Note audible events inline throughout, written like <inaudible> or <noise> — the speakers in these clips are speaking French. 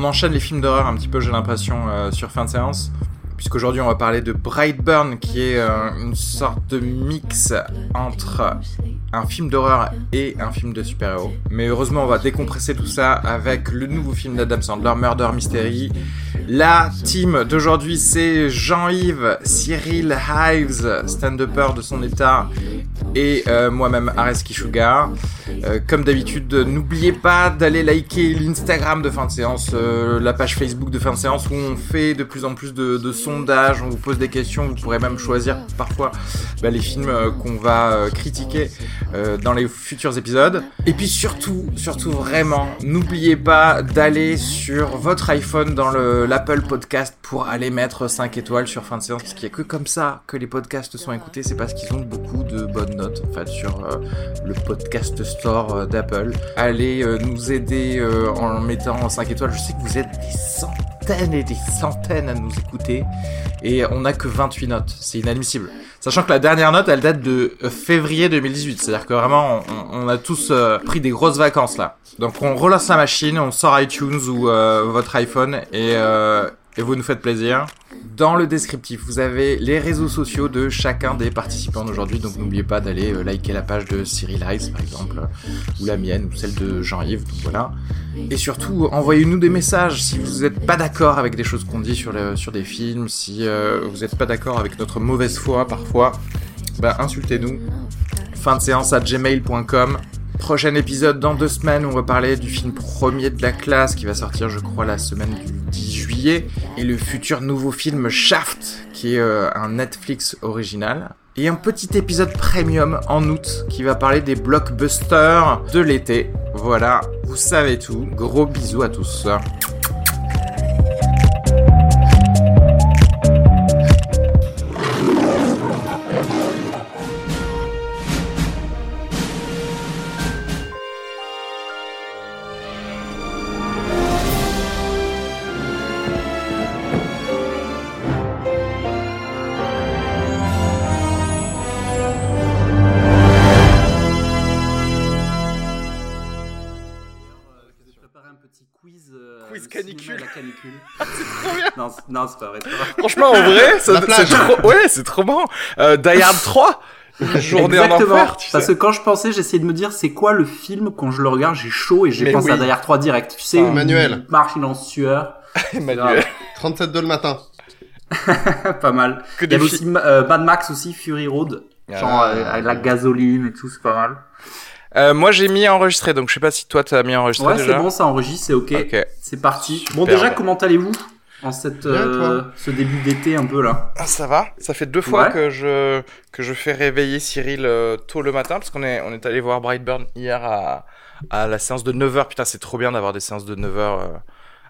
On enchaîne les films d'horreur un petit peu, j'ai l'impression, euh, sur fin de séance. Puisqu'aujourd'hui, on va parler de Brightburn, qui est euh, une sorte de mix entre un film d'horreur et un film de super-héros. Mais heureusement, on va décompresser tout ça avec le nouveau film d'Adam Sandler, Murder Mystery. La team d'aujourd'hui, c'est Jean-Yves, Cyril Hives, stand-upper de son état, et euh, moi-même, Areski Sugar. Euh, comme d'habitude, n'oubliez pas d'aller liker l'Instagram de fin de séance, la page Facebook de fin de séance où on fait de plus en plus de, de on vous pose des questions, vous pourrez même choisir parfois bah, les films euh, qu'on va euh, critiquer euh, dans les futurs épisodes. Et puis surtout, surtout vraiment, n'oubliez pas d'aller sur votre iPhone dans le- l'Apple Podcast pour aller mettre 5 étoiles sur fin de séance, parce qu'il n'y a que comme ça que les podcasts sont écoutés, c'est parce qu'ils ont beaucoup de bonnes notes en fait sur le podcast store d'Apple. Allez nous aider en mettant 5 étoiles, je sais que vous êtes des centaines et des centaines à nous écouter, et on n'a que 28 notes, c'est inadmissible. Sachant que la dernière note, elle date de euh, février 2018. C'est-à-dire que vraiment, on, a tous euh, pris des grosses vacances là. Donc on relance la machine, on sort iTunes ou euh, votre iPhone et, euh, et vous nous faites plaisir. Dans le descriptif, vous avez les réseaux sociaux de chacun des participants d'aujourd'hui. Donc n'oubliez pas d'aller euh, liker la page de Cyril Ice par exemple, euh, ou la mienne, ou celle de Jean-Yves. Donc voilà. Et surtout, envoyez-nous des messages si vous n'êtes pas d'accord avec des choses qu'on dit sur, des films, si euh, vous n'êtes pas d'accord avec notre mauvaise foi parfois, bah insultez-nous. Fin de séance à gmail.com. Prochain épisode dans deux semaines, on va parler du film premier de la classe qui va sortir, je crois, la semaine du 10 juillet, et le futur nouveau film Shaft, qui est euh, un Netflix original. Et un petit épisode premium en août qui va parler des blockbusters de l'été. Voilà, vous savez tout. Gros bisous à tous. Non, c'est- pas vrai. c'est pas vrai. Franchement, en vrai, c'est trop, ouais, c'est trop marrant. Euh, Die Hard 3, une <laughs> journée en Exactement. enfer, tu Parce sais. que quand je pensais, j'essayais de me dire c'est quoi le film quand je le regarde, j'ai chaud et j'ai pensé oui. à Die Hard 3 direct. Tu sais, Ah, Manuel. marche il est en sueur. <laughs> Emmanuel. 37 <laughs> le matin. pas mal. Que Il y avait aussi euh, Mad Max aussi, Fury Road. Genre Ah. euh, avec la gasoline et tout, c'est pas mal. Euh, moi, j'ai mis enregistré, donc je sais pas si toi t'as mis enregistré Ouais, c'est bon, ça enregistre, c'est ok. C'est parti. Super. Bon, déjà, comment allez-vous? En cette, Bien, euh, ce début d'été un peu là Ah, ça va. Ça fait deux fois Ouais. que je que je fais réveiller Cyril euh, tôt le matin parce qu'on est on est allé voir Brightburn hier à à la séance de 9h. Putain, c'est trop bien d'avoir des séances de 9h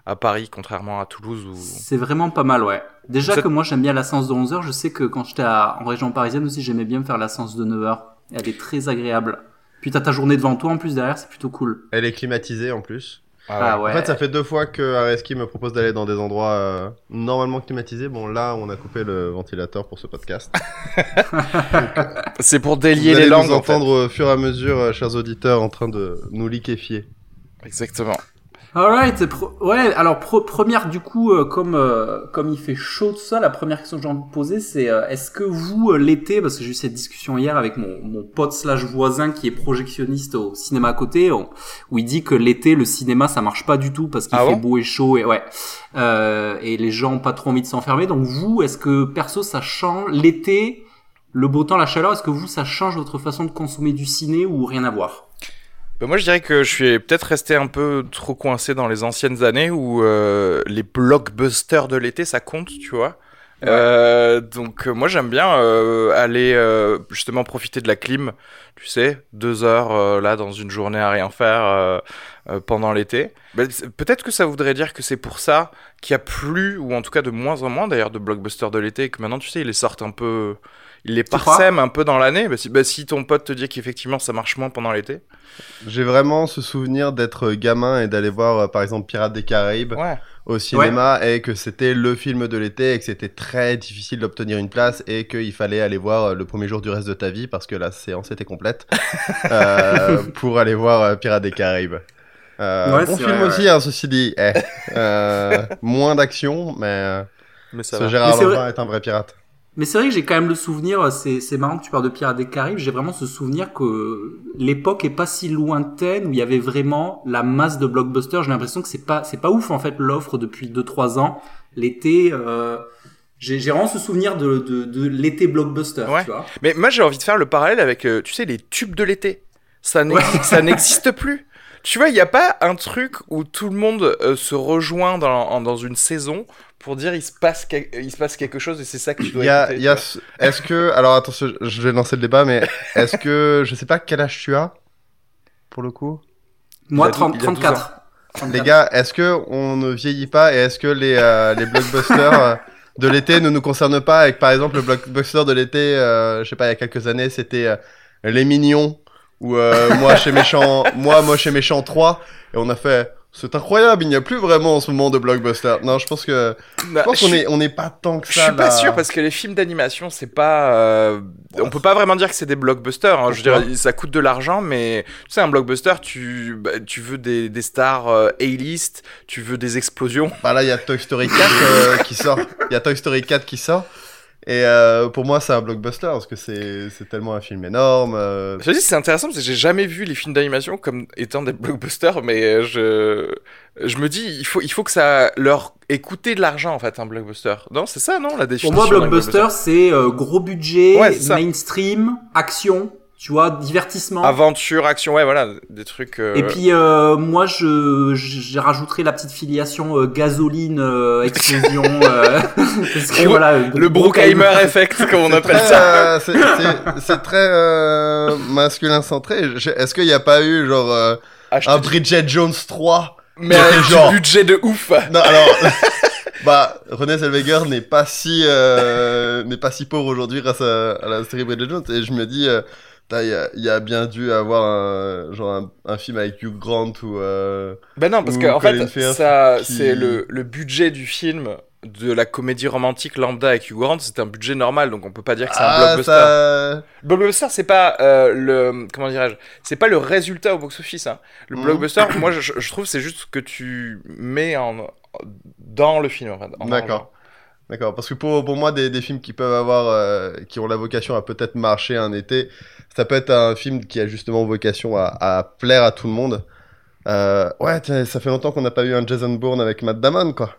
à Paris contrairement à Toulouse où C'est vraiment pas mal, ouais. Déjà que moi j'aime bien la séance de 11h, je sais que quand j'étais en région parisienne aussi, j'aimais bien me faire la séance de 9h. Elle est très agréable. Puis t'as ta journée devant toi en plus derrière, c'est plutôt cool. Elle est climatisée en plus. Ah ouais. En fait, ça fait deux fois que Areski me propose d'aller dans des endroits euh, normalement climatisés. Bon, là, on a coupé le ventilateur pour ce podcast. <laughs> c'est pour Vous délier allez les langues nous en fait. entendre au fur et à mesure, euh, chers auditeurs, en train de nous liquéfier. Exactement. Alright, ouais, alors première du coup, euh, comme euh, comme il fait chaud tout ça, la première question que j'ai envie de poser, c'est euh, est-ce que vous l'été, parce que j'ai eu cette discussion hier avec mon, mon pote slash voisin qui est projectionniste au cinéma à côté, on- où il dit que l'été le cinéma ça marche pas du tout parce qu'il Ah fait bon beau et chaud et ouais, euh, et les gens ont pas trop envie de s'enfermer. Donc vous, est-ce que perso ça change l'été? le beau temps, la chaleur, est-ce que vous, ça change votre façon de consommer du ciné ou rien à voir? Bah moi, je dirais que je suis peut-être resté un peu trop coincé dans les anciennes années où euh, les blockbusters de l'été, ça compte, tu vois. Euh, donc euh, moi j'aime bien euh, aller justement profiter de la clim, tu sais, deux heures là dans une journée à rien faire pendant l'été. Bah, Peut-être que ça voudrait dire que c'est pour ça qu'il y a plus, ou en tout cas de moins en moins d'ailleurs, de blockbusters de l'été, et que maintenant tu sais ils les sortent un peu, ils les crois parsèment un peu dans l'année. Bah, si, bah, si ton pote te dit qu'effectivement ça marche moins pendant l'été, J'ai vraiment ce souvenir d'être gamin et d'aller voir, euh, par exemple, Pirates des Caraïbes ouais. au cinéma et que c'était le film de l'été et que c'était très difficile d'obtenir une place et qu'il fallait aller voir euh, le premier jour du reste de ta vie parce que la séance était complète <laughs> euh, pour aller voir Pirates des Caraïbes. Euh, Ouais, bon film vrai, aussi, hein, ceci dit. Eh, euh, <laughs> moins d'action, mais Mais ça ce va. Gérard Mais est un vrai pirate. Mais c'est vrai que j'ai quand même le souvenir, c'est marrant que tu parles de Pirates des Caraïbes, j'ai vraiment ce souvenir que l'époque est pas si lointaine où il y avait vraiment la masse de blockbusters. J'ai l'impression que c'est pas c'est pas ouf en fait l'offre depuis 2-3 ans. L'été, euh, j'ai vraiment ce souvenir de, de, de l'été blockbuster, Ouais. tu vois. Mais moi j'ai envie de faire le parallèle avec, euh, tu sais, les tubes de l'été. Ça n'existe plus. Tu vois, il n'y a pas un truc où tout le monde euh, se rejoint dans, en- dans une saison pour dire il se passe, quel- il se passe quelque chose et c'est ça que tu dois y a, écouter, il y a tu ce- Est-ce que. Alors attention, je vais lancer le débat, mais est-ce que. Je sais pas quel âge tu as, pour le coup? Moi, Il a dou- 30, il a 12 34. Les 34. gars, est-ce que on ne vieillit pas et est-ce que les, euh, les blockbusters euh, de l'été ne nous concernent pas avec par exemple le blockbuster de l'été, euh, je sais pas, il y a quelques années, c'était euh, Les Mignons ou euh, moi chez méchant, moi moi chez méchant 3 et on a fait c'est incroyable, il n'y a plus vraiment en ce moment de blockbuster. Non, je pense que je pense je qu'on est on n'est pas tant que Je ça. suis pas là. sûr parce que les films d'animation, c'est pas. euh, on peut pas vraiment dire que c'est des blockbusters. hein. Je dirais, ça coûte de l'argent, mais tu sais, un blockbuster, tu, bah, tu veux des, des stars euh, A-list, tu veux des explosions. Bah là, il y a Toy Story 4 euh, qui sort. Il y a Toy Story 4 qui sort. Et euh, pour moi, c'est un blockbuster parce que c'est c'est tellement un film énorme. euh, Je te dis, c'est intéressant parce que j'ai jamais vu les films d'animation comme étant des blockbusters, mais je, je me dis, il faut, il faut que ça leur ait coûté de l'argent en fait, un blockbuster. Non, c'est ça, non, la Pour définition moi, d'un blockbuster, c'est euh, gros budget, Ouais, mainstream, action, tu vois, divertissement. Aventure, action, ouais, voilà, des trucs. euh, Et puis euh, moi je j'ai rajouterai la petite filiation euh, gasoline euh, explosion <laughs> euh, <laughs> parce que Le- voilà le Bruckheimer effect, comme on <laughs> appelle très, ça. euh, c'est- c'est- c'est très euh, masculin centré. Je- Est-ce qu'il n'y a pas eu genre euh, Ah, je un Bridget Jones 3 mais avec genre- budget de ouf. Non, alors. Bah, René Zellweger n'est pas si euh, n'est pas si pauvre aujourd'hui grâce à, à la série Bridget Jones et je me dis euh, il y a, il y a bien dû avoir un, genre un, un film avec Hugh Grant ou euh, Ben non, parce que en Colin fait, Firth ça, qui- c'est le, le budget du film de la comédie romantique lambda avec Hugh Grant, c'est un budget normal, donc on peut pas dire que c'est un ah blockbuster. ça Blockbuster, c'est pas euh, le comment dirais-je, c'est pas le résultat au box-office. Hein. Le Mhm. blockbuster, moi, je, je trouve, c'est juste ce que tu mets en dans le film. En fait, en. D'accord. D'accord, parce que pour, pour moi, des, des films qui peuvent avoir, euh, qui ont la vocation à peut-être marcher un été, ça peut être un film qui a justement vocation à, à plaire à tout le monde. Euh, ouais, ça fait longtemps qu'on n'a pas eu un Jason Bourne avec Matt Damon, quoi.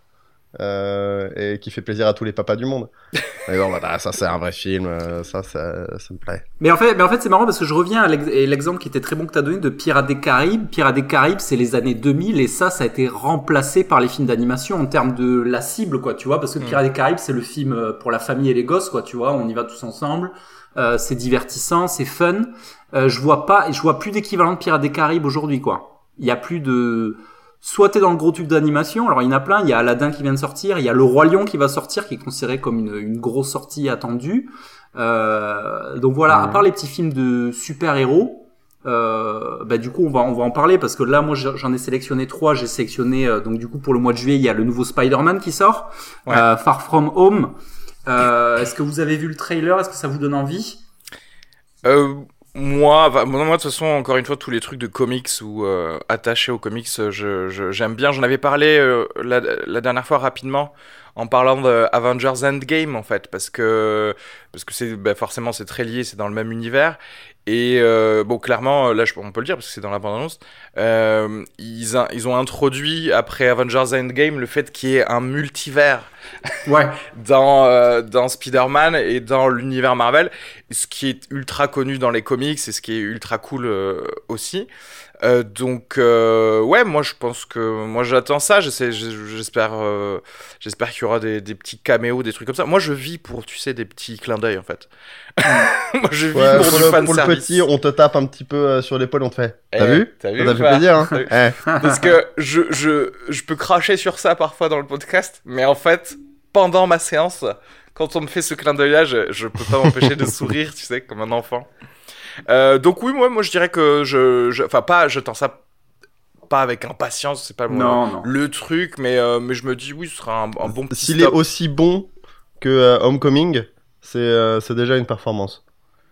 Euh, et qui fait plaisir à tous les papas du monde. <laughs> Mais bon, bah, ça c'est un vrai film, euh, ça, ça, ça me plaît. mais en fait mais en fait c'est marrant parce que je reviens à l'exemple qui était très bon que t'as donné de Pirates des Caraïbes Pirates des Caraïbes c'est les années 2000 et ça ça a été remplacé par les films d'animation en termes de la cible quoi tu vois parce que Mm. Pirates des Caraïbes c'est le film euh, pour la famille et les gosses quoi tu vois on y va tous ensemble euh, c'est divertissant c'est fun euh, je vois pas je vois plus d'équivalent de Pirates des Caraïbes aujourd'hui quoi il y a plus de soit t'es dans le gros truc d'animation, alors il y en a plein, il y a Aladdin qui vient de sortir, il y a Le Roi Lion qui va sortir, qui est considéré comme une, une grosse sortie attendue. Euh, donc voilà, à part les petits films de super-héros, euh, bah du coup on va on va en parler parce que là moi j'en ai sélectionné trois, j'ai sélectionné euh, donc du coup pour le mois de juillet il y a le nouveau Spider-Man qui sort, Ouais. euh, Far From Home. Euh, Est-ce que vous avez vu le trailer? Est-ce que ça vous donne envie? Euh, moi, moi, de toute façon, encore une fois, tous les trucs de comics ou euh, attachés aux comics, euh, je, je- j'aime bien. J'en avais parlé euh, la, dernière fois rapidement en parlant de Avengers Endgame en fait, parce que parce que bah, forcément c'est très lié, c'est dans le même univers. Et euh, bon, clairement, là, je, on peut le dire parce que c'est dans la bande-annonce. Euh, ils, ils ont introduit après Avengers Endgame le fait qu'il y ait un multivers <laughs> Ouais. dans, euh, dans Spider-Man et dans l'univers Marvel, ce qui est ultra connu dans les comics et ce qui est ultra cool euh, aussi. Euh, donc euh, ouais, moi je pense que moi j'attends ça. J'espère, euh, j'espère qu'il y aura des, des petits caméos, des trucs comme ça. Moi je vis pour, tu sais, des petits clins d'œil en fait. <laughs> moi je vis Ouais, pour, pour, du le, fan pour le petit, on te tape un petit peu sur l'épaule, on te fait. T'as Eh, vu? T'as vu Ça fait plaisir, hein? <laughs> Eh. Parce que je, je, je peux cracher sur ça parfois dans le podcast, mais en fait, pendant ma séance, quand on me fait ce clin d'œil-là, je, je peux pas m'empêcher de <laughs> sourire, tu sais, comme un enfant. Euh, donc oui, moi, moi, je dirais que je, je- enfin pas, j'attends ça pas avec impatience, c'est pas mon- Non, non. le truc, mais euh, mais je me dis oui, ce sera un, un bon petit S'il est aussi bon que euh, Homecoming, c'est euh, c'est déjà une performance.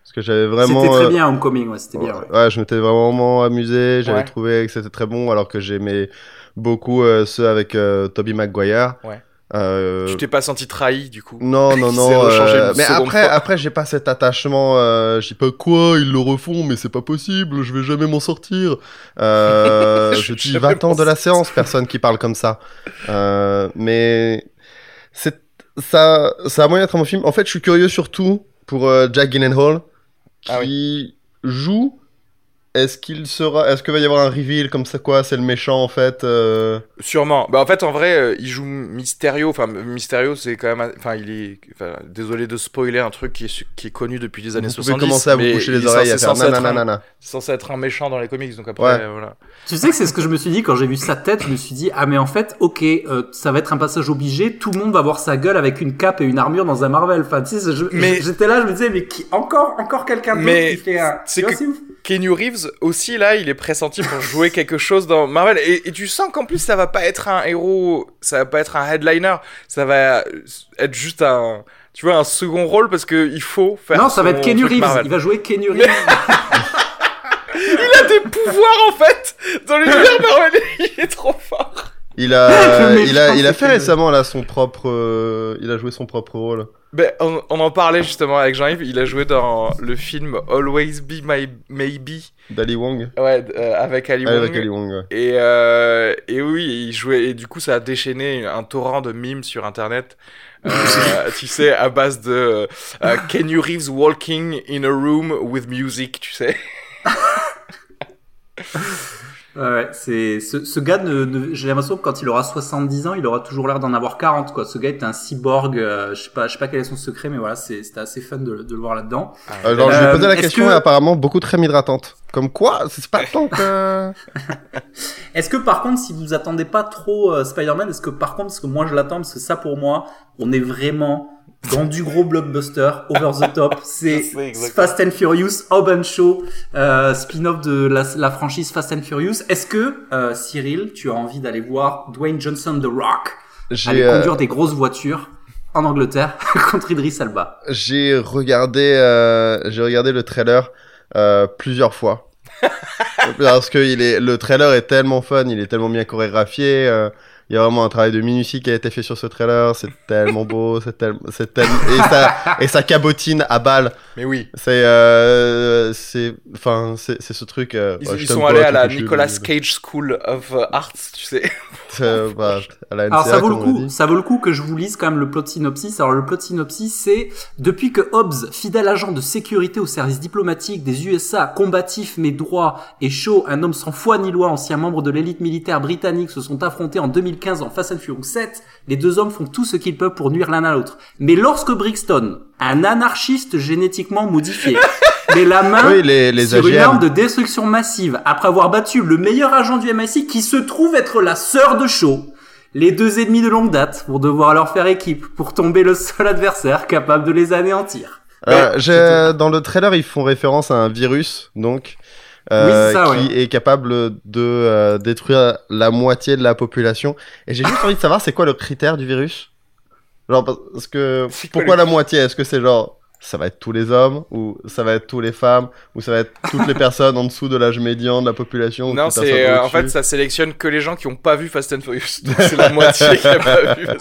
Parce que j'avais vraiment. C'était très bien Homecoming, ouais, c'était bien. ouais. Ouais, je m'étais vraiment amusé. J'avais Ouais. trouvé que c'était très bon, alors que j'aimais beaucoup euh, ceux avec euh, Tobey Maguire. Ouais. Euh, Tu t'es pas senti trahi du coup Non, <laughs> non, non. euh, mais après, fois. après, j'ai pas cet attachement. Euh, dis pas quoi, ils le refont, mais c'est pas possible. Je vais jamais m'en sortir. Euh, <laughs> Je dis, jamais va-t'en m'en de la séance, personne qui parle comme ça. Euh, mais c'est ça, ça a moyen d'être un bon film. En fait, je suis curieux surtout pour Jack Gyllenhaal Ah qui joue. Est-ce qu'il sera, est-ce qu'il va y avoir un reveal comme ça quoi C'est le méchant en fait. euh, Sûrement. Bah en fait en vrai euh, il joue Mysterio. Enfin Mysterio c'est quand même. Enfin il est. Enfin, désolé de spoiler un truc qui est, su- qui est connu depuis les années Vous 70. pouvez commencer à vous il les est oreilles à censé- faire censé être un- nanana. censé être un méchant dans les comics donc après Ouais. euh, voilà. Tu sais que c'est ce que je me suis dit quand j'ai vu sa tête. Je me suis dit ah mais en fait ok euh, ça va être un passage obligé. Tout le monde va voir sa gueule avec une cape et une armure dans un Marvel. Enfin tu sais je- Mais- j'étais là je me disais mais qui encore encore quelqu'un d'autre Mais qui fait un. c'est que-. Keanu Reeves aussi là il est pressenti pour jouer quelque chose dans Marvel et, et tu sens qu'en plus ça va pas être un héros, ça va pas être un headliner, ça va être juste un. Tu vois, un second rôle parce que il faut faire. Non ça va être Kenny Reeves. Marvel. Il va jouer Kenny Reeves. <laughs> Il a des pouvoirs en fait dans l'univers Marvel. <laughs> Il est trop fort. Il a, <laughs> il a, il a fait récemment là son propre, euh, il a joué son propre rôle. Ben, on, on en parlait justement avec Jean-Yves. Il a joué dans le film Always Be My Maybe, Dali Wong. ouais, euh, avec Ali Ah, Wong. avec Ali Wong. ouais. Et, euh, et oui, il jouait. Et du coup, ça a déchaîné un torrent de mimes sur Internet. Euh, <laughs> tu sais, à base de Can Reeves walking in a room with music, tu sais. <laughs> Ouais, c'est ce, ce gars, ne, ne- j'ai l'impression que quand il aura 70 ans, il aura toujours l'air d'en avoir 40 quoi. Ce gars est un cyborg, euh, je sais pas, je sais pas quel est son secret, mais voilà, c'est- c'était assez fun de, de le voir là-dedans. Alors, je lui ai Euh, posé la question que- et apparemment beaucoup de crème hydratante. Comme quoi, c'est pas <laughs> tant que. Est-ce que par contre, si vous attendez pas trop euh, Spider-Man, est-ce que par contre, parce que moi je l'attends, parce que ça pour moi, on est vraiment dans du gros blockbuster, over the top, <laughs> c'est. Fast and Furious, Hobbs Show, euh, spin-off de la, la franchise Fast and Furious. Est-ce que euh, Cyril, tu as envie d'aller voir Dwayne Johnson The Rock aller euh, conduire des grosses voitures en Angleterre <laughs> contre Idris Elba? j'ai regardé, euh, j'ai regardé le trailer euh, plusieurs fois. <laughs> Parce que il est, le trailer est tellement fun, il est tellement bien chorégraphié. Il y a vraiment un travail de minutie qui a été fait sur ce trailer. C'est tellement beau, <laughs> c'est tellement, c'est tellement, et ça, et ça cabotine à balle. Mais oui, C'est, euh, c'est, enfin, c'est, c'est ce truc. euh, ils, ouais, ils je t'aime sont allés à la Nicolas Cage School of Arts, tu sais. <laughs> Euh, <laughs> bah, à la Alors ça vaut le coup, ça vaut le coup que je vous lise quand même le plot synopsis. Alors le plot synopsis, c'est depuis que Hobbs, fidèle agent de sécurité au service diplomatique des USA, combatif mais droit, et Shaw, un homme sans foi ni loi, ancien membre de l'élite militaire britannique, se sont affrontés en 2015 en Fast and Furious 7, les deux hommes font tout ce qu'ils peuvent pour nuire l'un à l'autre. Mais lorsque Brixton, un anarchiste génétiquement modifié, <laughs> met la main Oui, les, les sur une arme de destruction massive après avoir battu le meilleur agent du MI6 qui se trouve être la sœur de Shaw. Les deux ennemis de longue date vont devoir leur faire équipe pour tomber le seul adversaire capable de les anéantir. Euh, Ouais, dans le trailer, ils font référence à un virus, donc, euh, Oui, ça, qui est capable de euh, détruire la moitié de la population. Et j'ai juste envie de savoir, c'est quoi le critère du virus? Genre, parce que pourquoi la moitié? Est-ce que c'est genre ça va être tous les hommes, ou ça va être tous les femmes, ou ça va être toutes les <laughs> personnes en dessous de l'âge médian de la population. Non, c'est euh, en fait ça sélectionne que les gens qui ont pas vu Fast and Furious. <laughs> Donc c'est la moitié qui a pas vu. que-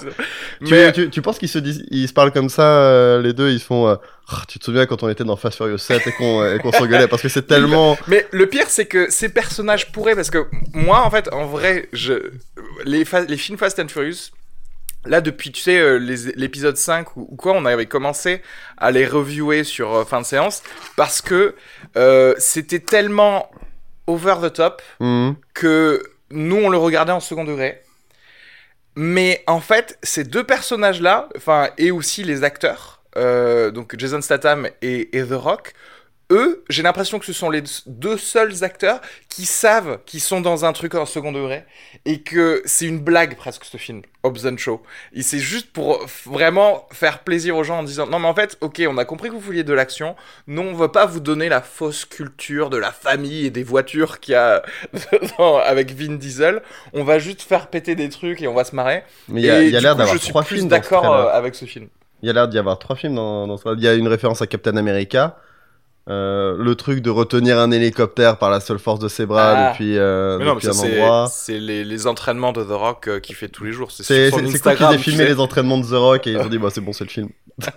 Tu, Mais tu, tu penses qu'ils se disent, ils se parlent comme ça, euh, les deux, ils font. euh, Ah, tu te souviens quand on était dans Fast Furious 7 et qu'on qu'on s'engueulait parce que c'est tellement. <laughs> Mais le pire, c'est que ces personnages pourraient, parce que moi, en fait, en vrai, je... les films Fast and Furious, là, depuis, tu sais, euh, l'épisode 5 ou, quoi, on avait commencé à les reviewer sur euh, fin de séance, parce que euh, c'était tellement over the top Mhm. que nous, on le regardait en second degré. Mais en fait, ces deux personnages-là, enfin, et aussi les acteurs, euh, donc Jason Statham et, et The Rock, eux, j'ai l'impression que ce sont les deux seuls acteurs qui savent qu'ils sont dans un truc en second degré et que c'est une blague presque ce film, Hobbs and Show. Et c'est juste pour f- vraiment faire plaisir aux gens en disant non mais en fait, ok, on a compris que vous vouliez de l'action, non on veut pas vous donner la fausse culture de la famille et des voitures qu'il y a <laughs> avec Vin Diesel, on va juste faire péter des trucs et on va se marrer. Mais il y a, y a l'air d'avoir trois films. d'accord euh, avec ce film. Il y a l'air d'y avoir trois films dans, dans ce Il y a une référence à Captain America. Euh, le truc de retenir un hélicoptère par la seule force de ses bras Ah. depuis, euh, non, depuis un c'est, endroit. c'est les, les entraînements de The Rock euh, qu'il fait tous les jours. C'est, quoi qu'ils aient filmé les entraînements de The Rock et ils ont dit bah c'est bon c'est le film. <laughs>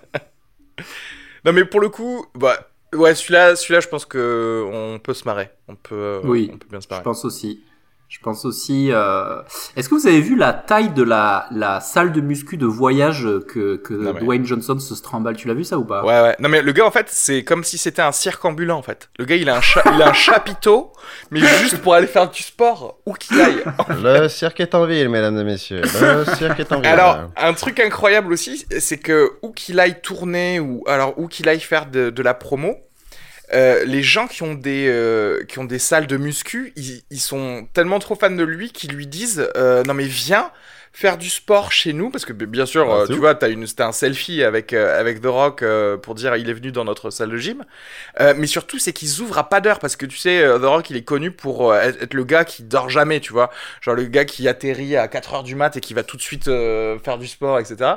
Non, mais pour le coup, bah, ouais, celui-là, celui-là, je pense que on peut se marrer. On peut, euh, Oui, on peut bien se Je marrer. pense aussi. Je pense aussi. euh, Est-ce que vous avez vu la taille de la, la salle de muscu de voyage que, que Non, mais- Dwayne Johnson se trimballe Tu l'as vu ça ou pas? Ouais, ouais. Non, mais le gars, en fait, c'est comme si c'était un cirque ambulant, en fait. Le gars, il a un, cha- il a un chapiteau, mais juste pour aller faire du sport, où qu'il aille. le cirque est en ville mesdames et messieurs. Le cirque est en ville. Alors, un truc incroyable aussi, c'est que où qu'il aille tourner ou alors où qu'il aille faire de, de la promo, euh, les gens qui ont des euh, qui ont des salles de muscu, ils, ils sont tellement trop fans de lui qu'ils lui disent euh, non mais viens faire du sport chez nous parce que bien sûr Ah, euh, tu vois t'as une t'as un selfie avec euh, avec The Rock euh, pour dire il est venu dans notre salle de gym. Mais surtout c'est qu'ils ouvrent à pas d'heure parce que tu sais The Rock il est connu pour être le gars qui dort jamais tu vois. Genre le gars qui atterrit à 4 heures du mat et qui va tout de suite faire du sport etc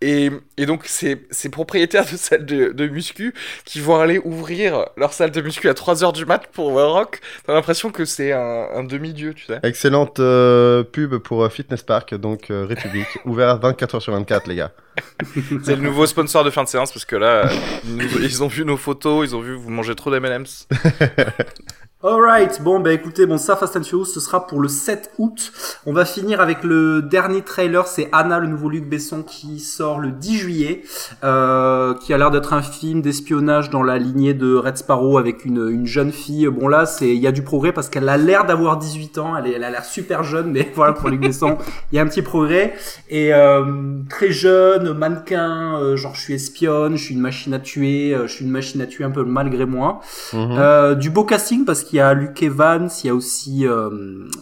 et, et donc ces ces propriétaires de salles de, de muscu qui vont aller ouvrir leur salle de muscu à 3 heures du mat pour The Rock t'as l'impression que c'est un, un demi-dieu tu sais. Excellente euh, pub pour Fitness Park, donc euh, République, ouvert 24 heures sur 24, les gars. <laughs> c'est le nouveau sponsor de fin de séance parce que là euh, nous- ils ont vu nos photos ils ont vu vous mangez trop d'M&M's <laughs> Alright, bon bah écoutez, bon ça Fast and Furious ce sera pour le 7 août. On va finir avec le dernier trailer, c'est Anna, le nouveau Luc Besson qui sort le 10 juillet, euh, qui a l'air d'être un film d'espionnage dans la lignée de Red Sparrow avec une, une jeune fille. Bon là, c'est il y a du progrès parce qu'elle a l'air d'avoir 18 ans, elle, est, elle a l'air super jeune, mais <laughs> voilà pour Luc Besson, il y a un petit progrès. Et euh, très jeune, mannequin, euh, genre je suis espionne, je suis une machine à tuer, euh, je suis une machine à tuer un peu malgré moi. Mhm. Euh, du beau casting parce qu'il y a Luke Evans, il y a aussi, euh,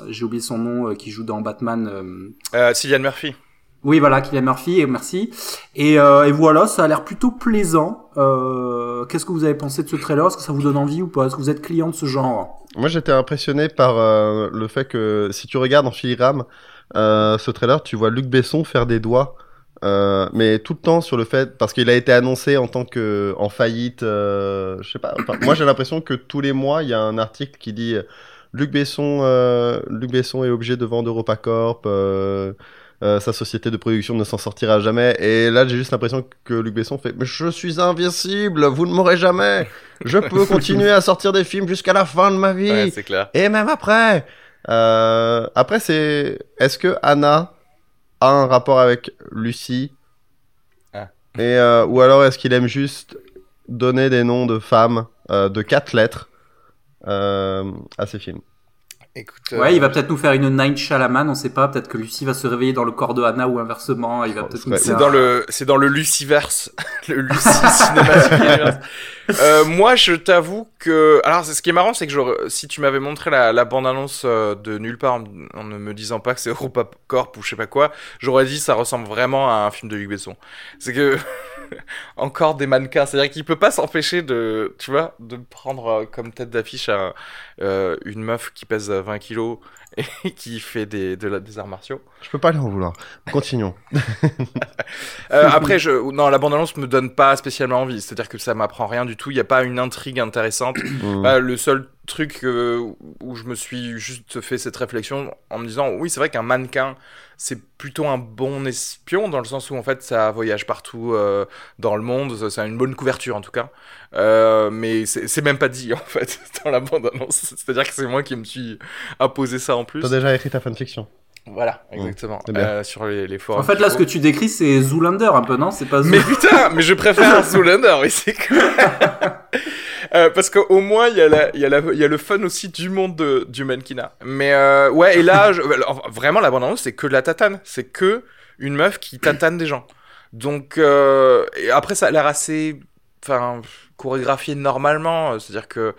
j'ai oublié son nom, euh, qui joue dans Batman. euh, euh, Cillian Murphy Oui, voilà, Kylian Murphy, et merci. Et, euh, et voilà, ça a l'air plutôt plaisant. Euh, Qu'est-ce que vous avez pensé de ce trailer? Est-ce que ça vous donne envie ou pas? Est-ce que vous êtes client de ce genre? Moi, j'étais impressionné par euh, le fait que si tu regardes en filigrane euh, ce trailer, tu vois Luc Besson faire des doigts, euh, mais tout le temps sur le fait parce qu'il a été annoncé en tant que en faillite. euh, je sais pas. enfin, moi, j'ai l'impression que tous les mois, il y a un article qui dit Luc Besson, euh, Luc Besson est obligé de vendre EuropaCorp. Euh, euh, sa société de production ne s'en sortira jamais. Et là, j'ai juste l'impression que Luc Besson fait Mais je suis invincible, vous ne m'aurez jamais. Je peux <laughs> continuer à sortir des films jusqu'à la fin de ma vie. ouais c'est clair Et même après. Euh, après, c'est. Est-ce que Anna a un rapport avec Lucie Ah. Et euh, ou alors est-ce qu'il aime juste donner des noms de femmes euh, de quatre lettres euh, à ses films? Écoute Ouais, euh, il va peut-être nous faire une Night Shyamalan, on sait pas. Peut-être que Lucie va se réveiller dans le corps de Anna ou inversement. Il va peut-être C'est dans le, c'est dans le Luciverse, <laughs> le Lucie <laughs> Cinematic. Euh, moi, je t'avoue que. Alors, ce qui est marrant, c'est que je... si tu m'avais montré la, la bande-annonce euh, de nulle part en ne me disant pas que c'est Europa Corp ou je sais pas quoi, j'aurais dit ça ressemble vraiment à un film de Luc Besson. C'est que. <laughs> <laughs> Encore des mannequins. C'est-à-dire qu'il peut pas s'empêcher de. Tu vois, de prendre euh, comme tête d'affiche euh, une meuf qui pèse 20 kilos et <laughs> qui fait des, de la, des arts martiaux. Je peux pas lui en vouloir. Continuons. <laughs> Euh, après, je, non, la bande-annonce me donne pas spécialement envie. C'est-à-dire que ça m'apprend rien du tout. Il n'y a pas une intrigue intéressante. <clears throat> Mm. Bah, le seul truc euh, où je me suis juste fait cette réflexion en me disant, oui, c'est vrai qu'un mannequin, c'est plutôt un bon espion dans le sens où en fait ça voyage partout euh, dans le monde. Ça a une bonne couverture en tout cas. Euh, mais c'est même pas dit <laughs> en fait dans la bande-annonce. C'est-à-dire que c'est moi qui me suis imposé ça en plus. T'as déjà écrit ta fanfiction. Voilà, exactement. bien. Euh, sur les, les forums. En fait, là, ce que tu décris, c'est Zoolander un peu, non? C'est pas Zoo- Mais putain, mais je préfère <laughs> Zoolander, oui, c'est clair. Euh, parce qu'au moins, il y, a la- il y, a la- il y a le fun aussi du monde de, du mannequinat. Mais euh, ouais, et là, je- enfin, vraiment, la bande-annonce, c'est que de la tatane. C'est que une meuf qui tatane des gens. Donc, euh, et après, ça a l'air assez enfin, chorégraphié normalement. C'est-à-dire que,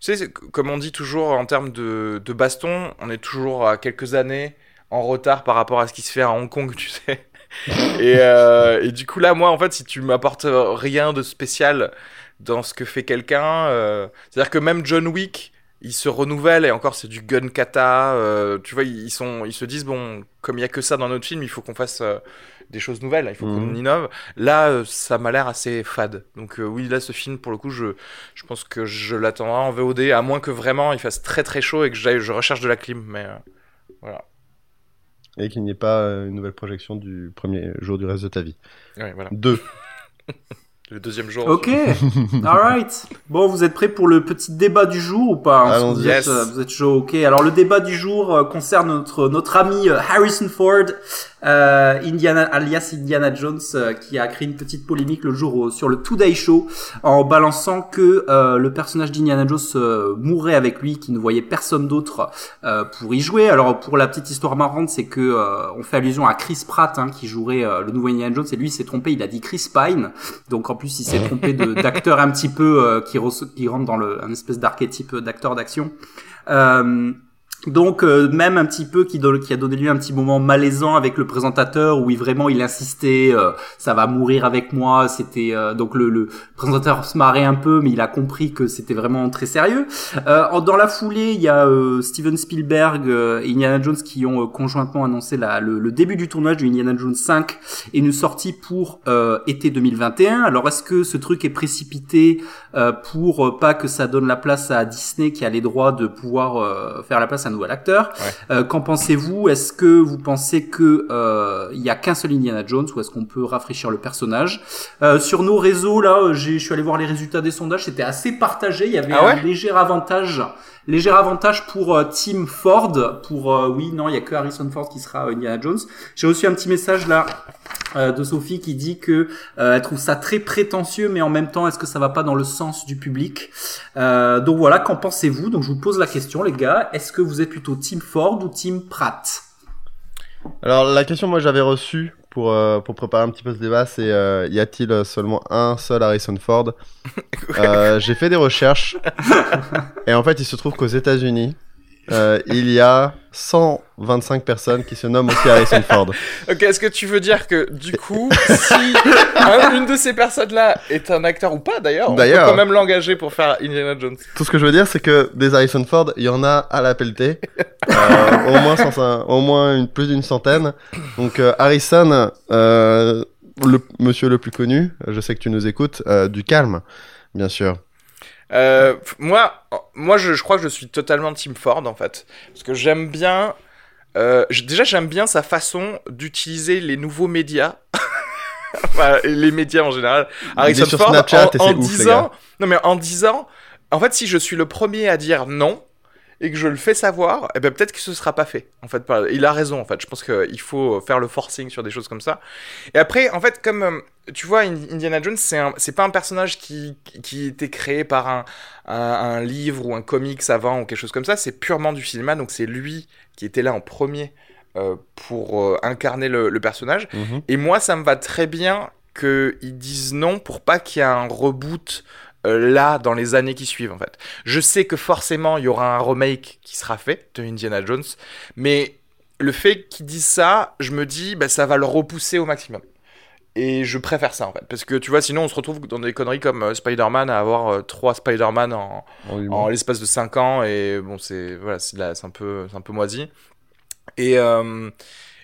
tu sais, comme on dit toujours en termes de, de baston, on est toujours à quelques années en retard par rapport à ce qui se fait à Hong Kong, <laughs> tu sais. <laughs> Et, euh, et du coup, là, moi, en fait, si tu m'apportes rien de spécial dans ce que fait quelqu'un, euh, c'est-à-dire que même John Wick, il se renouvelle et encore, c'est du gun kata. euh, tu vois, ils, sont, ils se disent, bon, comme il y a que ça dans notre film, il faut qu'on fasse euh, des choses nouvelles, il faut Mhm. qu'on innove. Là, euh, ça m'a l'air assez fade. Donc, euh, oui, là, ce film, pour le coup, je, je pense que je l'attendrai en VOD, à moins que vraiment il fasse très très chaud et que je recherche de la clim. Mais euh, voilà. Et qu'il n'y ait pas une nouvelle projection du premier jour du reste de ta vie. Ouais, voilà. Deux. <laughs> Le deuxième jour. Ok, <laughs> alright. Bon, vous êtes prêts pour le petit débat du jour ou pas Allons-y. vous, êtes, Yes. euh, vous êtes chaud, ok. Alors le débat du jour euh, concerne notre notre ami euh, Harrison Ford, euh, Indiana alias Indiana Jones, euh, qui a créé une petite polémique le jour au- sur le Today Show en balançant que euh, le personnage d'Indiana Jones euh, mourrait avec lui, qu'il ne voyait personne d'autre euh, pour y jouer. Alors pour la petite histoire marrante, c'est que euh, on fait allusion à Chris Pratt hein, qui jouerait euh, le nouveau Indiana Jones et lui il s'est trompé, il a dit Chris Pine. Donc en plus il s'est trompé <laughs> d'acteur un petit peu euh, qui, qui rentre dans le un espèce d'archétype d'acteur d'action. Euh, donc euh, même un petit peu qui, qui a donné lieu à un petit moment malaisant avec le présentateur où il vraiment il insistait euh, ça va mourir avec moi c'était euh, donc le, le présentateur se marrait un peu mais il a compris que c'était vraiment très sérieux. Euh, dans la foulée il y a euh, Steven Spielberg euh, et Indiana Jones qui ont conjointement annoncé la, le, le début du tournage du Indiana Jones 5 et une sortie pour été 2021 alors est-ce que ce truc est précipité pour pas que ça donne la place à Disney qui a les droits de pouvoir faire la place à acteur. Ouais. Euh, Qu'en pensez-vous? Est-ce que vous pensez que euh, il y a qu'un seul Indiana Jones ou est-ce qu'on peut rafraîchir le personnage? Euh, Sur nos réseaux, là, je suis allé voir les résultats des sondages, c'était assez partagé. Il y avait Ah ouais? un léger avantage. Léger avantage pour euh, Tim Ford, pour euh, oui, non, il y a que Harrison Ford qui sera euh, Indiana Jones. J'ai reçu un petit message là de Sophie qui dit que elle trouve ça très prétentieux, mais en même temps, est-ce que ça va pas dans le sens du public? Donc voilà, qu'en pensez-vous? Donc je vous pose la question, les gars. Est-ce que vous êtes plutôt Team Ford ou Team Pratt Alors la question moi j'avais reçue pour, euh, pour préparer un petit peu ce débat c'est euh, y a-t-il euh, seulement un seul Harrison Ford <laughs> Euh, J'ai fait des recherches. Et en fait il se trouve qu'aux États-Unis euh, il y a 125 personnes qui se nomment aussi Harrison Ford. <laughs> Ok, est-ce que tu veux dire que du coup, si un- une de ces personnes-là est un acteur ou pas d'ailleurs, on peut quand même l'engager pour faire Indiana Jones Tout ce que je veux dire c'est que des Harrison Ford il y en a à la pelletée, Euh, au moins 105 au moins une, plus d'une centaine. Donc euh, Harrison, le monsieur le plus connu, je sais que tu nous écoutes, du calme bien sûr. Euh, moi, moi je, je crois que je suis totalement Team Ford en fait. Parce que j'aime bien. euh, déjà, j'aime bien sa façon d'utiliser les nouveaux médias. <laughs> Enfin, les médias en général. Harrison sur Ford, Snapchat en, en ouf, disant. Non, mais en disant. En fait, si je suis le premier à dire non et que je le fais savoir, eh ben peut-être que ce sera pas fait. En fait, il a raison. En fait, je pense qu'il faut faire le forcing sur des choses comme ça. Et après, en fait, comme euh, tu vois, In- Indiana Jones, c'est pas un personnage qui, qui était créé par un, un, un livre ou un comics avant ou quelque chose comme ça. C'est purement du cinéma, donc c'est lui qui était là en premier euh, pour euh, incarner le, le personnage. Mhm. Et moi, ça me va très bien qu'ils disent non pour pas qu'il y ait un reboot là dans les années qui suivent en fait. Je sais que forcément il y aura un remake qui sera fait de Indiana Jones, mais le fait qu'ils disent ça, je me dis bah ça va le repousser au maximum. Et je préfère ça en fait, parce que tu vois, sinon on se retrouve dans des conneries comme euh, Spider-Man à avoir euh, trois Spider-Man en, En l'espace de 5 ans et bon c'est voilà c'est un peu c'est un peu moisi. Et euh,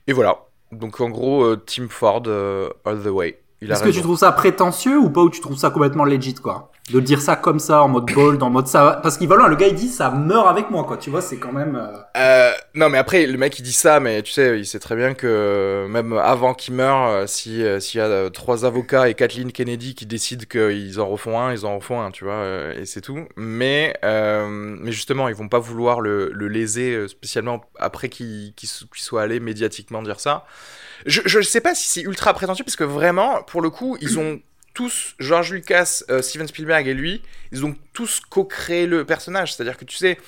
et voilà. Donc en gros euh, Team Ford euh, all the way. Est-ce que tu trouves ça prétentieux ou pas ou tu trouves ça complètement legit quoi? De dire ça comme ça en mode bold, en mode ça parce qu'il va loin, le gars il dit ça meurt avec moi quoi, tu vois, c'est quand même euh, Euh, non mais après le mec il dit ça mais tu sais il sait très bien que même avant qu'il meure euh, si euh, s'il y a euh, trois avocats et Kathleen Kennedy qui décident qu'ils en refont un ils en refont un tu vois euh, et c'est tout. Mais euh, mais justement ils vont pas vouloir le, le léser euh, spécialement après qu'il s- qu'il soit allé médiatiquement dire ça. Je je sais pas si c'est ultra prétentieux parce que vraiment pour le coup ils ont tous, George Lucas, euh, Steven Spielberg et lui, ils ont tous co-créé le personnage. C'est-à-dire que tu sais,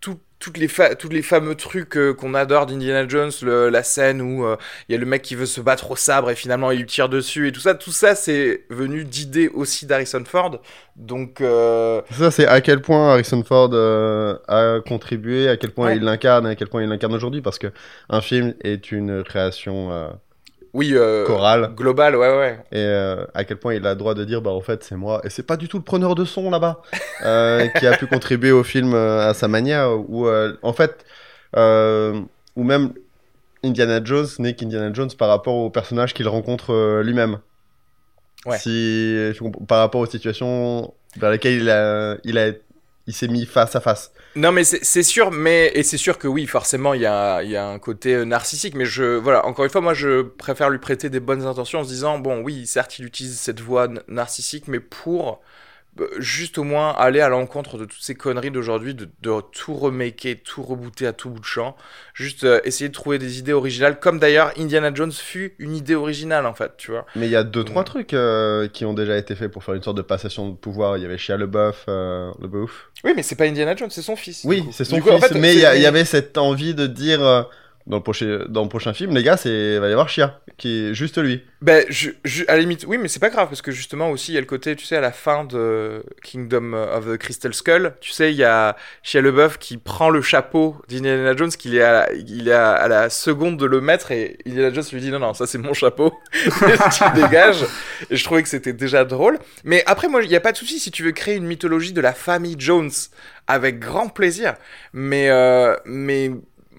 tout- toutes les tous les fameux trucs euh, qu'on adore d'Indiana Jones, le- la scène où euh, il y a le mec qui veut se battre au sabre et finalement il lui tire dessus et tout ça, tout ça c'est venu d'idées aussi d'Harrison Ford. Donc Ça, c'est à quel point Harrison Ford a contribué, à quel point Ouais. il l'incarne, et à quel point il l'incarne aujourd'hui, parce que un film est une création oui, euh, chorale, global, ouais ouais. et euh, à quel point il a le droit de dire, bah en fait, c'est moi, et c'est pas du tout le preneur de son là-bas, euh, qui a pu <laughs> contribuer au film à sa manière, ou en fait, ou même Indiana Jones n'est qu'Indiana Jones par rapport au personnage qu'il rencontre lui-même. Ouais. Si, par rapport aux situations vers lesquelles il a, il a, il s'est mis face à face. Non mais c'est sûr, mais et c'est sûr que oui, forcément il y a, y a un côté euh, narcissique, mais je voilà encore une fois moi je préfère lui prêter des bonnes intentions en se disant bon oui certes il utilise cette voix narcissique, mais pour juste au moins aller à l'encontre de toutes ces conneries d'aujourd'hui, de, de tout remaker, tout rebooter à tout bout de champ, juste euh, essayer de trouver des idées originales, comme d'ailleurs Indiana Jones fut une idée originale en fait, tu vois. Mais il y a deux, trois Ouais. trucs euh, qui ont déjà été faits pour faire une sorte de passation de pouvoir. Il y avait Shia LeBeouf, euh, LeBeouf. Oui mais c'est pas Indiana Jones, c'est son fils. Oui, c'est son Du coup, fils, en fait, mais il y, avait cette envie de dire euh, dans, le prochain, dans le prochain film, les gars, c'est va y avoir Shia, qui est juste lui. Ben, je, à la limite, oui, mais c'est pas grave parce que justement aussi il y a le côté, tu sais, à la fin de Kingdom of the Crystal Skull, tu sais, il y a Shia LeBeouf qui prend le chapeau d'Indiana Jones, qu'il est, à, il est à la seconde de le mettre et Indiana Jones lui dit non, non, ça c'est mon chapeau, <laughs> tu dégages. Et je trouvais que c'était déjà drôle. Mais après, moi, il n'y a pas de souci si tu veux créer une mythologie de la famille Jones avec grand plaisir. Mais, euh, mais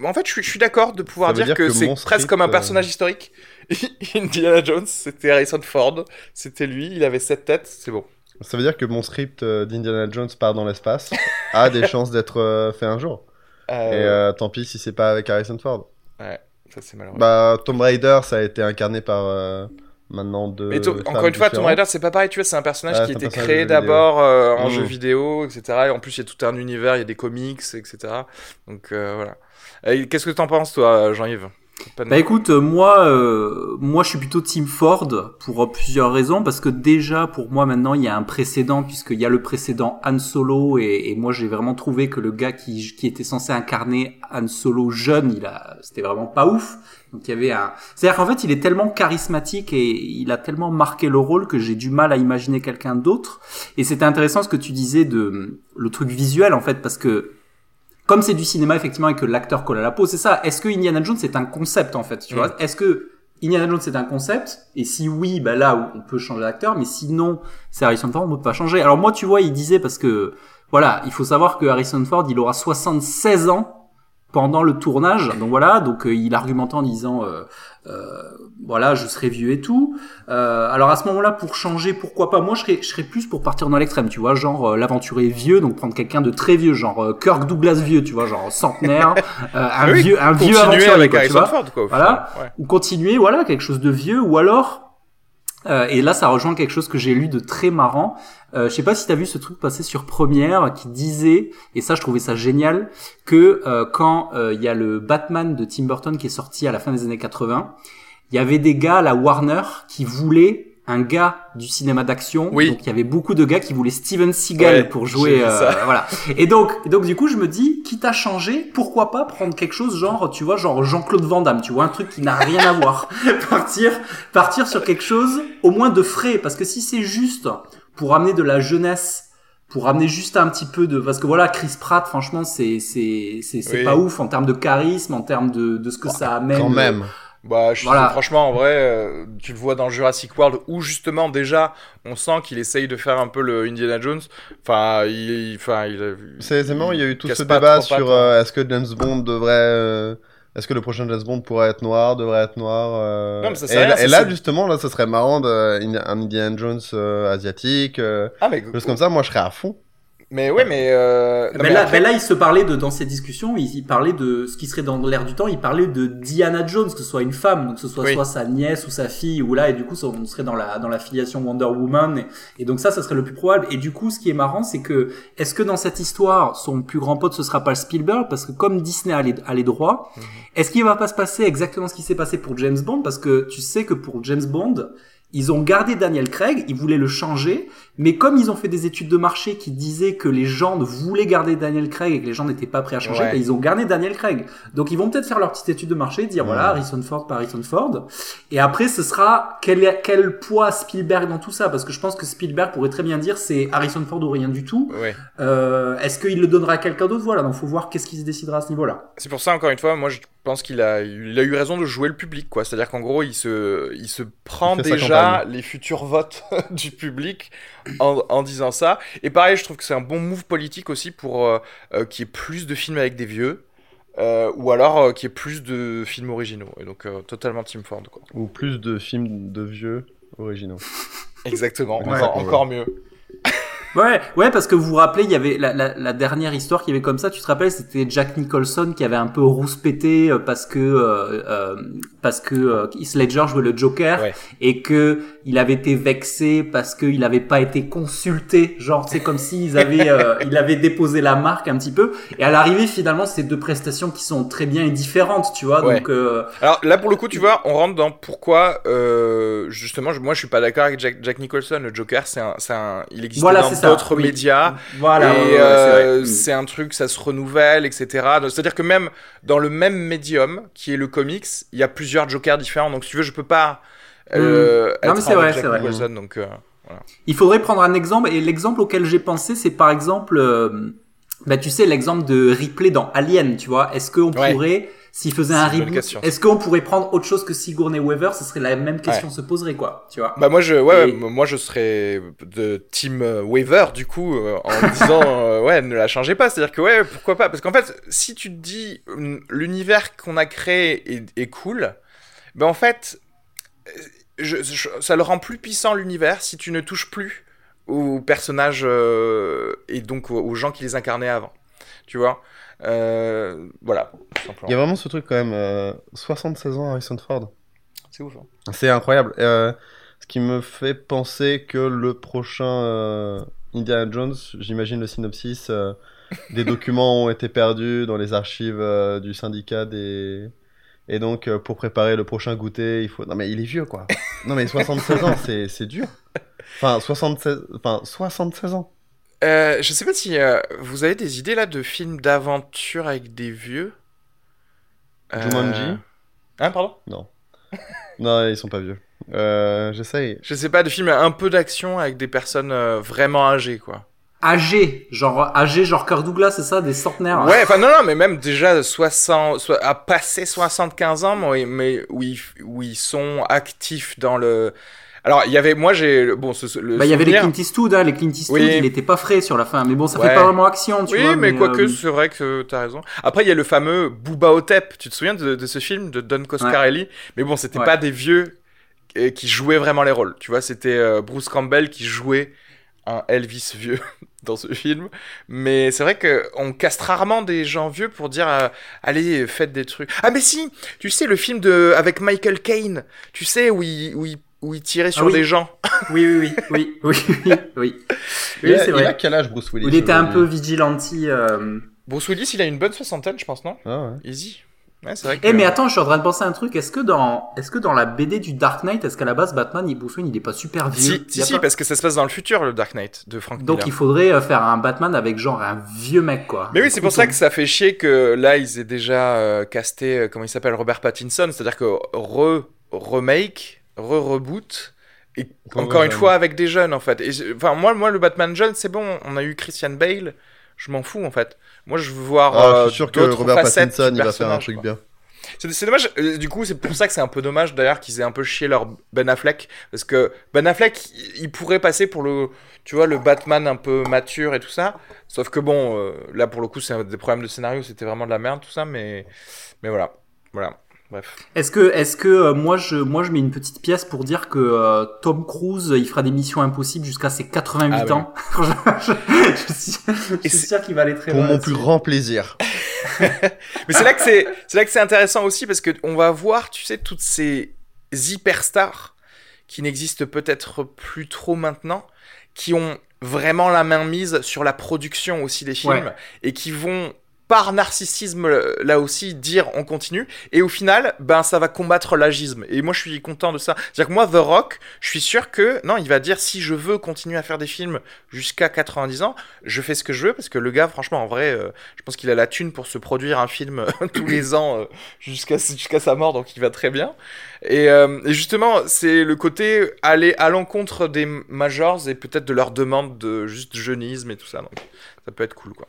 en fait, je suis, je suis d'accord de pouvoir dire, dire que, que c'est presque comme un euh, personnage historique. <laughs> Indiana Jones, c'était Harrison Ford, c'était lui, il avait cette tête, c'est bon. Ça veut dire que mon script euh, d'Indiana Jones part dans l'espace <laughs> a des chances d'être euh, fait un jour. Euh, Et tant pis si c'est pas avec Harrison Ford. Ouais, ça c'est malheureux. Bah, Tomb Raider, ça a été incarné par maintenant deux. Mais femmes encore une fois, Tomb. Raider, c'est pas pareil, tu vois, c'est un personnage Ouais, qui était créé de d'abord euh, en Mm. jeu vidéo, etc. Et en plus, il y a tout un univers, il y a des comics, etc. Donc euh, voilà. Et Qu'est-ce que t'en penses, toi, Jean-Yves Bah écoute, euh, moi, euh, moi je suis plutôt Team Ford pour euh, plusieurs raisons, parce que déjà pour moi maintenant il y a un précédent puisqu'il y a le précédent Han Solo et, et moi j'ai vraiment trouvé que le gars qui, qui était censé incarner Han Solo jeune, il a, c'était vraiment pas ouf. Donc il y avait un, c'est-à-dire qu'en fait il est tellement charismatique et il a tellement marqué le rôle que j'ai du mal à imaginer quelqu'un d'autre. Et c'était intéressant ce que tu disais de le truc visuel en fait parce que comme c'est du cinéma effectivement et que l'acteur colle à la peau, c'est ça. Est-ce que Indiana Jones c'est un concept en fait, tu Mm. vois Est-ce que Indiana Jones c'est un concept? Et si oui, bah là on peut changer d'acteur, mais sinon c'est Harrison Ford, on peut pas changer. Alors moi tu vois, il disait parce que voilà, il faut savoir que Harrison Ford il aura 76 ans pendant le tournage, donc voilà, donc euh, il argumentait en disant euh, euh, voilà, je serai vieux et tout. Euh, alors à ce moment-là, pour changer, pourquoi pas? Moi, je serais, je serais plus pour partir dans l'extrême, tu vois, genre euh, l'aventurier vieux, donc prendre quelqu'un de très vieux, genre euh, Kirk Douglas vieux, tu vois, genre centenaire, <laughs> euh, un Ah oui, vieux, un vieux aventurier, avec quoi, tu Harrison vois. Ford, quoi. au Voilà. Ouais. Ou continuer, voilà, quelque chose de vieux, ou alors. Euh, et là, ça rejoint quelque chose que j'ai lu de très marrant. Euh, je sais pas si t'as vu ce truc passer sur Première qui disait, et ça je trouvais ça génial, que euh, quand euh, il y a le Batman de Tim Burton qui est sorti à la fin des années 80, il y avait des gars à la Warner qui voulaient un gars du cinéma d'action. Oui. Donc il y avait beaucoup de gars qui voulaient Steven Seagal Ouais, pour jouer. euh, <laughs> voilà. Et donc, et donc du coup, je me dis, quitte à changer, pourquoi pas prendre quelque chose genre, tu vois, genre Jean-Claude Van Damme, tu vois, un truc qui n'a rien à voir. <laughs> partir, partir sur quelque chose au moins de frais, parce que si c'est juste pour amener de la jeunesse pour amener juste un petit peu de parce que voilà Chris Pratt franchement c'est c'est c'est Oui. pas ouf en termes de charisme en termes de de ce que ça amène Quand même. Bah, je Voilà. franchement, en vrai, euh, tu le vois dans Jurassic World où justement déjà, on sent qu'il essaye de faire un peu le Indiana Jones. Enfin, il, enfin, il a- C'est marrant, il y a eu tout ce débat sur euh, est-ce que James Bond devrait. euh, est-ce que le prochain James Bond pourrait être noir, devrait être noir euh, Non, mais ça, Et, rien, là- ça, et là, justement, là, ce serait marrant de, un Indiana Jones euh, asiatique. Euh, Ah, mais, des choses comme ça, moi je serais à fond. Mais ouais, mais. euh, non, mais, mais là, après- mais là, il se parlait de dans ces discussions, il, il parlait de ce qui serait dans l'air du temps. Il parlait de Diana Jones, que ce soit une femme, donc que ce soit Oui. soit sa nièce ou sa fille, ou là, et du coup, ça, on serait dans la dans la filiation Wonder Woman. Et, et donc ça, ça serait le plus probable. Et du coup, ce qui est marrant, c'est que est-ce que dans cette histoire, son plus grand pote, ce sera pas Spielberg, parce que comme Disney a les, a les droits, Mhm. est-ce qu'il va pas se passer exactement ce qui s'est passé pour James Bond, parce que tu sais que pour James Bond ils ont gardé Daniel Craig, ils voulaient le changer, mais comme ils ont fait des études de marché qui disaient que les gens voulaient garder Daniel Craig et que les gens n'étaient pas prêts à changer, Ouais. ben, ils ont gardé Daniel Craig. Donc ils vont peut-être faire leur petite étude de marché, dire Ouais. voilà Harrison Ford par Harrison Ford, et après ce sera quel, est- quel poids Spielberg dans tout ça, parce que je pense que Spielberg pourrait très bien dire c'est Harrison Ford ou rien du tout. Ouais. Euh, Est-ce qu'il le donnera à quelqu'un d'autre? Voilà, donc faut voir qu'est-ce qui se décidera à ce niveau-là. C'est pour ça, encore une fois, moi je pense qu'il a, il a eu raison de jouer le public, quoi. C'est-à-dire qu'en gros, il se, il se prend Il déjà les futurs votes <laughs> du public en, en disant ça. Et pareil, je trouve que c'est un bon move politique aussi pour euh, euh, qu'il y ait plus de films avec des vieux. euh, ou alors euh, qu'il y ait plus de films originaux. Et donc, euh, totalement Team Ford, quoi. Ou plus de films de vieux originaux. Exactement, Ouais. encore, Ouais. encore mieux. Ouais, ouais, parce que vous vous rappelez, il y avait la, la, la dernière histoire qu'il y avait comme ça. Tu te rappelles, c'était Jack Nicholson qui avait un peu rouspété euh, parce que euh, euh, parce que euh, Heath Ledger jouait le Joker Ouais. et que il avait été vexé parce qu'il n'avait pas été consulté. Genre, c'est comme s'ils <laughs> avaient euh, il avait déposé la marque un petit peu. Et à l'arrivée, finalement, c'est deux prestations qui sont très bien et différentes, tu vois. Ouais. Donc euh, Alors là, pour le coup, tu vois, on rentre dans pourquoi, euh, justement, moi je suis pas d'accord avec Jack, Jack Nicholson. Le Joker, c'est un, un, il existe Voilà, dans d'autres oui. médias. voilà. et ouais, euh, c'est un truc, ça se renouvelle, etc. C'est-à-dire que même dans le même médium, qui est le comics, il y a plusieurs Jokers différents. Donc si tu veux, je peux pas euh, Mm. Non, mais c'est vrai, c'est vrai. Donc euh, Il faudrait prendre un exemple, et l'exemple auquel j'ai pensé, c'est par exemple, euh, bah, tu sais, l'exemple de Ripley dans Alien, tu vois. Est-ce qu'on Ouais. pourrait, s'il faisait un reboot, est-ce qu'on pourrait prendre autre chose que Sigourney Weaver? Ce serait la même question se poserait, quoi, tu vois. Bah moi je ouais, Et- moi je serais de team euh, waiver du coup euh, en disant <laughs> euh, ouais ne la changez pas. C'est à dire que ouais pourquoi pas? Parce qu'en fait si tu te dis hum, l'univers qu'on a créé est, est cool ben en fait je- je- ça le rend plus puissant l'univers si tu ne touches plus aux personnages euh, et donc aux, gens qui les incarnaient avant. Tu vois? Voilà tout simplement. Il y a vraiment ce truc quand même. euh, 76 ans Harrison Ford. c'est ouf hein. C'est incroyable. Euh, ce qui me fait penser que le prochain euh, Indiana Jones, j'imagine le synopsis, euh, <laughs> des documents ont été perdus dans les archives euh, du syndicat des... Et donc, euh, pour préparer le prochain goûter, il faut... Non mais il est vieux, quoi. Non mais 76 ans, c'est c'est dur. Enfin, 76... enfin, 76 ans. Euh, je sais pas si euh, vous avez des idées là de films d'aventure avec des vieux? Euh, Jumanji? Hein, pardon? Non. <laughs> Non, ils sont pas vieux. Euh, J'essaye. Je sais pas, de films un peu d'action avec des personnes euh, vraiment âgées, quoi. Âgé, genre âgé, genre Kirk Douglas, c'est ça, des centenaires. Ouais, enfin non, non, mais même déjà 60, soit, à passer 75 ans, mais, mais où, ils, où ils sont actifs dans le... Alors, il y avait, moi j'ai, bon, ce, le Bah, il y avait les Clint Eastwood, hein, les Clint Eastwood, Oui. il était pas frais sur la fin, mais bon, ça Ouais. fait pas vraiment action, tu Oui, vois. mais, quoique, euh, c'est vrai que t'as raison. Après, il y a le fameux Booba Otep. Tu te souviens de, de ce film de Don Coscarelli Mais bon, c'était Ouais. pas des vieux euh, qui jouaient vraiment les rôles. Tu vois, c'était euh, Bruce Campbell qui jouait un Elvis vieux <laughs> dans ce film. Mais c'est vrai que on casse rarement des gens vieux pour dire euh, allez, faites des trucs. Ah, mais si Tu sais, le film de avec Michael Caine, tu sais, où il, où il, où il tirait sur oui. des gens. <laughs> Oui, oui, oui, oui, oui, oui, oui. Il, c'est il vrai. a quel âge Bruce Willis Il était un peu vigilante. Euh... Bruce Willis, il a une bonne soixantaine, je pense, non Ah ouais. Easy. Ouais, c'est vrai que... Eh mais attends, je suis en train de penser à un truc. Est-ce que dans, est-ce que dans la BD du Dark Knight, est-ce qu'à la base Batman, il, Bruce Wayne, il est pas super vieux? Si, Il si, a si, pas- parce que ça se passe dans le futur, le Dark Knight de Frank Donc Miller. il faudrait euh, faire un Batman avec genre un vieux mec quoi. Mais oui, c'est pour ça que ça fait chier que là, ils aient déjà euh, casté, euh, comment il s'appelle, Robert Pattinson. C'est-à-dire que re-remake, re-reboot, Et encore une fois avec des jeunes en fait. Et enfin moi, moi le Batman jeune, c'est bon. On a eu Christian Bale. Je m'en fous en fait. Moi je veux voir. Ah, je suis sûr que Robert Pattinson il va faire un truc bien. C'est dommage. Euh, du coup, c'est pour ça que c'est un peu dommage d'ailleurs qu'ils aient un peu chié leur Ben Affleck. Parce que Ben Affleck, il pourrait passer pour le, tu vois, le Batman un peu mature et tout ça. Sauf que bon, euh, là pour le coup, c'est des problèmes de scénario, c'était vraiment de la merde tout ça. Mais, mais voilà. Voilà. Bref. Est-ce que, est-ce que euh, moi je, moi je mets une petite pièce pour dire que Tom Cruise, il fera des missions impossibles jusqu'à ses 88 ah ans. <laughs> je, suis, sûr qu'il va aller très loin. Pour mon plus grand plaisir. <laughs> <laughs> Mais c'est là que c'est, c'est là que c'est intéressant aussi parce que on va voir, tu sais, toutes ces hyperstars qui n'existent peut-être plus trop maintenant, qui ont vraiment la main mise sur la production aussi des films et qui vont par narcissisme là aussi dire on continue. Et au final ben ça va combattre l'agisme. Et moi je suis content de ça. C'est à dire que moi The Rock je suis sûr que non il va dire si je veux continuer à faire des films jusqu'à 90 ans je fais ce que je veux. Parce que le gars franchement en vrai euh, je pense qu'il a la thune pour se produire un film <laughs> tous les ans euh, jusqu'à jusqu'à sa mort. Donc il va très bien. Et, euh, et justement c'est le côté aller à l'encontre des majors et peut-être de leur demande de juste jeunisme et tout ça. Donc ça peut être cool quoi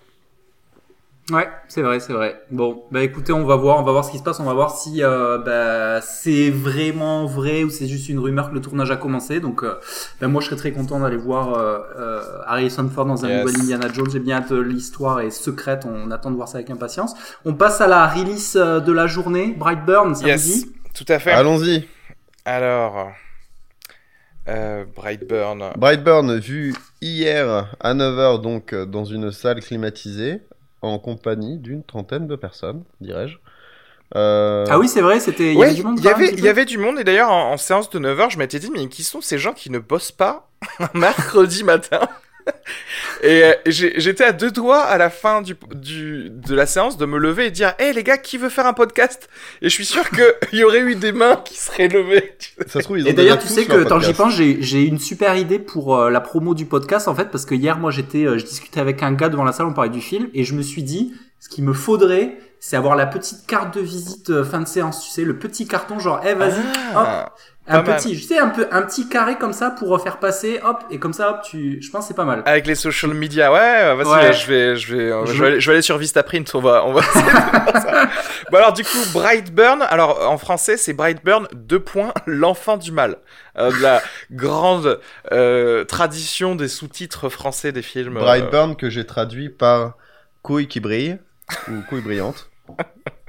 Ouais, c'est vrai, c'est vrai. Bon, bah écoutez, on va voir, on va voir ce qui se passe, on va voir si euh, bah, c'est vraiment vrai ou c'est juste une rumeur que le tournage a commencé. Donc, euh, bah, moi, je serais très content d'aller voir euh, euh Harrison Ford dans un nouvel Indiana Jones. J'ai bien hâte, l'histoire est secrète, on attend de voir ça avec impatience. On passe à la release de la journée, Brightburn, ça yes, vous dit? Tout à fait. Allons-y. Alors, euh, Brightburn. Brightburn, vu hier à 9h, donc dans une salle climatisée en compagnie d'une trentaine de personnes, dirais-je. Euh... Ah oui, c'est vrai, c'était. Il y avait du monde. Il y avait, y avait du monde, et d'ailleurs, en, en, séance de 9h, je m'étais dit, mais qui sont ces gens qui ne bossent pas <laughs> un mercredi matin? <laughs> et euh, j'étais à deux doigts à la fin du, du, de la séance de me lever et dire Hé hey, les gars, qui veut faire un podcast? Et je suis sûr qu'il <laughs> y aurait eu des mains qui seraient levées. Ça se trouve, ils ont et d'ailleurs, tu sais que, tant j'y pense, j'ai une super idée pour euh, la promo du podcast en fait, parce que hier, moi, j'étais, euh, je discutais avec un gars devant la salle, on parlait du film, et je me suis dit Ce qu'il me faudrait, c'est avoir la petite carte de visite fin de séance, tu sais, le petit carton genre, eh vas-y, ah. hop, un petit, je sais, un peu, un petit carré comme ça pour faire passer, hop, et comme ça, hop, tu, je pense c'est pas mal. Avec les social media, ouais, vas-y, je vais, je vais, je... vais, je vais aller sur Vistaprint, on va, on va. <laughs> bon alors du coup, Brightburn, alors en français c'est Brightburn deux points, <laughs> l'enfant du mal, euh, de la grande euh, tradition des sous-titres français des films. Euh, Brightburn que j'ai traduit par couille qui brille ou couille brillante. <laughs>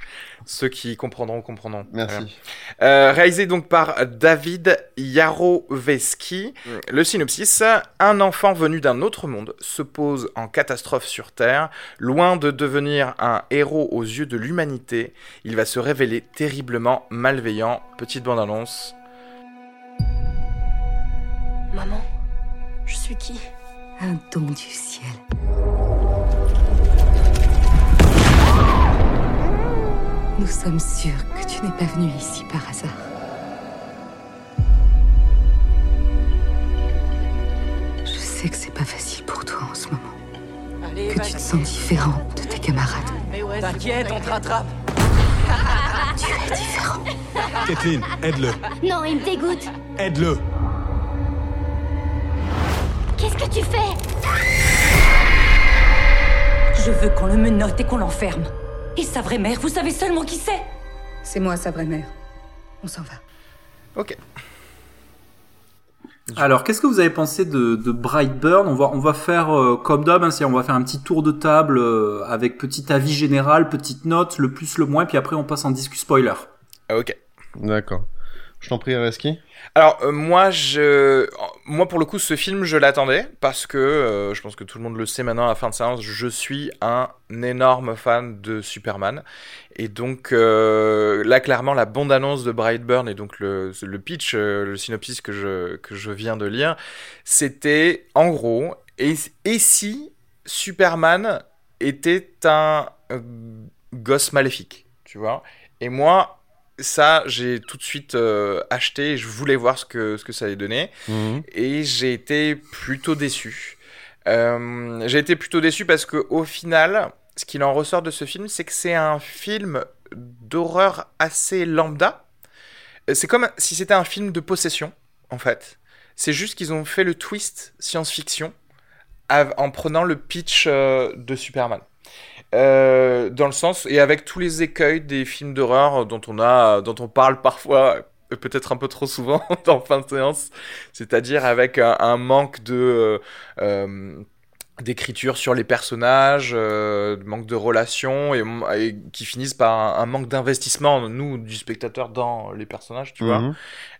Ceux qui comprendront, comprendront. Merci. Euh, réalisé donc par David Yaroveski. Mm. Le synopsis Un enfant venu d'un autre monde se pose en catastrophe sur Terre. Loin de devenir un héros aux yeux de l'humanité, il va se révéler terriblement malveillant. Petite bande-annonce. Maman, je suis qui? Un don du ciel. Nous sommes sûrs que tu n'es pas venu ici par hasard. Je sais que c'est pas facile pour toi en ce moment. que tu te sens différent de tes camarades. T'inquiète, on te rattrape. tu es différent. Kathleen, aide-le. Non, il me dégoûte. Aide-le. Qu'est-ce que tu fais? Je veux qu'on le menotte et qu'on l'enferme. Et sa vraie mère, vous savez seulement qui c'est? C'est moi, sa vraie mère. On s'en va. Ok. Alors, qu'est-ce que vous avez pensé de, de Brightburn? On va, on va faire euh, comme d'hab, hein, on va faire un petit tour de table euh, avec petit avis général, petite note, le plus, le moins, puis après on passe en discu spoiler. Ok. D'accord. Je t'en prie, Reski. Alors euh, moi, je, pour le coup, ce film, je l'attendais parce que euh, je pense que tout le monde le sait maintenant à la fin de séance. Je suis un énorme fan de Superman et donc euh, là, clairement, la bande-annonce de Brightburn et donc le, pitch, le synopsis que je que je viens de lire, c'était en gros et si Superman était un gosse maléfique, tu vois? Et moi, ça, j'ai tout de suite euh, acheté. Je voulais voir ce que, ce que ça allait donner. Mhm. Et j'ai été plutôt déçu. Euh, j'ai été plutôt déçu parce que au final, ce qu'il en ressort de ce film, c'est que c'est un film d'horreur assez lambda. C'est comme si c'était un film de possession, en fait. c'est juste qu'ils ont fait le twist science-fiction en prenant le pitch euh, de Superman. Euh, dans le sens et avec tous les écueils des films d'horreur dont on a dont on parle parfois peut-être un peu trop souvent en fin de séance c'est-à-dire avec un, manque de euh, d'écriture sur les personnages, euh, manque de relations et, qui finissent par un, manque d'investissement nous du spectateur dans les personnages, tu vois. Mhm.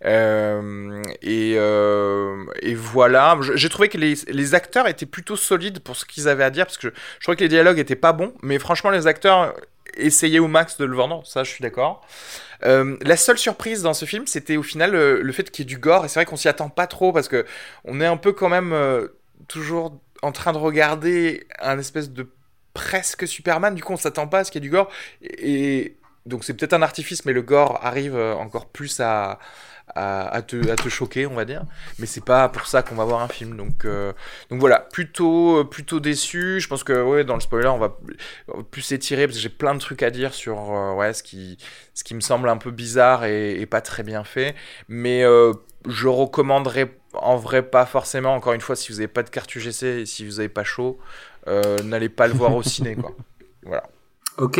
Euh, et, euh, et, voilà, j'ai trouvé que les, les, acteurs étaient plutôt solides pour ce qu'ils avaient à dire parce que je, je trouvais que les dialogues étaient pas bons, mais franchement les acteurs essayaient au max de le vendre, ça je suis d'accord. Euh, la seule surprise dans ce film, c'était au final le, fait qu'il y ait du gore, et c'est vrai qu'on s'y attend pas trop parce que on est un peu quand même toujours en train de regarder un espèce de presque Superman, du coup on s'attend pas à ce qu'il y ait du gore. Et, donc c'est peut-être un artifice, mais le gore arrive euh, encore plus à, te, à te, choquer, on va dire. Mais c'est pas pour ça qu'on va voir un film. Donc, euh, donc voilà, plutôt, plutôt déçu. Je pense que dans le spoiler, on va plus s'étirer parce que j'ai plein de trucs à dire sur euh, ouais, ce, qui, ce qui me semble un peu bizarre et pas très bien fait. Mais je recommanderais en vrai, pas forcément. Encore une fois, si vous n'avez pas de carte UGC et si vous n'avez pas chaud, euh, n'allez pas le voir au ciné, quoi. <laughs> Voilà. Ok.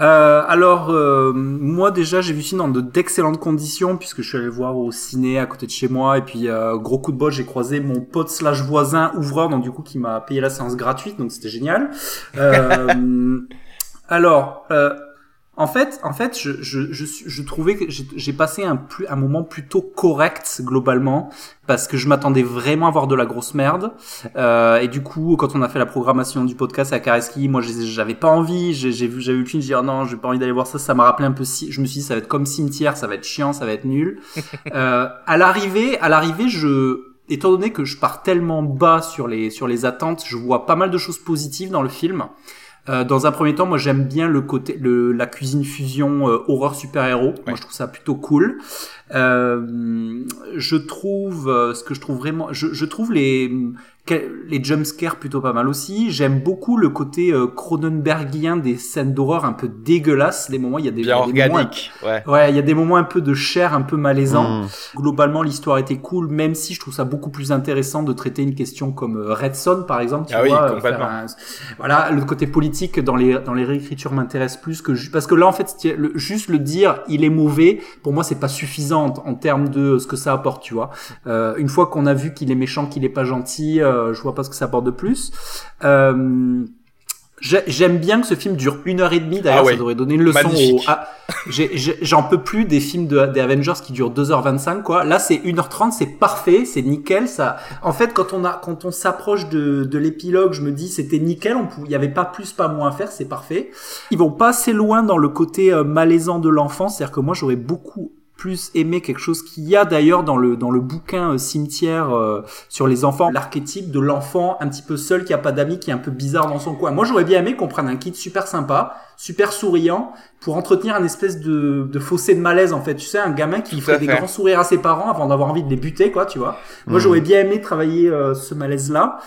Euh, alors euh, moi déjà j'ai vu ce film dans d'excellentes conditions puisque je suis allé le voir au ciné à côté de chez moi et puis gros coup de bol j'ai croisé mon pote slash voisin ouvreur donc du coup qui m'a payé la séance gratuite donc c'était génial. <laughs> alors en fait, en fait, je, je, je, je trouvais que j'ai passé un, plus, un moment plutôt correct globalement parce que je m'attendais vraiment à voir de la grosse merde. Euh, et du coup, quand on a fait la programmation du podcast à Kareski, moi, j'avais pas envie. J'ai vu, j'avais eu le film, j'ai dit oh non, j'ai pas envie d'aller voir ça. Ça m'a rappelé un peu. Si, je me suis dit, ça va être comme cimetière, ça va être chiant, ça va être nul. <laughs> euh, à l'arrivée, à l'arrivée, je étant donné que je pars tellement bas sur les sur les attentes, je vois pas mal de choses positives dans le film. Euh, dans un premier temps, moi j'aime bien le côté, le, la cuisine fusion euh, horreur super héros. Moi je trouve ça plutôt cool. Euh, je trouve euh, ce que je trouve vraiment, je, je trouve les les jumpscares plutôt pas mal aussi. J'aime beaucoup le côté euh, Cronenbergien des scènes d'horreur un peu dégueulasses. Des moments, il y a des, Bien organique. ouais. ouais, il y a des moments un peu de chair, un peu malaisant. Mmh. Globalement, l'histoire était cool, même si je trouve ça beaucoup plus intéressant de traiter une question comme euh, Red Son, par exemple. Tu ah vois, oui, complètement. Voilà, le côté politique dans les dans les réécritures m'intéresse plus que parce que là, en fait, le... juste le dire, il est mauvais. Pour moi, c'est pas suffisant en, termes de ce que ça apporte, tu vois. Euh, une fois qu'on a vu qu'il est méchant, qu'il est pas gentil. Euh, euh, je vois pas ce que ça apporte de plus. Euh, j'aime bien que ce film dure une heure et demie. D'ailleurs, ah ça devrait donner une leçon. Au... Ah, J'en peux plus des films de, des Avengers qui durent 2h25 quoi. Là, c'est 1h30, c'est parfait, c'est nickel. Ça. En fait, quand on a, quand on s'approche de, de l'épilogue, je me dis c'était nickel. Il y avait pas plus, pas moins à faire, c'est parfait. Ils vont pas assez loin dans le côté euh, malaisant de l'enfant. C'est-à-dire que moi, j'aurais beaucoup plus aimer quelque chose qu'il y a d'ailleurs dans le dans le bouquin euh, cimetière euh, sur les enfants. L'archétype de l'enfant un petit peu seul qui a pas d'amis qui est un peu bizarre dans son coin. Moi j'aurais bien aimé qu'on prenne un kit super sympa super souriant pour entretenir un espèce de, de fossé de malaise en fait. Tu sais un gamin qui fait des grands sourires à ses parents avant d'avoir envie de les buter quoi tu vois. Moi mmh. j'aurais bien aimé travailler euh, ce malaise là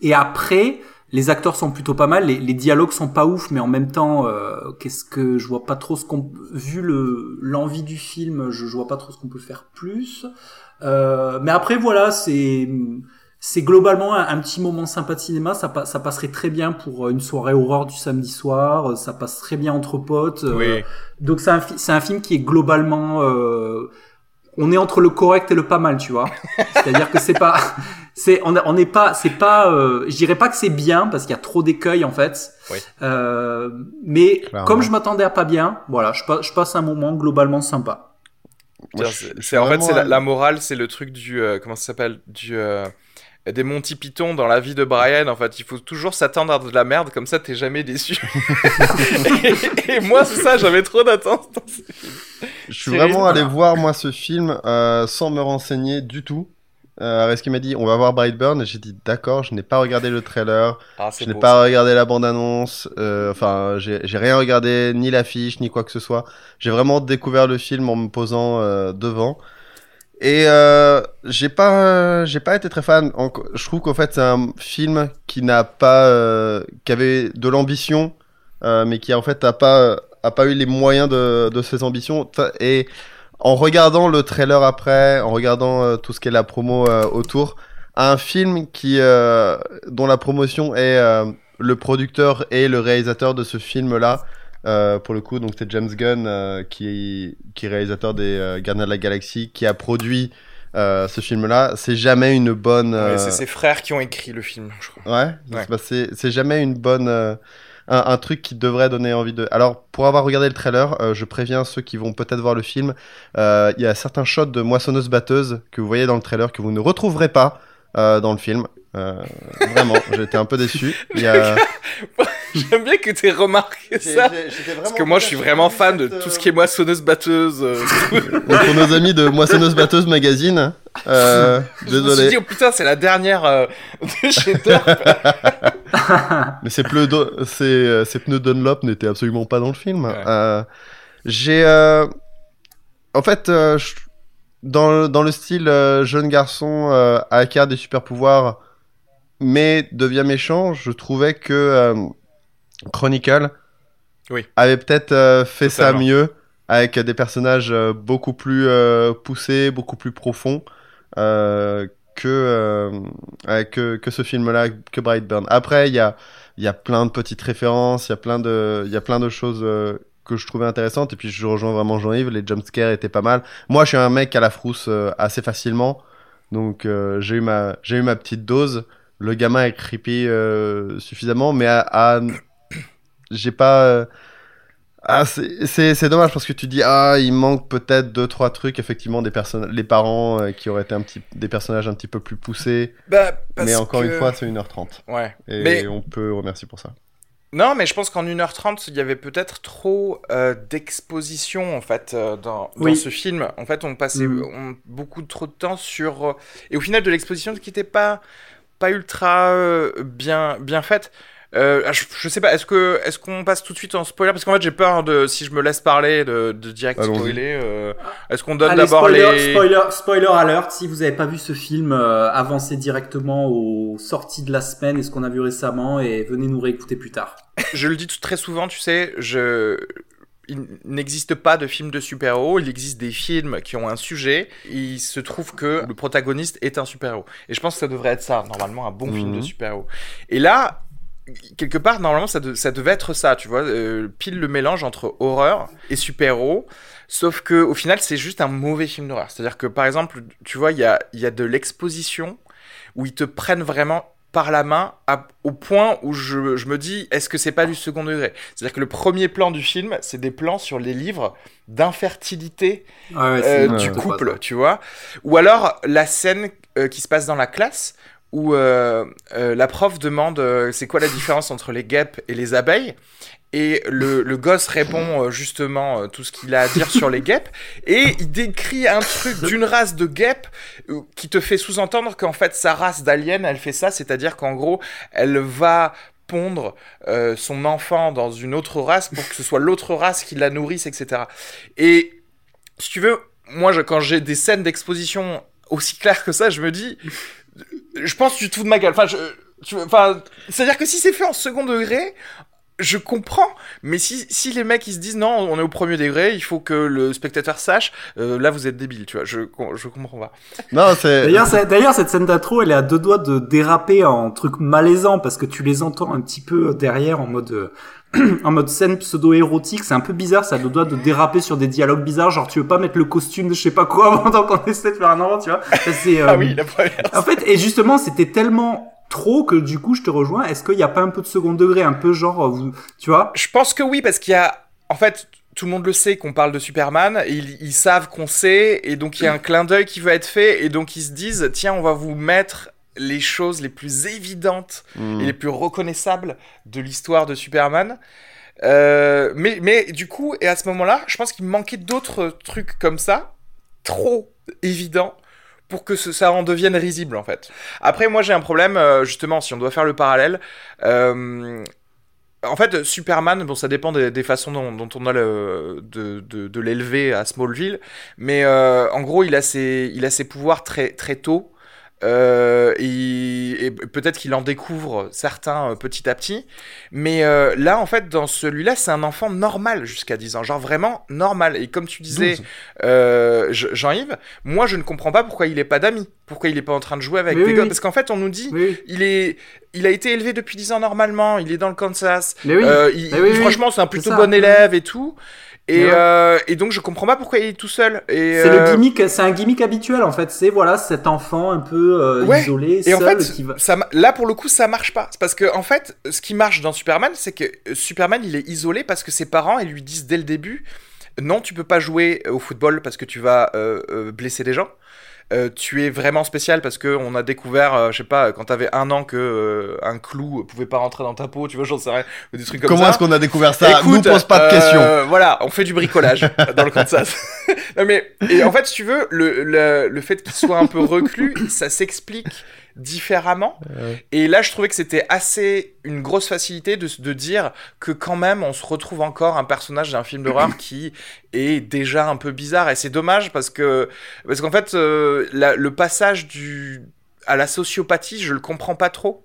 et après les acteurs sont plutôt pas mal, les, les, dialogues sont pas ouf, mais en même temps, euh, qu'est-ce que je vois pas trop ce qu'on vu le l'envie du film, je, je vois pas trop ce qu'on peut faire plus. Euh, mais après voilà, c'est c'est globalement un, petit moment sympa de cinéma. Ça, ça passerait très bien pour une soirée horreur du samedi soir. Ça passe très bien entre potes. Oui. donc c'est un, c'est un film qui est globalement euh, on est entre le correct et le pas mal, tu vois. C'est-à-dire que c'est pas, c'est, on n'est pas, c'est pas, euh, je dirais pas que c'est bien parce qu'il y a trop d'écueils en fait. Oui. Euh, mais comme je m'attendais à pas bien, voilà, je, je passe un moment globalement sympa. C'est en fait c'est la, morale, c'est le truc du euh, comment ça s'appelle? Du euh, des Monty Python dans la vie de Brian. En fait, il faut toujours s'attendre à de la merde, comme ça t'es jamais déçu. <laughs> et, moi, c'est ça, j'avais trop d'attentes dans ce film. Je suis vraiment allé voir moi ce film euh, sans me renseigner du tout. Euh, qui m'a dit on va voir Brightburn et j'ai dit d'accord je n'ai pas regardé le trailer ah, je n'ai pas regardé la bande annonce euh, enfin j'ai rien regardé ni l'affiche ni quoi que ce soit j'ai vraiment découvert le film en me posant euh, devant et euh, j'ai pas, j'ai pas été très fan. Je trouve qu'en fait c'est un film qui n'a pas, euh, qui avait de l'ambition, euh, mais qui en fait a pas, a pas eu les moyens de, de ses ambitions. Et en regardant le trailer après, en regardant euh, tout ce qu'est la promo euh, autour, un film qui euh, dont la promotion est le producteur et le réalisateur de ce film-là. Euh, pour le coup, donc c'est James Gunn euh, qui qui est réalisateur des euh, Gardiens de la Galaxie, qui a produit euh, ce film-là. C'est jamais une bonne. Ouais, c'est ses frères qui ont écrit le film, je crois. Ouais, Ouais. bah, c'est jamais une bonne euh, un, un truc qui devrait donner envie de. Alors pour avoir regardé le trailer, je préviens ceux qui vont peut-être voir le film, il y a certains shots de moissonneuse batteuse que vous voyez dans le trailer que vous ne retrouverez pas euh, dans le film. Euh, vraiment, <laughs> j'étais un peu déçu. Il y a... J'aime bien que tu aies remarqué ça. Parce que moi, je suis vraiment fan de tout ce qui est moissonneuse batteuse. euh, <laughs> Donc, pour nos amis de moissonneuse batteuse magazine, euh, Je me suis dit, désolé, oh putain, c'est la dernière euh, <laughs> de chez mais ces pneus, ces, euh, ces pneus Dunlop n'étaient absolument pas dans le film. Ouais. Euh, j'ai, euh, en fait, euh, je- dans, le- dans le style euh, jeune garçon euh, acquiert des super pouvoirs, mais devient méchant, je trouvais que euh, Chronicle Oui. avait peut-être euh, fait ça mieux avec des personnages beaucoup plus poussés, beaucoup plus profonds. que, que, que ce film-là, que Brightburn. Après, il y a, y a plein de petites références, il y a plein de, il y a plein de choses que je trouvais intéressantes. Et puis, je rejoins vraiment Jean-Yves, les jumpscares étaient pas mal. Moi, je suis un mec à la frousse euh, assez facilement. Donc, euh, j'ai eu, ma, j'ai eu ma petite dose. Le gamin est creepy euh, suffisamment, mais à, à- j'ai pas. ah, c'est- c'est c'est dommage parce que tu dis ah il manque peut-être deux trois trucs effectivement des personnes les parents euh, qui auraient été un petit des personnages un petit peu plus poussés Bah, parce mais encore que- une fois c'est 1h30 Ouais. et Mais- on peut remercier pour ça Non, mais je pense qu'en 1h30, il y avait peut-être trop euh, d'exposition en fait euh, dans, ce film. En fait, on passait on- beaucoup trop de temps sur euh, et au final de l'exposition qui n'était pas pas ultra bien bien faite. Euh, je, je sais pas, est-ce que est-ce qu'on passe tout de suite en spoiler? Parce qu'en fait j'ai peur de si je me laisse parler de, de direct spoiler. euh, est-ce qu'on donne d'abord spoiler, les spoiler, spoiler alert. Si vous n'avez pas vu ce film, euh, avancez directement aux sorties de la semaine et ce qu'on a vu récemment et venez nous réécouter plus tard. <laughs> Je le dis tout- très souvent, tu sais, je... il n'existe pas de film de super-héros, il existe des films qui ont un sujet, il se trouve que le protagoniste est un super-héros. Et je pense que ça devrait être ça, normalement, un bon film de Mhm. super-héros. Et là, quelque part, normalement, ça, de- ça devait être ça, tu vois, euh, pile le mélange entre horreur et super-héros. Sauf que au final, c'est juste un mauvais film d'horreur. C'est-à-dire que, par exemple, tu vois, il y a, y a de l'exposition où ils te prennent vraiment par la main à- au point où je, je me dis est-ce que c'est pas du second degré? C'est-à-dire que le premier plan du film, c'est des plans sur les livres d'infertilité Ah ouais, euh, du couple, tu vois? Ou alors la scène euh, qui se passe dans la classe où euh, euh, la prof demande euh, c'est quoi la différence entre les guêpes et les abeilles? Et le, gosse répond justement tout ce qu'il a à dire sur les guêpes. Et il décrit un truc d'une race de guêpes qui te fait sous-entendre qu'en fait sa race d'alien elle fait ça, c'est-à-dire qu'en gros elle va pondre son enfant dans une autre race pour que ce soit l'autre race qui la nourrisse, etc. Et si tu veux, moi quand j'ai des scènes d'exposition aussi claires que ça, je me dis, je pense que tu te fous de ma gueule. Enfin, je, tu- enfin, c'est-à-dire que si c'est fait en second degré, je comprends, mais si, si les mecs ils se disent non, on est au premier degré, il faut que le spectateur sache, euh, là vous êtes débile, tu vois, je, je comprends pas. non c'est d'ailleurs, cette scène d'intro, elle est à deux doigts de déraper en truc malaisant parce que tu les entends un petit peu derrière en mode euh, en mode scène pseudo-érotique. C'est un peu bizarre, ça a deux doigts de déraper sur des dialogues bizarres. Genre, tu veux pas mettre le costume de je sais pas quoi <laughs> pendant qu'on essaie de faire un enfant, tu vois c'est, euh, Ah oui, la première. En fait, et justement, c'était tellement trop que du coup, je te rejoins. Est-ce qu'il n'y a pas un peu de second degré, un peu genre, euh, vous- tu vois? Je pense que oui, parce qu'il y a. En fait, tout le monde le sait qu'on parle de Superman, ils, ils savent qu'on sait, et donc il y a un clin d'œil qui veut être fait, et donc ils se disent tiens, on va vous mettre les choses les plus évidentes Hmm. et les plus reconnaissables de l'histoire de Superman. Euh, mais, mais du coup, et à ce moment-là, je pense qu'il manquait d'autres trucs comme ça, trop évidents, pour que ce- ça en devienne risible en fait. Après, moi j'ai un problème, euh, justement, si on doit faire le parallèle. euh, en fait, Superman, bon, ça dépend des, des façons dont, dont on a le, de, de, de l'élever à Smallville, mais en gros, il a ses, il a ses pouvoirs très, très tôt. Euh, et, et peut-être qu'il en découvre certains euh, petit à petit. Mais euh, là, en fait, dans celui-là, c'est un enfant normal jusqu'à 10 ans, genre vraiment normal. Et comme tu disais, 12. Je- Jean-Yves, moi, je ne comprends pas pourquoi il est pas d'amis, pourquoi il est pas en train de jouer avec des oui, oui. parce qu'en fait, on nous dit, Oui. il est, il a été élevé depuis 10 ans normalement, il est dans le Kansas, Mais oui. il- Mais franchement, c'est un plutôt bon élève et tout. Et, Mais ouais. euh, et donc, je comprends pas pourquoi il est tout seul. Et, C'est euh, le gimmick, c'est un gimmick habituel en fait. C'est voilà cet enfant un peu euh, Ouais. isolé, Et en seul, fait, qui va. ça, là pour le coup, ça marche pas. C'est parce que en fait, ce qui marche dans Superman, c'est que euh, Superman, il est isolé parce que ses parents, ils lui disent dès le début, non, tu peux pas jouer au football parce que tu vas euh, euh, blesser des gens. Euh, tu es vraiment spécial parce que on a découvert, euh, je sais pas, quand t'avais un an que euh, un clou pouvait pas rentrer dans ta peau, tu vois, j'en sais rien, ou des trucs comme Comment ça. est-ce qu'on a découvert ça? Écoute, Nous pose pas de euh, questions. Voilà, on fait du bricolage <laughs> dans le Kansas. <laughs> non mais et en fait, si tu veux, le, le, le fait qu'il soit un peu reclus, ça s'explique différemment. Et là, je trouvais que c'était assez une grosse facilité de, de dire que quand même, on se retrouve encore un personnage d'un film d'horreur <clears throat> qui est déjà un peu bizarre. Et c'est dommage parce que parce qu'en fait, euh, la- le passage du à la sociopathie, je le comprends pas trop.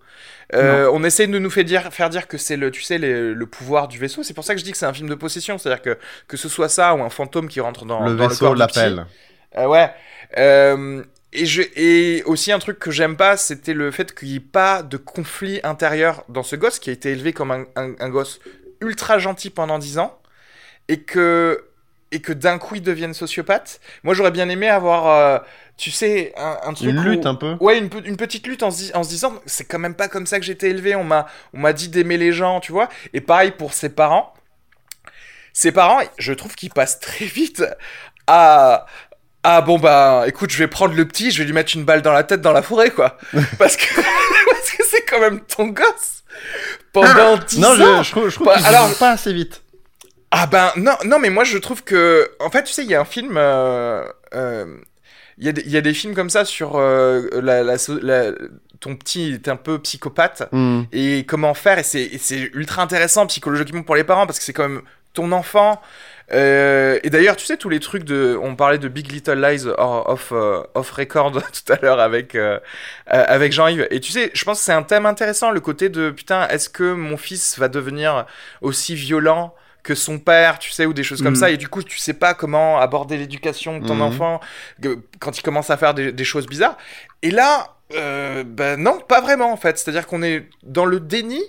Euh, on essaie de nous faire dire, faire dire que c'est le, tu sais, les- le pouvoir du vaisseau. C'est pour ça que je dis que c'est un film de possession. C'est-à-dire que que ce soit ça ou un fantôme qui rentre dans Le dans vaisseau corps l'appelle. Euh, ouais. Euh, et, je, et aussi un truc que j'aime pas, c'était le fait qu'il n'y ait pas de conflit intérieur dans ce gosse qui a été élevé comme un, un- un gosse ultra gentil pendant 10 ans et que, et que d'un coup il devienne sociopathe. Moi j'aurais bien aimé avoir, euh, tu sais, un, un truc. Une où- lutte un peu. Ouais, une, une petite lutte en se, dis- en se disant, c'est quand même pas comme ça que j'ai été élevé. On m'a, on m'a dit d'aimer les gens, tu vois. Et pareil pour ses parents. Ses parents, je trouve qu'ils passent très vite à. Ah bon bah écoute je vais prendre le petit je vais lui mettre une balle dans la tête dans la forêt quoi <laughs> parce que <laughs> parce que c'est quand même ton gosse pendant 10 Non, ans je, je trouve, je trouve Bah, alors- pas assez vite. ah ben non, non mais moi je trouve que en fait tu sais il y a un film euh, euh, il y, a des- il y a des films comme ça sur euh, la, la, so- la- ton petit est un peu psychopathe Hmm. et comment faire et c'est ultra intéressant psychologiquement pour les parents parce que c'est quand même ton enfant Euh, et d'ailleurs tu sais tous les trucs de on parlait de Big Little Lies off euh, off record <laughs> tout à l'heure avec euh, avec Jean-Yves et tu sais je pense que c'est un thème intéressant le côté de putain est-ce que mon fils va devenir aussi violent que son père, tu sais, ou des choses comme Mhm. ça, et du coup, tu sais pas comment aborder l'éducation de ton Mhm. enfant quand il commence à faire des, des choses bizarres. Et là, euh, ben non, pas vraiment en fait. C'est-à-dire qu'on est dans le déni,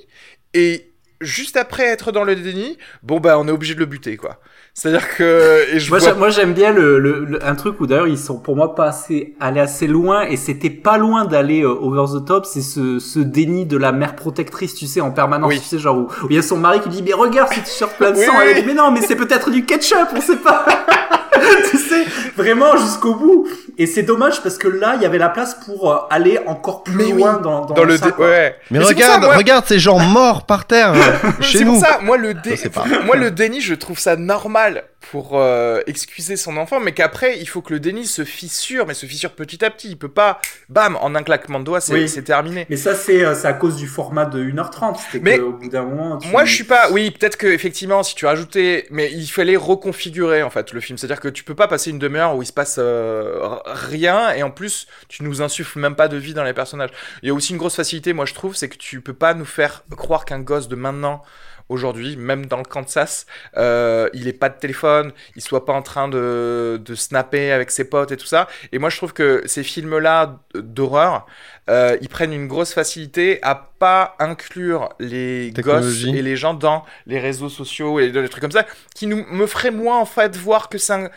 et juste après être dans le déni, bon ben on est obligé de le buter, quoi. C'est-à-dire que et je Moi, j'aime bien le, le- le- un truc où d'ailleurs ils sont pour moi pas assez allés assez loin et c'était pas loin d'aller euh, over the top c'est ce, ce déni de la mère protectrice tu sais en permanence Oui. tu sais genre où il y a son mari qui lui dit mais regarde ce t-shirt plein de Oui, sang oui. elle dit mais non mais c'est peut-être du ketchup on sait pas <laughs> <laughs> tu sais vraiment jusqu'au bout et c'est dommage parce que là il y avait la place pour euh, aller encore plus Mais oui, loin dans, dans, dans le ça, dé- quoi. ouais. Mais, c'est regarde, ça, moi- regarde ces gens morts par terre hein, <laughs> chez C'est nous. pour ça, le, dé- moi le déni, je trouve ça normal pour euh, excuser son enfant, mais qu'après il faut que le déni se fissure, mais se fissure petit à petit. Il peut pas, bam, en un claquement de doigts, c'est Oui. terminé. mais ça c'est euh, c'est à cause du format de 1h30 c'était Mais qu'au bout d'un moment tu- Moi, je suis pas. Oui, peut-être que effectivement, si tu rajoutais, mais il fallait reconfigurer en fait le film. C'est-à-dire que tu peux pas passer une demi-heure où il se passe euh, rien et en plus tu nous insuffles même pas de vie dans les personnages. Il y a aussi une grosse facilité, moi je trouve, c'est que tu peux pas nous faire croire qu'un gosse de maintenant. Aujourd'hui, même dans le Kansas, euh, il est pas de téléphone, il soit pas en train de, de snapper avec ses potes et tout ça. Et moi, je trouve que ces films-là d'horreur, euh, ils prennent une grosse facilité à pas inclure les gosses et les gens dans les réseaux sociaux et des trucs comme ça, qui nous, me ferait moins en fait voir que c'est un-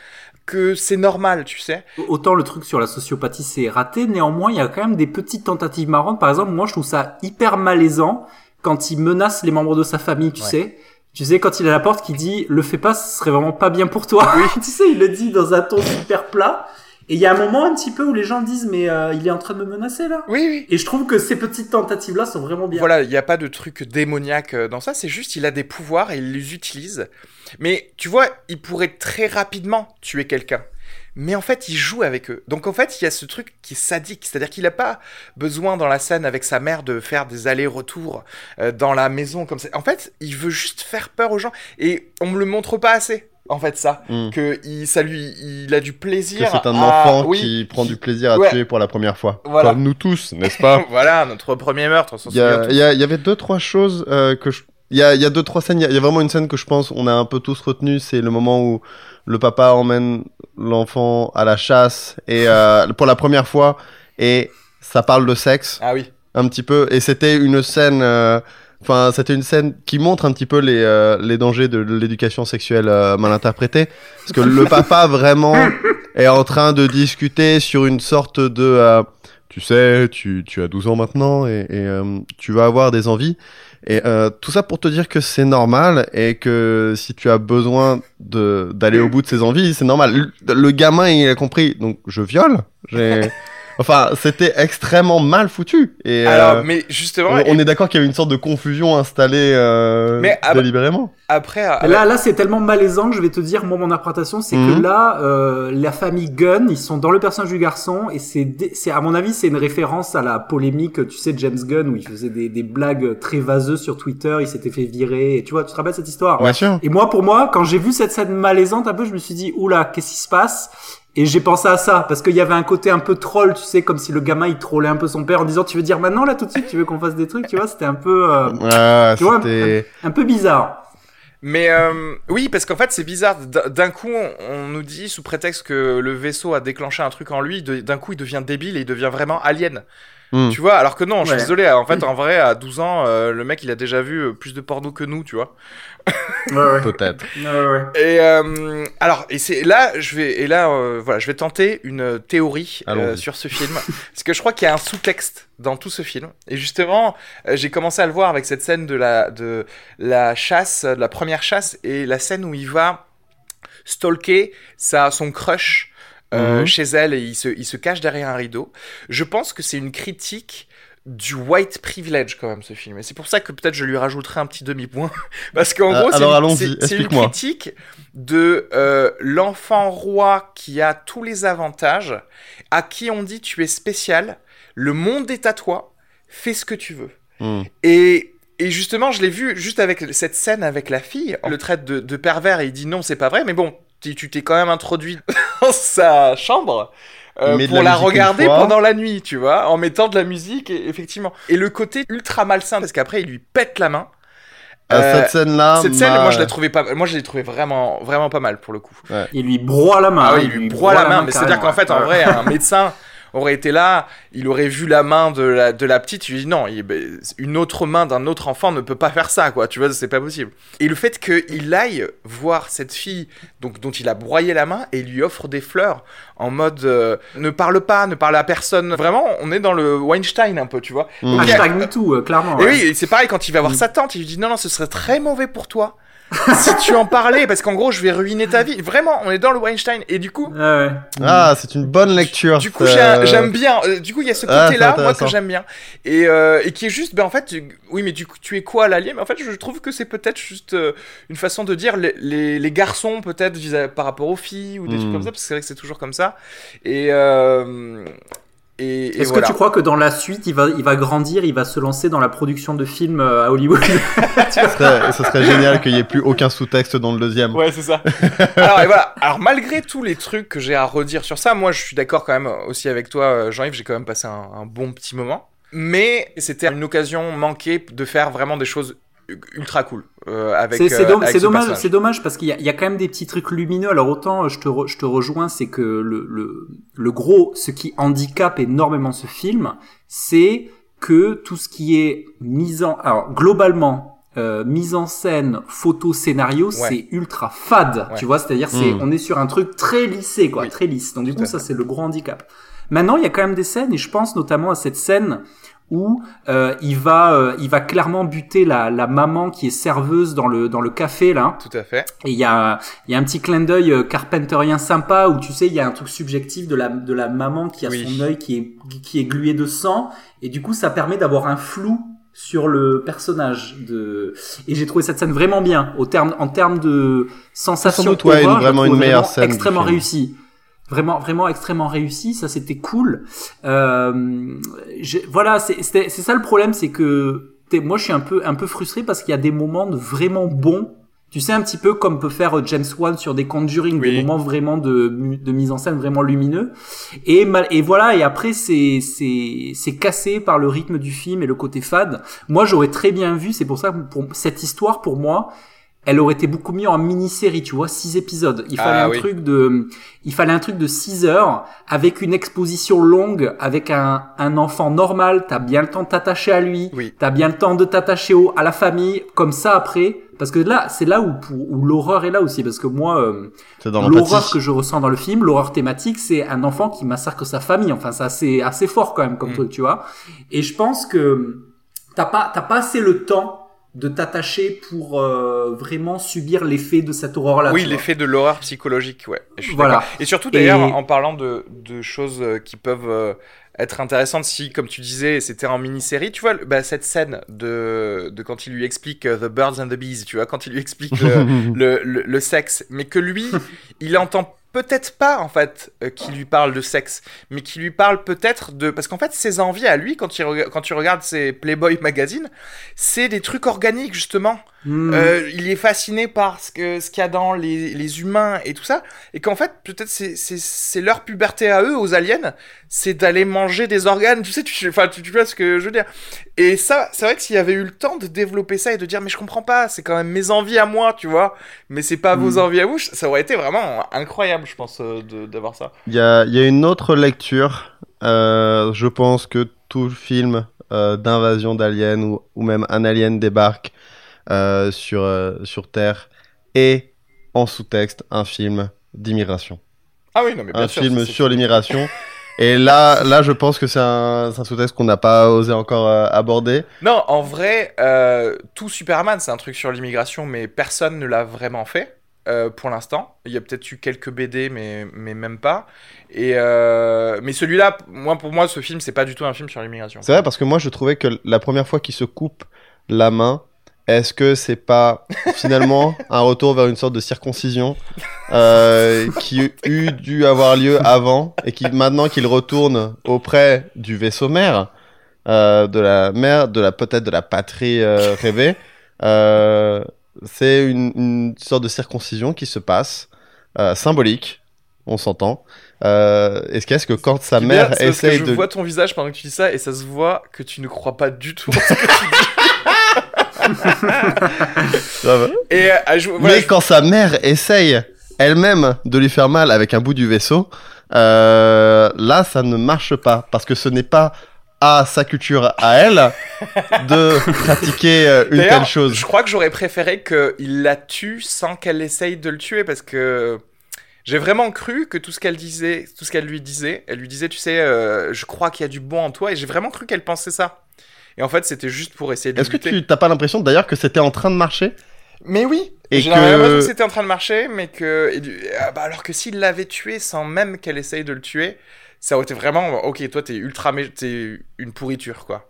que c'est normal, tu sais. Autant le truc sur la sociopathie c'est raté, néanmoins il y a quand même des petites tentatives marrantes. Par exemple, moi je trouve ça hyper malaisant quand il menace les membres de sa famille, tu Ouais. sais. Tu sais, quand il est à la porte, qui dit le fais pas, ce serait vraiment pas bien pour toi. <laughs> tu sais, il le dit dans un ton super plat. Et il y a un moment un petit peu où les gens disent mais euh, il est en train de me menacer là. Oui, oui. Et je trouve que ces petites tentatives là sont vraiment bien. Voilà, il n'y a pas de truc démoniaque euh, dans ça, c'est juste il a des pouvoirs et il les utilise. Mais tu vois, il pourrait très rapidement tuer quelqu'un. Mais en fait, il joue avec eux. Donc en fait, il y a ce truc qui est sadique. C'est-à-dire qu'il n'a pas besoin dans la scène avec sa mère de faire des allers-retours euh, dans la maison comme ça. En fait, il veut juste faire peur aux gens. Et on me le montre pas assez. en fait ça, Mm. que il, ça lui, il a du Que plaisir. c'est un à- enfant oui, qui prend du plaisir à Ouais. tuer pour la première fois. Voilà. Comme nous tous, n'est-ce pas <laughs> voilà notre premier meurtre. Il y, y y avait deux trois choses euh, que je... il y a, y a deux trois scènes. Il y y a vraiment une scène que je pense on a un peu tous retenu. C'est le moment où le papa emmène l'enfant à la chasse et euh, pour la première fois et ça parle de sexe Ah oui. un petit peu et c'était une scène. euh, Enfin, c'était une scène qui montre un petit peu les, euh, les dangers de l'éducation sexuelle euh, mal interprétée. Parce que le papa vraiment est en train de discuter sur une sorte de... euh, tu sais, tu, tu as 12 ans maintenant et, et, euh, tu vas avoir des envies. Et euh, tout ça pour te dire que c'est normal et que si tu as besoin d'aller au bout de ses envies, c'est normal. Le, le gamin, il a compris. Donc, je viole. J'ai... <laughs> Enfin, c'était extrêmement mal foutu. Et, Alors, euh, mais justement, on, on est d'accord qu'il y a eu une sorte de confusion installée euh, Mais, délibérément. après, Là, là, c'est tellement malaisant que je vais te dire, moi, mon interprétation, c'est Mhm. que là, euh, la famille Gunn, ils sont dans le personnage du garçon, et c'est, dé- c'est, à mon avis, c'est une référence à la polémique, tu sais, de James Gunn, où il faisait des, des blagues très vaseuses sur Twitter, il s'était fait virer, et tu vois, tu te rappelles cette histoire? Bien sûr. Et moi, pour moi, quand j'ai vu cette scène malaisante un peu, je me suis dit, oula, qu'est-ce qui se passe? Et j'ai pensé à ça, parce qu'il y avait un côté un peu troll, tu sais, comme si le gamin, il trollait un peu son père en disant, tu veux dire maintenant, là, tout de suite, tu veux qu'on fasse des trucs, tu vois, c'était un peu, euh, Ouais, tu vois, un peu bizarre. Mais euh, oui, parce qu'en fait, c'est bizarre. D'un coup, on, nous dit, sous prétexte que le vaisseau a déclenché un truc en lui, d'un coup, il devient débile et il devient vraiment alien. Hmm. Tu vois, alors que non, je suis Ouais. désolé. En fait, en vrai, à 12 ans, euh, le mec, il a déjà vu euh, plus de porno que nous, tu vois. Ouais, ouais. Peut-être. Ouais, ouais. Et euh, alors, et c'est là, je vais, et là, euh, voilà, je vais tenter une théorie euh, sur ce film, <laughs> parce que je crois qu'il y a un sous-texte dans tout ce film. Et justement, euh, j'ai commencé à le voir avec cette scène de la, de la chasse, de la première chasse, et la scène où il va stalker sa, son crush. Euh, Mhm. chez elle et il se, il se cache derrière un rideau. Je pense que c'est une critique du white privilege quand même ce film et c'est pour ça que peut-être je lui rajouterai un petit demi-point <laughs> parce qu'en Ah, gros c'est une- critique de euh, l'enfant roi qui a tous les avantages à qui on dit tu es spécial le monde est à toi fais ce que tu veux Hmm. et, et justement, je l'ai vu juste avec cette scène avec la fille. On le traite de, de pervers et il dit non, c'est pas vrai. Mais bon, tu t'es quand même introduit <laughs> dans sa chambre. euh, pour la regarder pendant la nuit, tu vois, en mettant de la musique, et- effectivement. Et le côté ultra malsain, parce qu'après, il lui pète la main. Ah, Euh, cette scène-là, Cette scène, m'a- moi, je l'ai trouvé pas, moi, je l'ai trouvé vraiment, vraiment pas mal pour le coup. Il lui broie la main. Ah hein, oui, il lui broie la main, mais c'est-à-dire qu'en fait, en vrai, un <laughs> médecin aurait été là, il aurait vu la main de la, de la petite, il lui dit non, il- ben, une autre main d'un autre enfant ne peut pas faire ça, quoi, tu vois, c'est pas possible. Et le fait qu'il aille voir cette fille donc, dont il a broyé la main et lui offre des fleurs en mode euh, ne parle pas, ne parle à personne, vraiment, on est dans le Weinstein un peu, tu vois. Hmm. Donc, a- Hashtag MeToo, euh, clairement. et ouais. oui, et c'est pareil quand il va voir sa tante, il lui dit non, non, ce serait très mauvais pour toi. <laughs> si tu en parlais, parce qu'en gros, je vais ruiner ta vie. Vraiment, on est dans le Weinstein. Et du coup, Ouais, ouais. Ah, c'est une bonne lecture. du coup, j'aime bien. Euh, du coup, il y a ce Ah, côté-là, c'est moi, que j'aime bien. Et, euh, et qui est juste, ben en fait, tu- oui, mais du coup, tu es quoi l'allié Mais en fait, je trouve que c'est peut-être juste euh, une façon de dire les, les, les garçons, peut-être, par rapport aux filles ou des Hmm. trucs comme ça, parce que c'est vrai que c'est toujours comme ça. Et. Euh, Est-ce voilà. que tu crois que dans la suite, il va, il va grandir, il va se lancer dans la production de films euh, à Hollywood <laughs> Ce serait, ce serait génial qu'il n'y ait plus aucun sous-texte dans le deuxième. Ouais, c'est ça. <laughs> Alors, et voilà. Alors, malgré tous les trucs que j'ai à redire sur ça, moi, je suis d'accord quand même aussi avec toi, euh, Jean-Yves. J'ai quand même passé un, un bon petit moment. Mais c'était une occasion manquée de faire vraiment des choses ultra cool euh, avec. C'est euh, dommage, c'est dommage parce qu'il y a, il y a quand même des petits trucs lumineux. Alors autant euh, je te, re- je te rejoins, c'est que le, le, le gros, ce qui handicape énormément ce film, c'est que tout ce qui est mise en, alors globalement. euh, mise en scène, photo, scénario, c'est ultra fade, Ouais. tu vois, c'est-à-dire c'est Mm. on est sur un truc très lissé quoi, Oui. très lisse. Donc du Tout coup ça c'est le gros handicap. Maintenant il y a quand même des scènes et je pense notamment à cette scène où euh, il va euh, il va clairement buter la, la maman qui est serveuse dans le dans le café là Tout à fait. et il y a il y a un petit clin d'œil euh, carpenterien sympa où tu sais il y a un truc subjectif de la de la maman qui a Oui. son œil qui est qui est glué de sang et du coup ça permet d'avoir un flou sur le personnage de et j'ai trouvé cette scène vraiment bien au terme en termes de sensation Sans doute, ouais, une- vraiment une meilleure scène extrêmement film. réussie vraiment vraiment extrêmement réussi ça c'était cool euh, j'ai- voilà c'est ça le problème c'est que moi je suis un peu un peu frustré parce qu'il y a des moments de vraiment bons Tu sais, un petit peu comme peut faire euh, James Wan sur des Conjuring, Oui. des moments vraiment de, de mise en scène vraiment lumineux. Et, mal- et voilà, et après, c'est, c'est, c'est cassé par le rythme du film et le côté fade. Moi, j'aurais très bien vu, c'est pour ça que pour cette histoire, pour moi, elle aurait été beaucoup mieux en mini-série, tu vois, six épisodes. Il fallait Ah un oui. truc de, il fallait un truc de 6 heures avec une exposition longue, avec un, un enfant normal. T'as bien le temps de t'attacher à lui. Oui. T'as bien le temps de t'attacher au, à la famille, comme ça après. Parce que là, c'est là où, où l'horreur est là aussi. Parce que moi, euh, l'horreur que je ressens dans le film, l'horreur thématique, c'est un enfant qui massacre sa famille. Enfin, c'est assez, assez fort quand même comme Mm. truc, tu vois. Et je pense que t'as pas, t'as pas assez le temps de t'attacher pour euh, vraiment subir l'effet de cette horreur-là. oui, l'effet de l'horreur psychologique, ouais. Je suis Voilà. Et surtout, d'ailleurs, Et- en parlant de, de choses euh, qui peuvent euh, être intéressantes, si, comme tu disais, c'était en mini-série, tu vois, bah, cette scène de, de quand il lui explique The Birds and the Bees, tu vois, quand il lui explique le, <laughs> le, le, le sexe, mais que lui, il entend peut-être pas en fait euh, qu'il lui parle de sexe, mais qu'il lui parle peut-être de parce qu'en fait ses envies à lui quand tu regardes ses Playboy magazine, c'est des trucs organiques justement. Mm. Euh, il est fasciné par ce qu'il y a dans les, les humains et tout ça, et qu'en fait peut-être c'est leur puberté à eux aux aliens, c'est d'aller manger des organes, tu sais, tu enfin tu, tu vois ce que je veux dire. Et ça, c'est vrai que s'il y avait eu le temps de développer ça et de dire mais je comprends pas, c'est quand même mes envies à moi, tu vois, mais c'est pas vos Mm. envies à vous, ça aurait été vraiment incroyable, je pense, euh, d'avoir ça. Il y a, y a une autre lecture. Euh, je pense que tout film euh, d'invasion d'aliens ou, ou même un alien débarque euh, sur, euh, sur Terre est en sous-texte un film d'immigration. Ah oui, non mais bien Un sûr. film sur l'immigration. <laughs> Et là, là, je pense que c'est un, un sous-texte qu'on n'a pas osé encore euh, aborder. Non, en vrai, euh, tout Superman, c'est un truc sur l'immigration, mais personne ne l'a vraiment fait euh, pour l'instant. Il y a peut-être eu quelques BD, mais, mais même pas. Et mais celui-là, moi, pour moi, ce film, c'est pas du tout un film sur l'immigration. C'est vrai parce que moi, je trouvais que la première fois qu'il se coupe la main, est-ce que c'est pas finalement un retour vers une sorte de circoncision euh, <laughs> qui eût dû avoir lieu avant et qui maintenant qu'il retourne auprès du vaisseau mère, euh, de la mère, de la peut-être de la patrie euh, rêvée, euh, c'est une, une sorte de circoncision qui se passe euh, symbolique, on s'entend. Euh, Est-ce qu'est-ce que quand sa est bien, mère c'est parce que essaye je de vois ton visage pendant que tu dis ça, et ça se voit que tu ne crois pas du tout. à ce que tu dis. <laughs> Ça va et euh, je- voilà, Mais je- quand sa mère essaye elle-même de lui faire mal avec un bout du vaisseau, euh, là, ça ne marche pas. Parce que ce n'est pas à sa culture à elle de <laughs> pratiquer euh, une telle chose. Je crois que j'aurais préféré qu'il la tue sans qu'elle essaye de le tuer parce que j'ai vraiment cru que tout ce qu'elle disait, tout ce qu'elle lui disait, elle lui disait, tu sais, euh, je crois qu'il y a du bon en toi et j'ai vraiment cru qu'elle pensait ça. Et en fait, c'était juste pour essayer de Est-ce que tu t'as pas l'impression d'ailleurs que c'était en train de marcher? Mais oui. Et j'ai que- c'était en train de marcher, mais que du- ah bah alors que s'il l'avait tué sans même qu'elle essaye de le tuer, ça aurait été vraiment ok. Toi, t'es ultra, mé- t'es une pourriture quoi.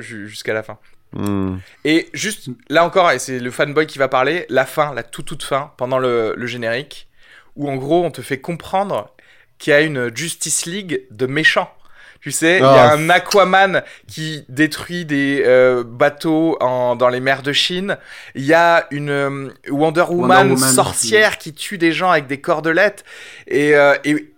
Jusqu'à la fin. Hmm. Et juste là encore, et c'est le fanboy qui va parler, la fin, la toute toute fin, pendant le, le générique, où en gros on te fait comprendre qu'il y a une Justice League de méchants. Tu sais, il y a Ah. un Aquaman qui détruit des euh, bateaux en, dans les mers de Chine. Il y a une euh, Wonder Woman, Woman, sorcière qui tue des gens avec des cordelettes. Et, euh, et,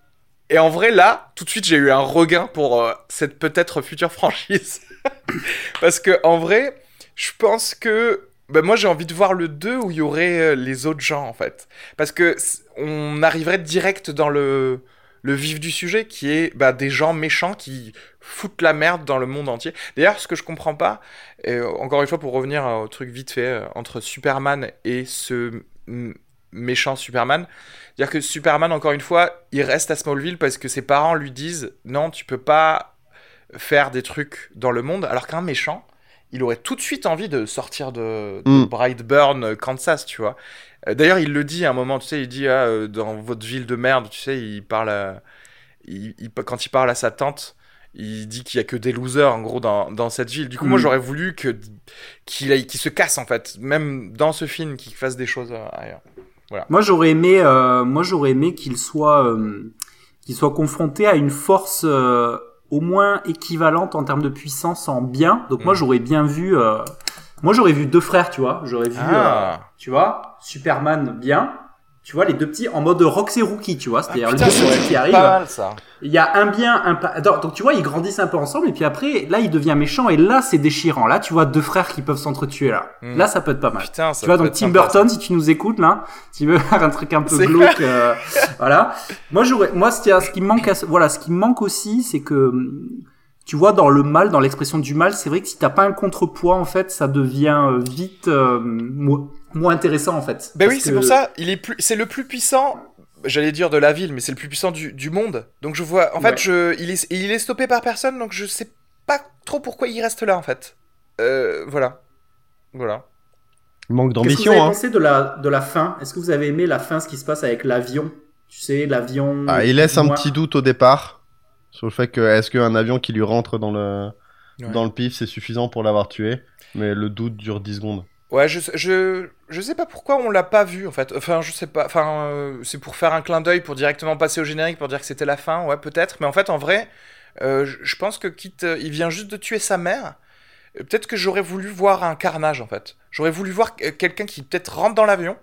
et en vrai, là, tout de suite, j'ai eu un regain pour cette peut-être future franchise. <laughs> Parce que en vrai, je pense que bah, moi j'ai envie de voir le 2 où il y aurait les autres gens en fait. Parce que on arriverait direct dans le, le vif du sujet qui est bah, des gens méchants qui foutent la merde dans le monde entier. D'ailleurs, ce que je comprends pas, et euh, encore une fois pour revenir au truc vite fait euh, entre Superman et ce méchant Superman, dire que Superman encore une fois, il reste à Smallville parce que ses parents lui disent non, tu peux pas faire des trucs dans le monde, alors qu'un méchant, il aurait tout de suite envie de sortir de, de Mm. Brightburn, Kansas, tu vois. Euh, D'ailleurs, il le dit à un moment, tu sais, il dit ah, euh, dans votre ville de merde, tu sais, il parle, à- il- il- quand il parle à sa tante, il dit qu'il y a que des losers en gros dans, dans cette ville. Du coup, moi, Mm. j'aurais voulu que qu'il se casse en fait, même dans ce film, qu'il fasse des choses euh, ailleurs. Moi j'aurais aimé, euh, moi j'aurais aimé qu'il soit, euh, qu'il soit confronté à une force euh, au moins équivalente en termes de puissance en bien. Donc moi Mm. j'aurais bien vu euh, Moi, j'aurais vu deux frères, tu vois. J'aurais vu, euh, Ah. tu vois, Superman bien. Tu vois, les deux petits en mode Roxy Rookie, tu vois. C'est-à-dire Ah, les deux petits qui arrivent. Pas mal ça. Il y a un bien, un pas. Alors, Donc, tu vois, ils grandissent un peu ensemble. Et puis après, là, il devient méchant. Et là, c'est déchirant. Là, tu vois deux frères qui peuvent s'entretuer, là. Hmm. Là, ça peut être pas mal. Putain, ça Tu vois, peut donc être Tim Burton, si tu nous écoutes là, tu veux <laughs> faire un truc un peu glauque, euh, voilà. Moi, j'aurais, moi, ce qui, me manque, à voilà, ce qui me manque aussi, c'est que, hum, tu vois, dans le mal, dans l'expression du mal, c'est vrai que si t'as pas un contrepoids, en fait, ça devient euh, vite euh, moins, intéressant, en fait. Ben oui, c'est que- pour ça. Il est plus, c'est le plus puissant. J'allais dire de la ville, mais c'est le plus puissant du, du monde. Donc je vois, en fait, Ouais. je, il est, il est stoppé par personne, donc je sais pas trop pourquoi il reste là, en fait. Euh, voilà, voilà. Il manque Qu'est-ce que vous d'ambition, avez hein. pensé de la, de la fin? Est-ce que vous avez aimé la fin, ce qui se passe avec l'avion? Tu sais, l'avion. Ah, il laisse un petit doute au départ sur le fait que est-ce qu'un avion qui lui rentre dans le, Ouais. dans le pif, c'est suffisant pour l'avoir tué? Mais le doute dure 10 secondes. Ouais, je, je, je sais pas pourquoi on l'a pas vu en fait. Enfin, je sais pas. Enfin, euh, c'est pour faire un clin d'œil, pour directement passer au générique, pour dire que c'était la fin, ouais, peut-être. Mais en fait, en vrai, euh, je, pense que quitte, euh, il vient juste de tuer sa mère. Peut-être que j'aurais voulu voir un carnage en fait. J'aurais voulu voir quelqu'un qui peut-être rentre dans l'avion,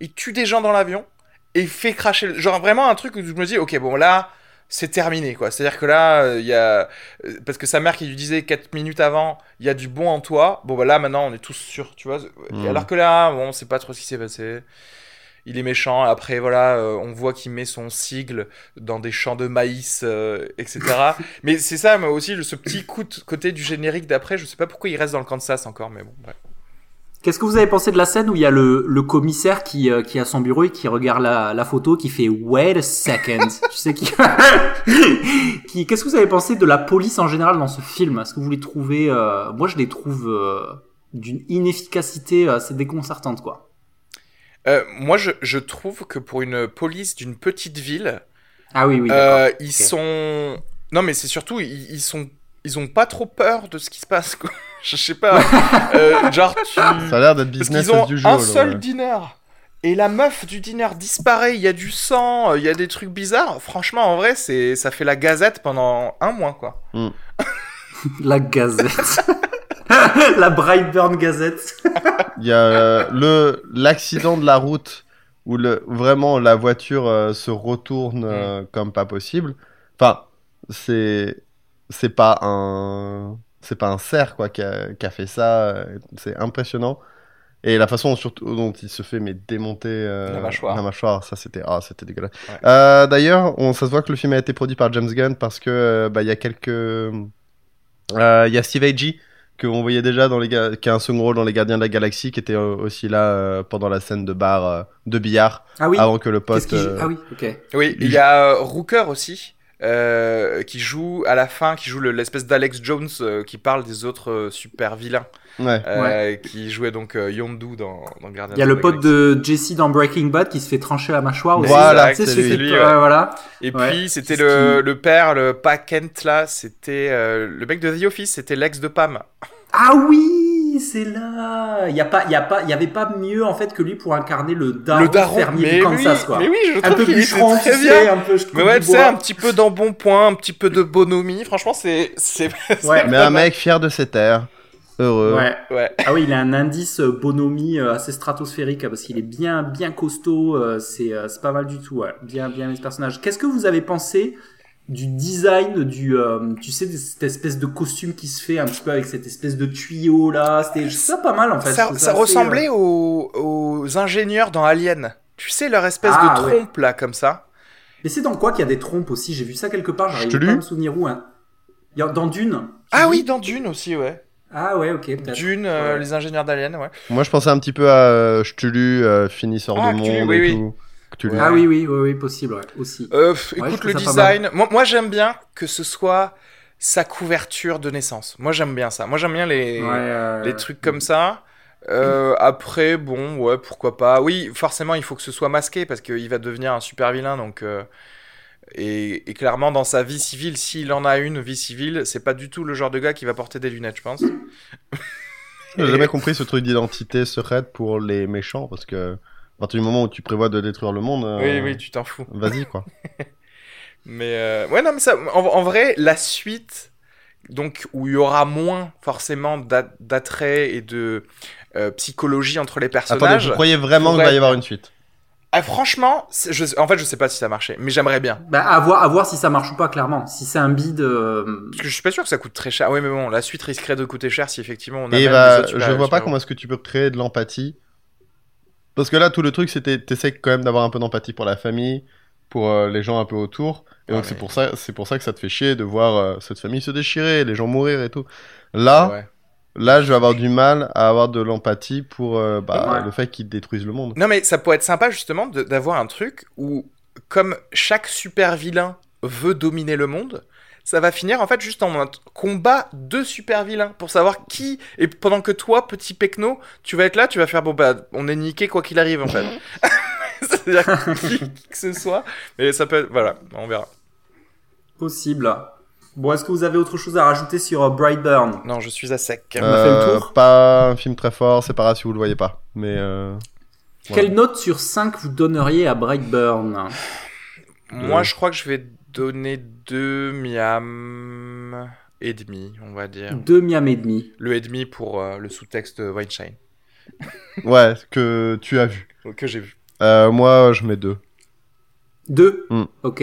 il tue des gens dans l'avion et fait cracher. le- Genre vraiment un truc où je me dis, ok, bon là, c'est terminé quoi. C'est-à-dire que là, euh, il y a euh, parce que sa mère qui lui disait 4 minutes avant, il y a du bon en toi. Bon bah là maintenant, on est tous sûrs, tu vois. Mhm. Alors que là, bon, on sait pas trop ce qui s'est passé. Il est méchant. Après, voilà, euh, on voit qu'il met son sigle dans des champs de maïs, euh, etc. <laughs> mais c'est ça, mais aussi ce petit coup de côté du générique d'après. Je sais pas pourquoi il reste dans le Kansas encore, mais bon. bref. Qu'est-ce que vous avez pensé de la scène où il y a le, le commissaire qui, euh, qui a son bureau et qui regarde la, la photo, qui fait Wait a second? <laughs> tu sais qui, <laughs> qui Qu'est-ce que vous avez pensé de la police en général dans ce film? Est-ce que vous les trouvez euh, Moi, je les trouve euh, d'une inefficacité assez déconcertante, quoi. Moi, je, je trouve que pour une police d'une petite ville, Ah oui, oui. Ils sont. Non, mais c'est surtout, ils, ils sont. Ils ont pas trop peur de ce qui se passe, quoi. Je sais pas. Euh, genre, tu. Ça a l'air d'être Parce business qu'ils ont as usual. un seul ouais. dîner. Et la meuf du dîner disparaît, il y a du sang, euh, il y a des trucs bizarres. Franchement, en vrai, c'est ça fait la gazette pendant un mois, quoi. <laughs> La Gazette. <laughs> la Brightburn Gazette. <laughs> Il y a euh, le l'accident de la route où le vraiment la voiture euh, se retourne euh, comme pas possible. Enfin, c'est c'est pas un c'est pas un cerf quoi qui a, qui a fait ça. euh, C'est impressionnant. Et la façon surtout dont il se fait mais démonter euh, La mâchoire. la mâchoire, ça c'était ah c'était dégueulasse. Ouais. Euh, D'ailleurs, on ça se voit que le film a été produit par James Gunn parce que euh, bah il y a quelques euh, il y a Steve Agee qu'on voyait déjà dans les ga- qui a un second rôle dans les Gardiens de la Galaxie qui était aussi là euh, pendant la scène de bar euh, de billard Ah oui. avant que le Qu'est-ce pote qu'il joue euh, Ah oui, ok. Oui, il y a euh, Rooker aussi. Euh, qui joue à la fin, qui joue le- l'espèce d'Alex Jones euh, qui parle des autres euh, super vilains, ouais euh, qui jouait donc euh, Yondu dans, dans Guardians Il y a of le the pote de Jesse dans Breaking Bad qui se fait trancher la mâchoire aussi. Voilà, c'est celui lui. qui- lui, ouais, ouais. voilà. Et Ouais. puis c'était le, ce qui- le père, le pas Kent là, c'était euh, le mec de The Office, c'était l'ex de Pam. Ah oui, c'est là. Il y a pas, il y a pas, il y avait pas mieux en fait que lui pour incarner le daron, le daron, fermier mais du oui, Kansas quoi. mais oui, je un trouve peu bûcheron, tu très sais, bien. un peu. je Mais ouais, tu sais, un petit peu d'embonpoint, un petit peu de bonhomie. Franchement, c'est. c'est Ouais. mais un mec fier de ses terres heureux Ouais. Ouais. Ah oui, il a un indice euh, bonhomie euh, assez stratosphérique hein, parce qu'il est bien, bien costaud. euh, c'est, c'est pas mal du tout. Ouais. Bien, bien les personnages. Qu'est-ce que vous avez pensé du design du, euh, tu sais, cette espèce de costume qui se fait un petit peu avec cette espèce de tuyau là. C'était ça pas mal en fait. Ça, C'est ça assez, ressemblait euh, aux, aux ingénieurs dans Alien. Tu sais, leur espèce Ah, de ouais. trompe là, comme ça. Mais c'est dans quoi qu'il y a des trompes aussi? J'ai vu ça quelque part. Je J'arrive te pas à me souvenir où. Hein. Dans Dune. Ah oui, dans Dune aussi, ouais. Ah ouais, ok, peut-être. Dune, euh, Ouais. les ingénieurs d'Alien, ouais. moi je pensais un petit peu à euh, Cthulhu euh, finisseur Ah, de Cthulhu, monde oui, et oui. tout Cthulhu. Ah oui, oui, oui, oui, possible, ouais, aussi. Euh, Ouais, écoute, le design. Moi, moi j'aime bien que ce soit sa couverture de naissance. Moi, j'aime bien ça. Moi, j'aime bien les, Ouais, euh, les trucs comme ça. Euh, après, bon, ouais, pourquoi pas. Oui, forcément, il faut que ce soit masqué parce qu'il va devenir un super vilain. Donc, euh, et, et clairement, dans sa vie civile, s'il en a une vie civile, c'est pas du tout le genre de gars qui va porter des lunettes, je pense. J'ai jamais compris ce truc d'identité secrète pour les méchants parce que à partir du moment où tu prévois de détruire le monde, euh, Oui, oui, tu t'en fous. vas-y quoi. <laughs> Mais euh, ouais, non, mais ça, en, en vrai, la suite donc où il y aura moins forcément d'a- d'attrait et de euh, psychologie entre les Attendez, personnages. vous croyez vraiment qu'il va y avoir une suite? Ah, franchement, je, en fait, je sais pas si ça marchait, mais j'aimerais bien. Bah, à voir, à voir si ça marche ou pas, clairement. Si c'est un bid, euh, Parce que je suis pas sûr que ça coûte très cher. Oui, mais bon, la suite risquerait de coûter cher si effectivement on a Et même bah, autres je vois pas comment est-ce que tu peux créer de l'empathie. Parce que là, tout le truc, c'était, t'essaies quand même d'avoir un peu d'empathie pour la famille, pour euh, les gens un peu autour. Et Ouais, donc, c'est pour ça, c'est pour ça que ça te fait chier de voir euh, cette famille se déchirer, les gens mourir et tout. Là, Ouais. Là, je vais avoir du mal à avoir de l'empathie pour euh, bah, Ouais. le fait qu'ils détruisent le monde. Non, mais ça pourrait être sympa justement d'avoir un truc où, comme chaque super vilain veut dominer le monde, ça va finir en fait juste en un combat de super vilains pour savoir qui. Et pendant que toi, petit pecno, tu vas être là, tu vas faire bon bah on est niqué quoi qu'il arrive en fait. <laughs> <laughs> C'est-à-dire qui, qui que ce soit. Mais ça peut être. Voilà, on verra. possible. Bon, est-ce que vous avez autre chose à rajouter sur euh, Brightburn? Non, je suis à sec. On a fait le Euh, tour? Pas un film très fort, c'est pas grave si vous le voyez pas. Mais euh, Voilà. Quelle note sur 5 vous donneriez à Brightburn? Moi, Euh. je crois que je vais donner 2 miam et demi, on va dire. 2 miam et demi. Le et demi pour euh, le sous-texte Weinstein <laughs> ouais, que tu as vu. que j'ai vu. Euh, moi, je mets deux. 2 Hmm. Ok.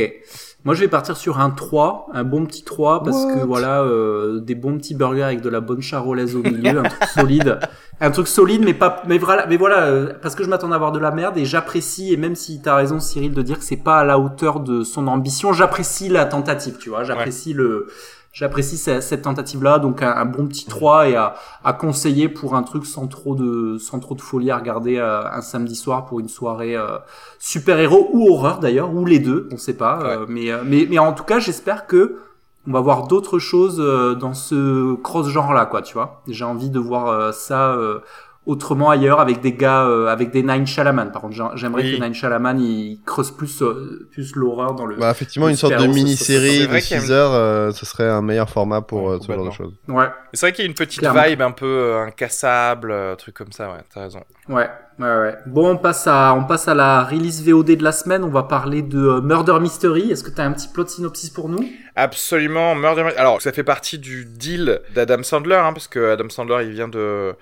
Moi, je vais partir sur un 3, un bon petit 3, parce que voilà, euh, des bons petits burgers avec de la bonne charolaise au milieu, <laughs> un truc solide. Un truc solide, mais pas, mais voilà, mais voilà, euh, parce que je m'attends à avoir de la merde et j'apprécie, et même si t'as raison, Cyril, de dire que c'est pas à la hauteur de son ambition, j'apprécie la tentative, tu vois, j'apprécie le, j'apprécie ce- cette tentative-là, donc un, un bon petit 3 et à, à conseiller pour un truc sans trop de, sans trop de folie à regarder euh, un samedi soir pour une soirée euh, super-héros ou horreur d'ailleurs, ou les deux, on sait pas. euh, mais, mais, mais en tout cas, j'espère que on va voir d'autres choses dans ce cross-genre-là, quoi, tu vois. J'ai envie de voir ça euh, autrement ailleurs avec des gars, euh, avec des Nine Shalaman. Par contre, j'ai- j'aimerais Oui. que Nine Shalaman, il creuse plus, euh, plus l'horreur dans le... Bah, effectivement, une sorte de mini-série de vrai qu'il y a 6 une- heures, euh, ce serait un meilleur format pour Ouais, euh, ce genre de choses. Ouais, C'est vrai qu'il y a une petite Clairement. vibe un peu incassable, euh, truc comme ça, ouais, t'as raison. ouais, ouais, ouais. Bon, on passe à, on passe à la release VOD de la semaine. On va parler de Murder Mystery. Est-ce que t'as un petit plot synopsis pour nous? Absolument, Murder Mystery. Alors, ça fait partie du deal d'Adam Sandler, hein, parce que Adam Sandler, il vient de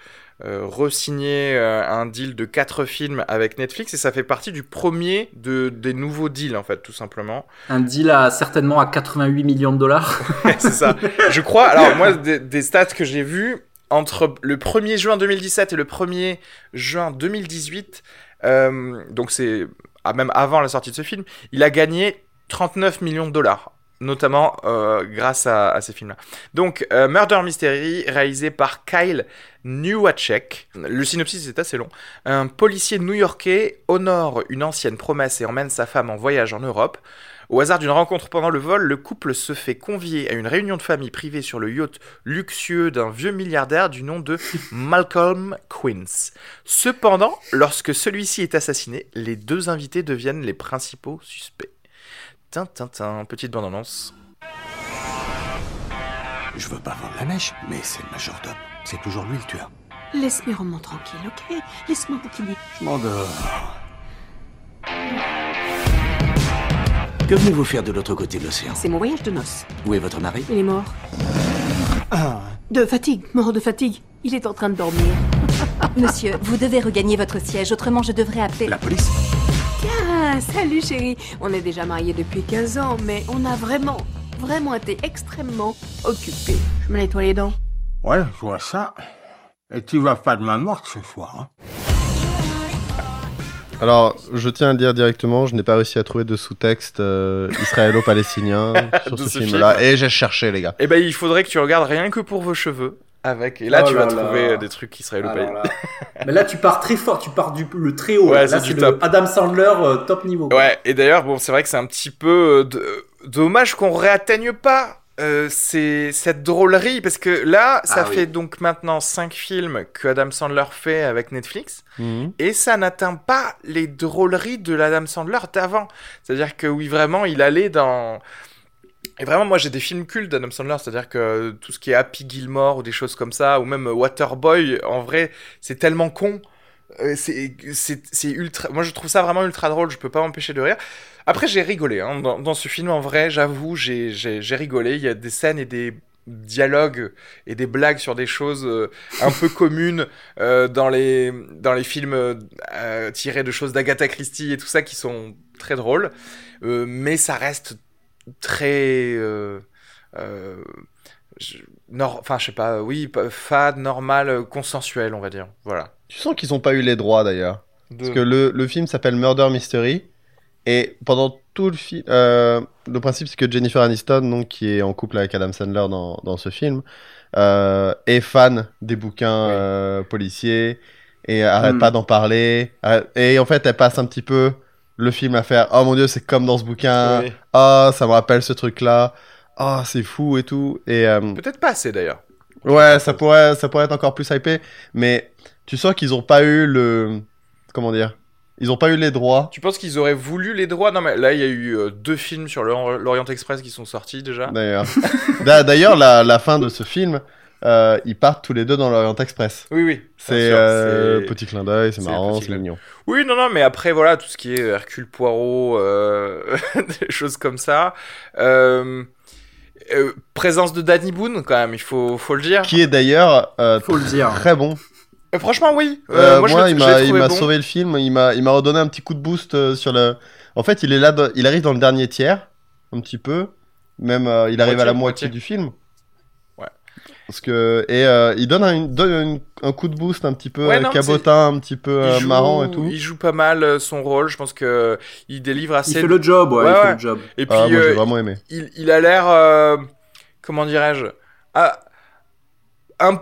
euh, re-signer euh, un deal de quatre films avec Netflix, et ça fait partie du premier de, des nouveaux deals, en fait, tout simplement. Un deal à certainement à 88 millions de dollars. <laughs> c'est ça. Je crois, alors moi, des, des stats que j'ai vues, entre le 1er juin 2017 et le 1er juin 2018, euh, donc c'est ah, même avant la sortie de ce film, il a gagné 39 millions de dollars. Notamment euh, grâce à, ces films-là. Donc, euh, Murder Mystery, réalisé par Kyle Newacek. Le synopsis est assez long. Un policier new-yorkais honore une ancienne promesse et emmène sa femme en voyage en Europe. Au hasard d'une rencontre pendant le vol, le couple se fait convier à une réunion de famille privée sur le yacht luxueux d'un vieux milliardaire du nom de Malcolm Quince. Cependant, lorsque celui-ci est assassiné, les deux invités deviennent les principaux suspects. Tintin, petite bande-annonce. Je veux pas vendre la mèche, mais c'est le majordome. C'est toujours lui le tueur. Laisse mes romans tranquilles, ok? Laisse-moi bouquiner. Je m'endors. Que venez-vous faire de l'autre côté de l'océan? C'est mon voyage de noces. Où est votre mari? Il est mort. De fatigue, mort de fatigue. Il est en train de dormir. <laughs> Monsieur, vous devez regagner votre siège, autrement je devrais appeler. La police? Ah, salut chérie. On est déjà mariés depuis 15 ans, mais on a vraiment, vraiment été extrêmement occupés. Je me nettoie les dents. Ouais, je vois ça. Et tu vas pas de ma mort ce soir. Hein. Alors, je tiens à le dire directement, je n'ai pas réussi à trouver de sous-texte euh, israélo-palestinien <laughs> sur ce, ce film-là. film. Et j'ai cherché, les gars. Eh ben, il faudrait que tu regardes rien que pour vos cheveux. Avec. Et là, Oh tu là vas là. trouver des trucs qui seraient le là. Mais là, tu pars très fort, tu pars du le très haut. Ouais, là, c'est le top. Adam Sandler euh, top niveau. Ouais, et d'ailleurs, bon, c'est vrai que c'est un petit peu euh, dommage qu'on réatteigne pas euh, c'est cette drôlerie, parce que là, ça Ah oui. fait donc maintenant 5 films que Adam Sandler fait avec Netflix, Mhm. et ça n'atteint pas les drôleries de l'Adam Sandler d'avant. C'est-à-dire que oui, vraiment, il allait dans... Et vraiment, moi, j'ai des films cultes d'Adam Sandler, c'est-à-dire que tout ce qui est Happy Gilmore ou des choses comme ça, ou même Waterboy, en vrai, c'est tellement con. Euh, c'est ultra. Moi, je trouve ça vraiment ultra drôle. Je peux pas m'empêcher de rire. Après, j'ai rigolé hein, dans, ce film. En vrai, j'avoue, j'ai rigolé. Il y a des scènes et des dialogues et des blagues sur des choses euh, un peu <laughs> communes euh, dans les dans les films euh, tirés de choses d'Agatha Christie et tout ça qui sont très drôles, Euh, mais ça reste très euh, euh, enfin je sais pas, oui, pas- fade, normal, consensuel, on va dire. Voilà. Tu sens qu'ils ont pas eu les droits d'ailleurs. De- Parce que le, le film s'appelle Murder Mystery. Et pendant tout le film, euh, le principe c'est que Jennifer Aniston, donc, qui est en couple avec Adam Sandler dans, dans ce film, euh, est fan des bouquins Oui. euh, policiers et arrête Hmm. pas d'en parler. Et en fait, elle passe un petit peu le film à faire Oh mon dieu, c'est comme dans ce bouquin. Oui. Ah, ça me rappelle ce truc-là. Ah, c'est fou et tout. Et euh, Peut-être pas assez d'ailleurs. Ouais, ça pourrait, ça pourrait être encore plus hypé, mais tu sens qu'ils ont pas eu le, comment dire, ils ont pas eu les droits. Tu penses qu'ils auraient voulu les droits? Non mais là il y a eu euh, deux films sur l'Or- l'Orient Express qui sont sortis déjà. D'ailleurs, <laughs> D'a- d'ailleurs, la, la fin de ce film, euh, ils partent tous les deux dans l'Orient Express. Oui oui. C'est euh, petit clin d'œil, c'est marrant, c'est mignon. Oui non non mais après voilà tout ce qui est Hercule Poirot, euh, <laughs> des choses comme ça. Euh, euh, présence de Danny Boone quand même, il faut faut le dire. Qui est d'ailleurs euh, Faut le dire. très bon. Euh, franchement oui. Euh, Euh, moi, moi, il je m'a, l'ai il trouvé m'a bon. sauvé le film. Il m'a, il m'a redonné un petit coup de boost euh, sur le. En fait, il est là, il arrive dans le dernier tiers, un petit peu. Même, euh, il arrive à la moitié. du film. Parce que et euh, il donne, un, donne une- un coup de boost un petit peu Ouais, euh, non, cabotin, un petit peu Il euh, joue- marrant et tout. Il joue pas mal son rôle. Je pense que il délivre Il assez. fait le job, ouais, Ouais, il fait le job. Et puis Ah, moi, euh, j'ai vraiment aimé. il, il a l'air, euh, comment dirais-je, ah, un-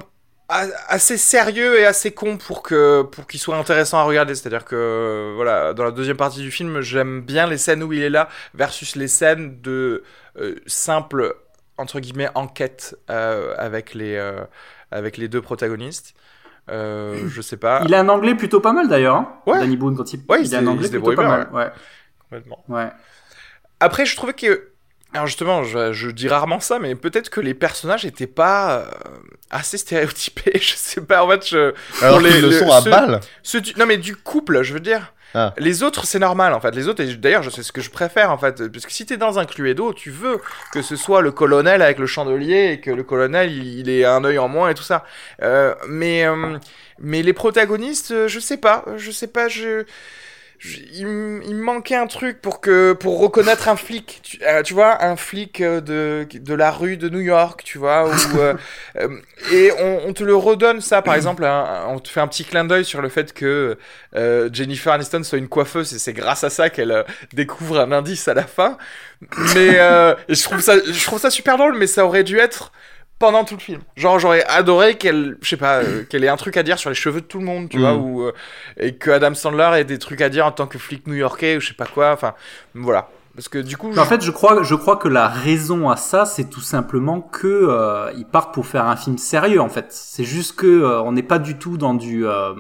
assez sérieux et assez con pour que pour qu'il soit intéressant à regarder. C'est-à-dire que voilà, dans la deuxième partie du film, j'aime bien les scènes où il est là versus les scènes de euh, simple entre guillemets enquête euh, avec les euh, avec les deux protagonistes. Euh, <clears throat> je sais pas. Il a un anglais plutôt pas mal d'ailleurs. Hein, Ouais. Danny Boone quand il, Ouais, il a un il anglais se plutôt débrouille pas bien, mal. Ouais. Complètement. ouais. Après, je trouvais que. Alors, justement, je, je dis rarement ça, mais peut-être que les personnages étaient pas euh, assez stéréotypés. <laughs> Je sais pas, en fait, je. Alors les- le le- sont à ceux- balle. ceux du- Non, mais du couple, je veux dire. Ah. Les autres, c'est normal, en fait. Les autres, et d'ailleurs, sais ce que je préfère, en fait. Parce que si t'es dans un Cluedo, tu veux que ce soit le colonel avec le chandelier et que le colonel, il, il ait un œil en moins et tout ça. Euh, mais, euh, mais les protagonistes, euh, je sais pas. Je sais pas, je. Je- il, me manquait un truc pour que pour reconnaître un flic tu, euh, tu vois un flic euh, de de la rue de New York tu vois ou <laughs> euh, euh, et on, on te le redonne ça par exemple un- on te fait un petit clin d'œil sur le fait que euh, Jennifer Aniston soit une coiffeuse et c'est grâce à ça qu'elle découvre un indice à la fin. Mais euh, et je trouve ça je trouve ça super drôle mais ça aurait dû être pendant tout le film. Genre, j'aurais adoré qu'elle, je sais pas, euh, qu'elle ait un truc à dire sur les cheveux de tout le monde, tu Mm. vois, ou euh, et que Adam Sandler ait des trucs à dire en tant que flic new-yorkais ou je sais pas quoi. Enfin, voilà. Parce que du coup, Mais En fait, je crois, je crois que la raison à ça, c'est tout simplement que euh, ils partent pour faire un film sérieux. En fait, c'est juste que euh, on n'est pas du tout dans du euh,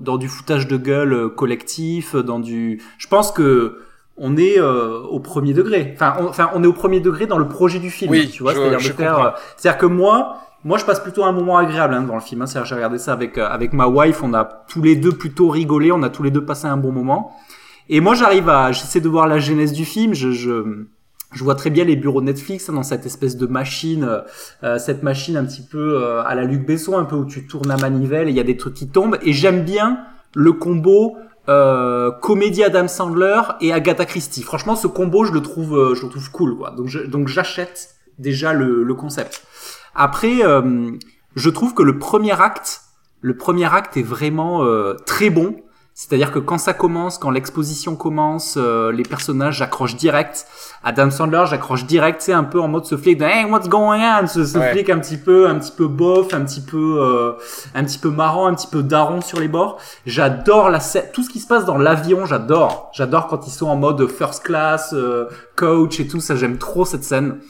dans du foutage de gueule euh, collectif, dans du. Je pense que on est euh, au premier degré. Enfin, on, enfin, on est au premier degré dans le projet du film. Oui, tu vois, c'est-à-dire de faire. euh, C'est-à-dire que moi, moi, je passe plutôt un moment agréable hein, dans le film. Hein. C'est-à-dire, j'ai regardé ça avec euh, avec ma wife. On a tous les deux plutôt rigolé. On a tous les deux passé un bon moment. Et moi, j'arrive à, j'essaie de voir la genèse du film. Je, je, je vois très bien les bureaux de Netflix hein, dans cette espèce de machine, euh, euh, cette machine un petit peu euh, à la Luc Besson, un peu où tu tournes la manivelle et il y a des trucs qui tombent. Et j'aime bien le combo euh, comédie Adam Sandler et Agatha Christie. Franchement, ce combo, je le trouve, euh, je le trouve cool, quoi. Donc, j'achète déjà le, concept. Après, euh, je trouve que le premier acte, le premier acte est vraiment très bon. C'est-à-dire que quand ça commence, quand l'exposition commence, euh, les personnages, j'accroche direct. Adam Sandler, j'accroche direct, c'est un peu en mode ce flic de Hey, what's going on? Ce, ce Ouais. flic un petit peu, un petit peu bof, un petit peu, euh, un petit peu marrant, un petit peu daron sur les bords. J'adore la tout ce qui se passe dans l'avion, j'adore. J'adore quand ils sont en mode first class, euh, coach et tout ça, j'aime trop cette scène.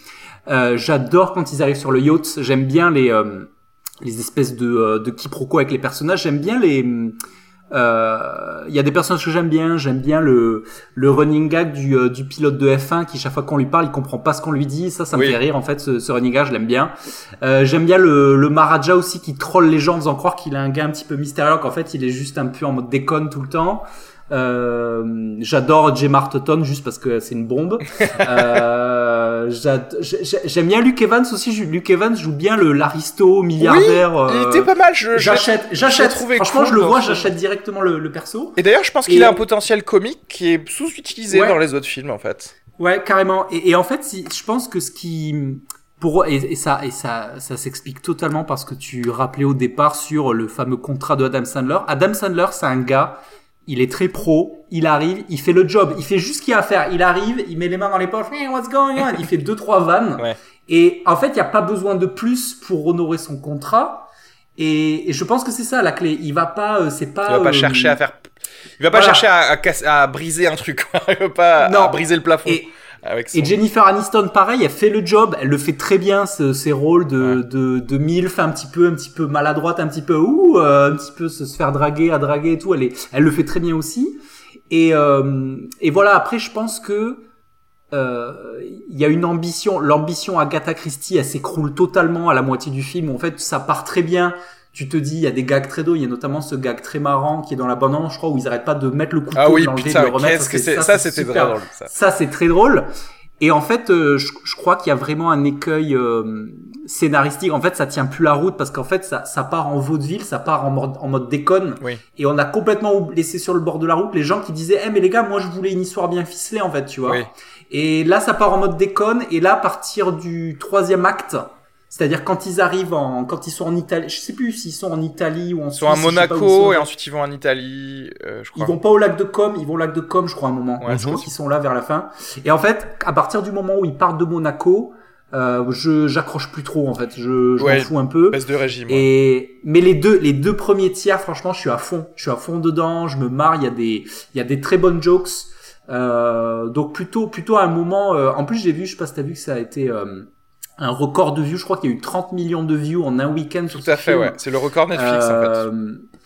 Euh, j'adore quand ils arrivent sur le yacht, j'aime bien les, euh, les espèces de, euh, de quiproquos avec les personnages, j'aime bien les... euh, Il y a des personnages que j'aime bien, j'aime bien le, le running gag du, euh, du pilote de F1 qui chaque fois qu'on lui parle, il comprend pas ce qu'on lui dit, ça, ça me Oui. fait rire en fait, ce, ce running gag, je l'aime bien. Euh, j'aime bien le, le Maharaja aussi qui troll les gens en faisant croire qu'il est un gars un petit peu mystérieux, qu'en fait il est juste un peu en mode déconne tout le temps. Euh, J'adore Jay Marteton juste parce que c'est une bombe. <laughs> Euh, Euh, J'aime bien Luke Evans aussi. Luke Evans joue bien le l'aristo milliardaire. Oui, il était pas mal. J'achète, j'achète. Franchement, je le vois, j'achète directement le, le, perso. Et d'ailleurs, je pense qu'il a un potentiel comique qui est sous-utilisé dans les autres films, en fait. Ouais, carrément. Et, et en fait, si, je pense que ce qui pour et, et ça et ça ça s'explique totalement parce que tu rappelais au départ sur le fameux contrat de Adam Sandler. Adam Sandler, c'est un gars il est très pro, il arrive, il fait le job, il fait juste ce qu'il a à faire. Il arrive, il met les mains dans les poches, hey, what's going on? Il fait deux trois vannes. Ouais. Et en fait, il n'y a pas besoin de plus pour honorer son contrat. Et, et je pense que c'est ça la clé. Il va pas, euh, c'est pas. Il va pas euh, chercher à faire. Il va pas chercher à, à, à, briser un truc. <laughs> il va pas non. à briser le plafond. Et, et Jennifer Aniston, pareil, elle fait le job, elle le fait très bien, ce, ses rôles de, de, de milf, un petit peu, un petit peu maladroite, un petit peu ouh, euh, un petit peu se, faire draguer, à draguer et tout. Elle, est, elle le fait très bien aussi. Et, euh, et voilà. Après, je pense que euh, il y a une ambition. L'ambition Agatha Christie, elle s'écroule totalement à la moitié du film. En fait, ça part très bien tu te dis, il y a des gags très drôles, il y a notamment ce gag très marrant qui est dans la bande je crois, où ils arrêtent pas de mettre le couteau, ah oui, putain, de le remettre. Qu'est-ce que c'est, ça, c'était très drôle, ça. Ça, c'est très drôle. Et en fait, euh, je, je, crois qu'il y a vraiment un écueil euh, scénaristique. En fait, ça tient plus la route parce qu'en fait, ça, ça part en vaudeville, ça part en mode, en mode déconne. Oui. Et on a complètement laissé sur le bord de la route les gens qui disaient, eh mais les gars, moi je voulais une histoire bien ficelée en fait, tu vois. Oui. Et là, ça part en mode déconne. Et là, à partir du troisième acte, c'est-à-dire quand ils arrivent en, quand ils sont en Italie, je sais plus s'ils sont en Italie ou en Suisse. Ils sont à Monaco et ensuite ils vont en Italie, euh, je crois. Ils vont pas au lac de Com, ils vont au lac de Com, je crois, à un moment. Ouais, je crois qu'ils sont là vers la fin. Et en fait, à partir du moment où ils partent de Monaco, euh, je j'accroche plus trop en fait, je, je ouais, m'en fous un peu. Baisse de régime. Et mais les deux les deux premiers tiers, franchement, je suis à fond, je suis à fond dedans, je me marre. Il y a des il y a des très bonnes jokes. Euh, donc plutôt plutôt à un moment. Euh, en plus, j'ai vu, je sais pas si t'as vu que ça a été euh, un record de views. Je crois qu'il y a eu 30 millions de views en un week-end sur Tout à fait, film. ouais. C'est le record Netflix, euh, en fait.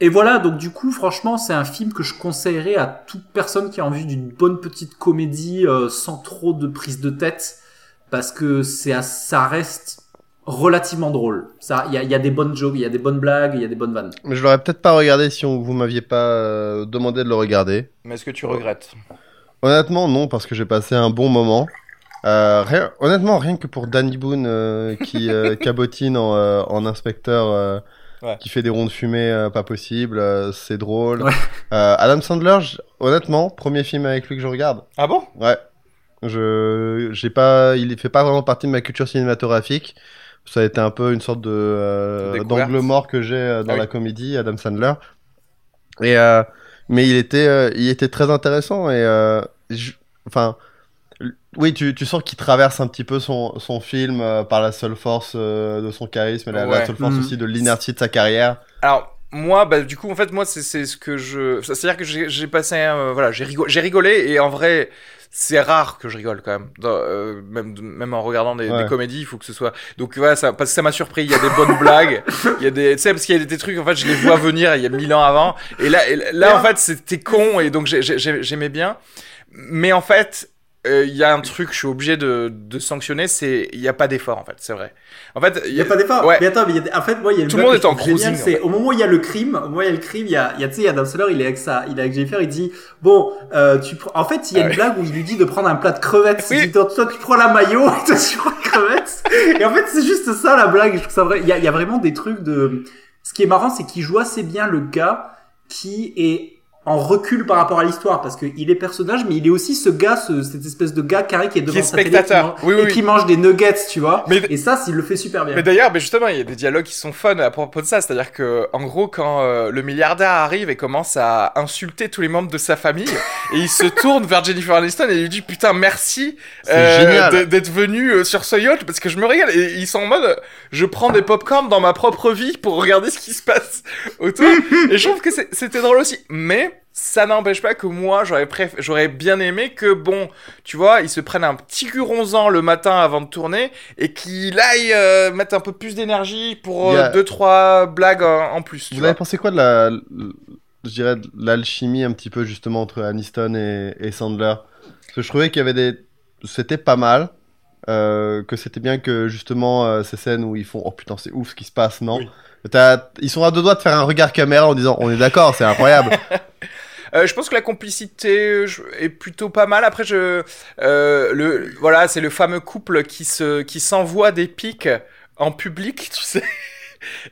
Et voilà, donc du coup, franchement, c'est un film que je conseillerais à toute personne qui a envie d'une bonne petite comédie euh, sans trop de prise de tête, parce que c'est ça reste relativement drôle. Ça, il y a, y a, des bonnes jokes, il y a des bonnes blagues, il y a des bonnes vannes. Mais je l'aurais peut-être pas regardé si on, vous m'aviez pas euh, demandé de le regarder. Mais est-ce que tu regrettes? Honnêtement, non, parce que j'ai passé un bon moment. Euh, rien, honnêtement, rien que pour Danny Boone euh, qui euh, <laughs> cabotine en, euh, en inspecteur, euh, ouais. qui fait des ronds de fumée pas possible, c'est drôle. Ouais. Adam Sandler, honnêtement, premier film avec lui que je regarde. Ah bon? Ouais. Je, j'ai pas, il fait pas vraiment partie de ma culture cinématographique. Ça a été un peu une sorte de d'angle mort que j'ai dans ah oui. la comédie, Adam Sandler. Et mais il était, il était très intéressant et enfin oui, tu, tu sens qu'il traverse un petit peu son, son film euh, par la seule force euh, de son charisme et la, ouais. la seule force Mmh. aussi de l'inertie de sa carrière. Alors, moi, bah, du coup, en fait, moi, c'est ce que je. C'est-à-dire que j'ai passé. Euh, voilà, j'ai rigolé, rigolé et en vrai. C'est rare que je rigole quand même, Dans, euh, même même en regardant des, Ouais. des comédies, il faut que ce soit. Donc voilà, ça, parce que ça m'a surpris. Il y a des bonnes blagues, il y a des, tu sais, parce qu'il y a des, des trucs en fait, je les vois venir il y a mille ans avant, et là, et là en fait, c'était con et donc j'ai- j'ai- j'aimais bien, mais en fait, euh, il y a un truc que je suis obligé de, de sanctionner, c'est il n'y a pas d'effort en fait, c'est vrai. En fait, Il y a pas d'effort. Ouais. Mais attends, mais il y a en fait, moi, il y a une Tout le monde est en cruising, C'est au moment où il y a le crime, au moment où il y a le crime, il y a, il y a tu sais, Adam Sandler, il est avec ça, il est avec Jennifer, il dit, bon, euh, tu prends, en fait, il y a Ah une blague où il lui dit de prendre un plat de crevettes. Oui. Il dit, toi, tu prends la maillot, et toi, tu prends les crevettes. et en fait, c'est juste ça, la blague. Je trouve ça vrai. Il y a, il y a vraiment des trucs de, ce qui est marrant, c'est qu'il joue assez bien le gars qui est en recul par rapport à l'histoire parce qu'il est personnage mais il est aussi ce gars ce, cette espèce de gars carré qui est devant est sa télé, spectateur. qui, Oui, oui, et oui. qui mange des nuggets tu vois Mais- et ça s'il le fait super bien Mais d'ailleurs, mais justement, il y a des dialogues qui sont fun à propos de ça. C'est-à-dire que, en gros, quand euh, le milliardaire arrive et commence à insulter tous les membres de sa famille, <laughs> et il se tourne vers Jennifer Aniston et il lui dit putain merci C'est de- d'être venu euh, sur ce yacht parce que je me régale. Et ils sont en mode, je prends des popcorn dans ma propre vie pour regarder ce qui se passe autour. <laughs> et je trouve que c'est- c'était drôle aussi. Mais ça n'empêche pas que moi, j'aurais préf... j'aurais bien aimé que, bon, tu vois, ils se prennent un petit curonzan le matin avant de tourner et qu'il aille euh, mettre un peu plus d'énergie pour Il y euh, a- deux, trois blagues en, en plus. tu Vous vois. avez pensé quoi de la, je dirais, de l'alchimie un petit peu justement entre Aniston et, et Sandler? Parce que je trouvais qu'il y avait des, c'était pas mal. Euh, que c'était bien que justement euh, ces scènes où ils font oh putain c'est ouf ce qui se passe non? Oui. T'as- ils sont à deux doigts de faire un regard caméra en disant on est d'accord c'est incroyable <laughs> Euh, je pense que la complicité je- est plutôt pas mal. Après, je, euh, le, voilà, c'est le fameux couple qui se, qui s'envoie des pics en public, <laughs> tu sais.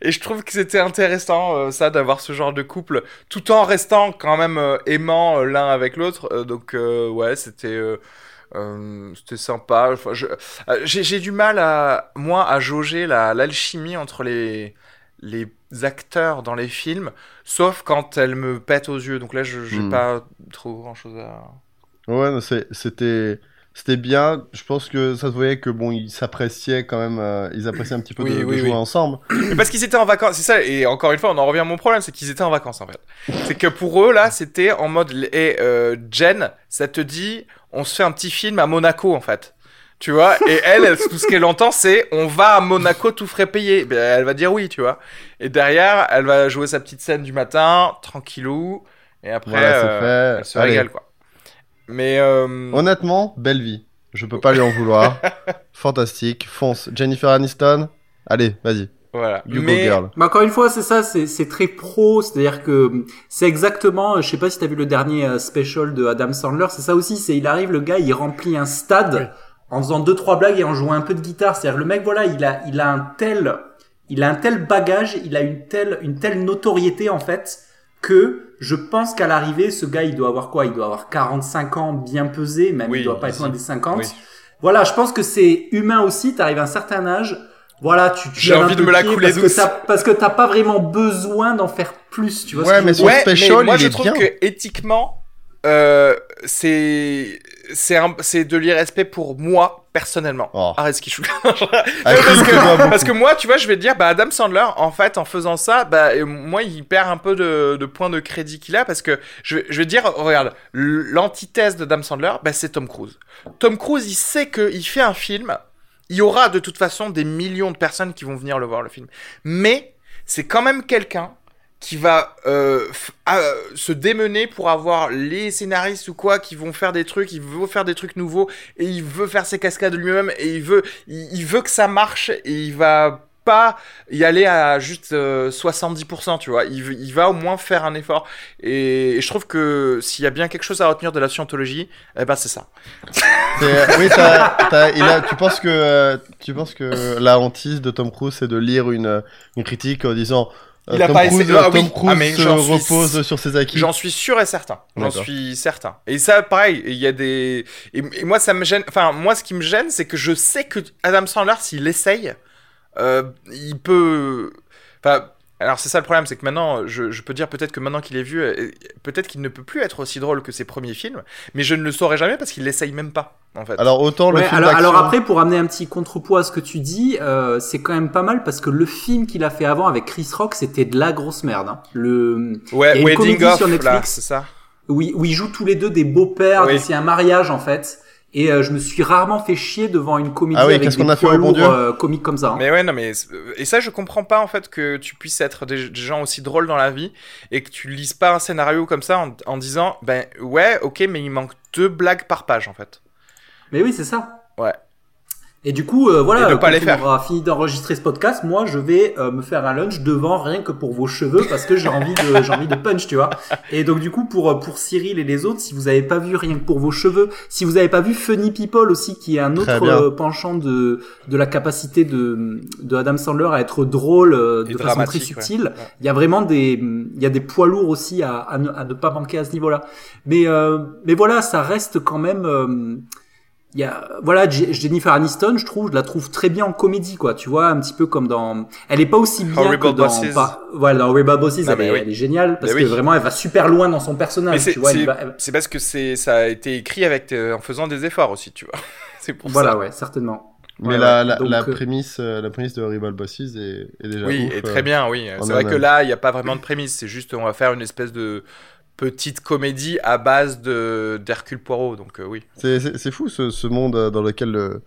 Et je trouve que c'était intéressant, euh, ça, d'avoir ce genre de couple, tout en restant quand même euh, euh, l'un avec l'autre. Euh, donc, euh, ouais, c'était, euh, euh, c'était sympa. Enfin, euh, j'ai du mal à, moi, à jauger la, l'alchimie entre les, les acteurs dans les films, sauf quand elle me pète aux yeux. Donc là, je, j'ai Hmm. pas trop grand chose à. Ouais, c'était c'était bien. Je pense que ça se voyait que bon, ils s'appréciaient quand même. euh, ils appréciaient un petit peu Oui, de, de oui, jouer ensemble. Mais parce qu'ils étaient en vacances, c'est ça. Et encore une fois, on en revient à mon problème, c'est qu'ils étaient en vacances en fait. C'est que pour eux là, c'était en mode et euh, Jen, ça te dit, on se fait un petit film à Monaco en fait. Tu vois, et elle, elle, tout ce qu'elle entend, c'est on va à Monaco tout frais payé. Ben, elle va dire oui, tu vois. Et derrière, elle va jouer sa petite scène du matin, tranquillou. Et après, Voilà, c'est euh, fait. elle se Allez. régale quoi. Mais euh, Honnêtement, belle vie. Je peux pas lui en vouloir. <laughs> Fantastique. Fonce. Jennifer Aniston. Allez, vas-y. voilà. You Mais go girl. Mais encore une fois, c'est ça, c'est c'est très pro, c'est-à-dire que c'est exactement, euh, je sais pas si t'as vu le dernier euh, special de Adam Sandler, c'est ça aussi, c'est il arrive, le gars, il remplit un stade en faisant deux trois blagues et en jouant un peu de guitare, c'est-à-dire le mec, voilà, il a, il a un tel, il a un tel bagage, il a une telle, une telle notoriété en fait que je pense qu'à l'arrivée, ce gars, il doit avoir quoi? Il doit avoir 45 ans bien pesé, même Oui, il doit pas être loin des 50. Oui. Voilà, je pense que c'est humain aussi. T'arrives à un certain âge, voilà, tu. tu J'ai envie de me la couler parce que douce. parce que t'as pas vraiment besoin d'en faire plus, tu vois. Ouais, ce que mais je veux son dire special, mais moi il je est trouve bien. que éthiquement, euh, c'est c'est un- c'est de l'irrespect pour moi personnellement. Oh. Arrête ce qui. Ah, parce, que, beaucoup. parce que moi, tu vois, je vais te dire, bah Adam Sandler, en fait, en faisant ça, bah moi, il perd un peu de, de points de crédit qu'il a parce que je, vais- je vais te dire, regarde, l'antithèse de Adam Sandler, bah c'est Tom Cruise. Tom Cruise, il sait que il fait un film, il y aura de toute façon des millions de personnes qui vont venir le voir le film, mais c'est quand même quelqu'un qui va euh, à- se démener pour avoir les scénaristes ou quoi qui vont faire des trucs, il veut faire des trucs nouveaux et il veut faire ses cascades lui-même et il veut il, veut que ça marche et il va pas y aller à juste euh, 70%, tu vois. Il, va au moins faire un effort. Et, je trouve que s'il y a bien quelque chose à retenir de la scientologie, eh ben c'est ça. C'est- oui, t'as- t'as- il a- tu penses que euh, tu penses que la hantise de Tom Cruise c'est de lire une, critique en disant euh, Il a Tom pas Cruise, essayé- Ah Tom oui. Cruise Ah, mais se suis- repose sur ses acquis. J'en suis sûr et certain. J'en suis certain. Et ça, pareil, il y a des. Et, et moi, ça me gêne. Enfin, moi, ce qui me gêne, c'est que je sais que Adam Sandler, s'il essaye, euh, il peut. Enfin. Alors c'est ça le problème, c'est que maintenant, je, je peux dire peut-être que maintenant qu'il est vu, euh, peut-être qu'il ne peut plus être aussi drôle que ses premiers films, mais je ne le saurais jamais parce qu'il l'essaye même pas, en fait. Alors autant le Ouais, film alors, alors après, pour amener un petit contrepoids à ce que tu dis, euh, c'est quand même pas mal parce que le film qu'il a fait avant avec Chris Rock, c'était de la grosse merde. Hein. Le ouais, Wedding Off, sur là, Netflix. c'est ça. où, où ils jouent tous les deux des beaux-pères, Oui. c'est un mariage en fait. Et euh, je me suis rarement fait chier devant une comédie Ah oui, avec qu'est-ce des qu'on a fait au bon lourds Dieu euh, comiques comme ça. hein. Mais ouais, non, mais et ça, je comprends pas en fait que tu puisses être des, des gens aussi drôles dans la vie et que tu lises pas un scénario comme ça en, en disant ben ouais, ok, mais il manque deux blagues par page en fait. Mais oui, c'est ça. Ouais. Et du coup, euh, voilà, quand les on faire. aura fini d'enregistrer ce podcast, moi, je vais euh, me faire un lunch devant rien que pour vos cheveux parce que j'ai envie de, <laughs> j'ai envie de punch, tu vois. Et donc, du coup, pour, euh, pour Cyril et les autres, si vous avez pas vu rien que pour vos cheveux, si vous avez pas vu Funny People aussi, qui est un autre euh, penchant de, de la capacité de, de Adam Sandler à être drôle euh, de Et façon très subtile, ouais. il y a vraiment des, il y a des poids lourds aussi à, à, ne, à ne pas manquer à ce niveau-là. Mais, euh, mais voilà, ça reste quand même, euh, il y a, voilà, Jennifer Aniston, je trouve, je la trouve très bien en comédie, quoi. Tu vois, un petit peu comme dans, elle est pas aussi bien Horrible que dans, Bosses. pas- voilà, dans Horrible Bosses, Non, elle, mais est, oui. elle est géniale parce Mais que oui. vraiment, elle va super loin dans son personnage, c'est tu vois. c'est- va- elle- c'est parce que c'est ça a été écrit avec euh, en faisant des efforts aussi, tu vois. <laughs> c'est pour voilà, ça. ouais, certainement. Mais Ouais, la, ouais. la, Donc, la euh, prémisse, euh, la prémisse de Horrible Bosses est, est déjà Oui, ouf, et euh. très bien, oui. C'est vrai que là, il n'y a pas vraiment de prémisse. C'est juste, on va faire une espèce de petite comédie à base de d'Hercule Poirot. Donc euh, oui. C'est- fou ce, ce monde euh, dans lequel le,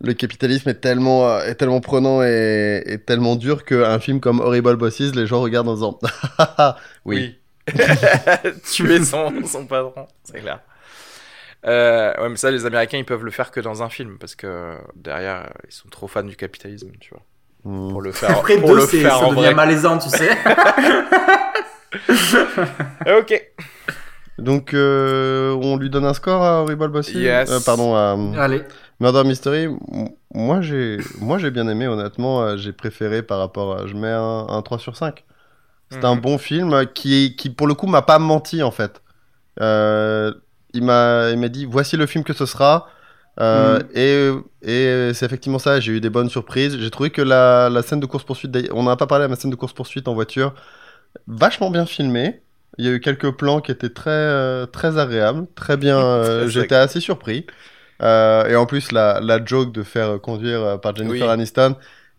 le capitalisme est tellement, euh, est tellement prenant et, et tellement dur qu'un film comme Horrible Bosses, les gens regardent en disant <laughs> oui. <laughs> Tuer son, son patron, c'est clair. Euh, ouais, mais ça, les Américains, ils peuvent le faire que dans un film parce que derrière, ils sont trop fans du capitalisme, tu vois. Hmm. Pour le faire, Après pour deux, le faire ça en devient vrai. malaisant, tu sais. <laughs> <laughs> Ok. Donc, euh, on lui donne un score à Horrible Bosses Yes. Euh, Pardon, à Allez. Murder Mystery. Moi, j'ai moi j'ai bien aimé, honnêtement. euh, J'ai préféré par rapport à... Je mets un, un 3 sur 5. C'est un Mhm. bon film qui, qui, pour le coup, m'a pas menti, en fait. Euh, il m'a il m'a dit, voici le film que ce sera. Euh, Et, et c'est effectivement ça, j'ai eu des bonnes surprises. J'ai trouvé que la, la scène de course-poursuite, on n'en a pas parlé, mais la scène de course-poursuite en voiture, vachement bien filmée. Il y a eu quelques plans qui étaient très, euh, très agréables, très bien. <laughs> euh, J'étais assez surpris. Euh, et en plus, la, la joke de faire conduire euh, par Jennifer Oui. Aniston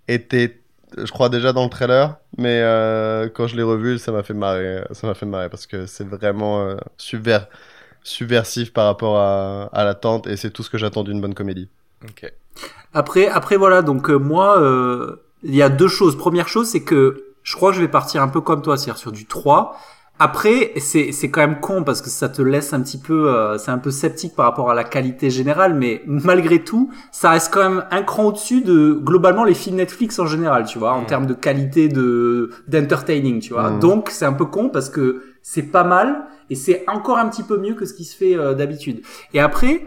était, je crois, déjà dans le trailer. Mais euh, quand je l'ai revu, ça m'a fait marrer. Ça m'a fait marrer parce que c'est vraiment euh, subver- subversif par rapport à, à l'attente. Et c'est tout ce que j'attends d'une bonne comédie. Ok. Après, après voilà, donc euh, moi, euh, il y a deux choses. Première chose, c'est que je crois que je vais partir un peu comme toi, c'est-à-dire sur du 3. Après, c'est c'est quand même con parce que ça te laisse un petit peu, euh, c'est un peu sceptique par rapport à la qualité générale, mais malgré tout, ça reste quand même un cran au-dessus de globalement les films Netflix en général, tu vois, en Mm. termes de qualité de d'entertaining, tu vois. Mm. Donc c'est un peu con parce que c'est pas mal et c'est encore un petit peu mieux que ce qui se fait euh, d'habitude. Et après,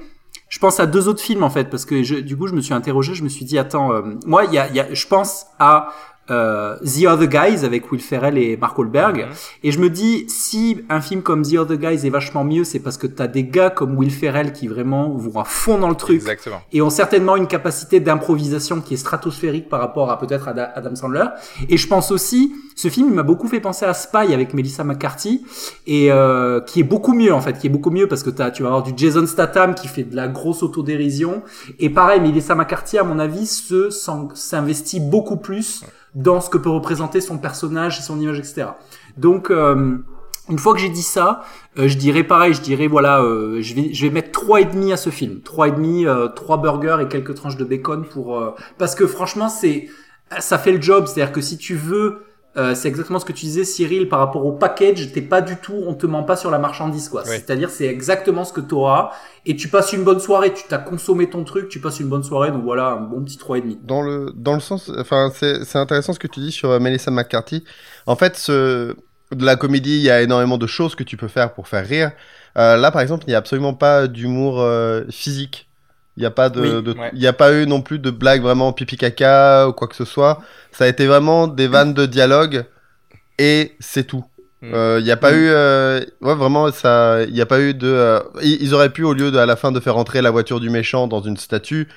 je pense à deux autres films en fait parce que je, du coup je me suis interrogé, je me suis dit attends, euh, moi il y a, il y a, je pense à euh, The Other Guys avec Will Ferrell et Mark Wahlberg Mhm. et je me dis si un film comme The Other Guys est vachement mieux, c'est parce que t'as des gars comme Will Ferrell qui vraiment vont à fond dans le truc Exactement. et ont certainement une capacité d'improvisation qui est stratosphérique par rapport à peut-être Ada- Adam Sandler. Et je pense aussi, ce film il m'a beaucoup fait penser à Spy avec Melissa McCarthy et euh, qui est beaucoup mieux en fait, qui est beaucoup mieux parce que t'as, tu vas avoir du Jason Statham qui fait de la grosse autodérision et pareil, Melissa McCarthy à mon avis se s'investit beaucoup plus dans ce que peut représenter son personnage et son image, etc. Donc euh, une fois que j'ai dit ça, euh, je dirais pareil, je dirais voilà, euh, je vais je vais mettre trois et demi à ce film, trois et demi, euh, trois burgers et quelques tranches de bacon pour euh, parce que franchement c'est ça fait le job, c'est-à-dire que si tu veux euh, c'est exactement ce que tu disais Cyril par rapport au package, t'es pas du tout, on te ment pas sur la marchandise quoi. Oui. C'est-à-dire c'est exactement ce que t'auras et tu passes une bonne soirée, tu t'as consommé ton truc, tu passes une bonne soirée donc voilà un bon petit trois et demi. Dans le, dans le sens, enfin, c'est c'est intéressant ce que tu dis sur euh, Melissa McCarthy. En fait, ce, de la comédie, il y a énormément de choses que tu peux faire pour faire rire. Euh, là, par exemple, il n'y a absolument pas d'humour euh, physique. Il n'y a pas de, Oui, de- ouais. il y a pas eu non plus de blagues vraiment pipi caca ou quoi que ce soit. Ça a été vraiment des vannes de dialogue et c'est tout. Euh, Il n'y a pas Mm. eu, euh, ouais, vraiment, ça, il n'y a pas eu de. euh, ils ils auraient pu, au lieu de à la fin de faire entrer la voiture du méchant dans une statue,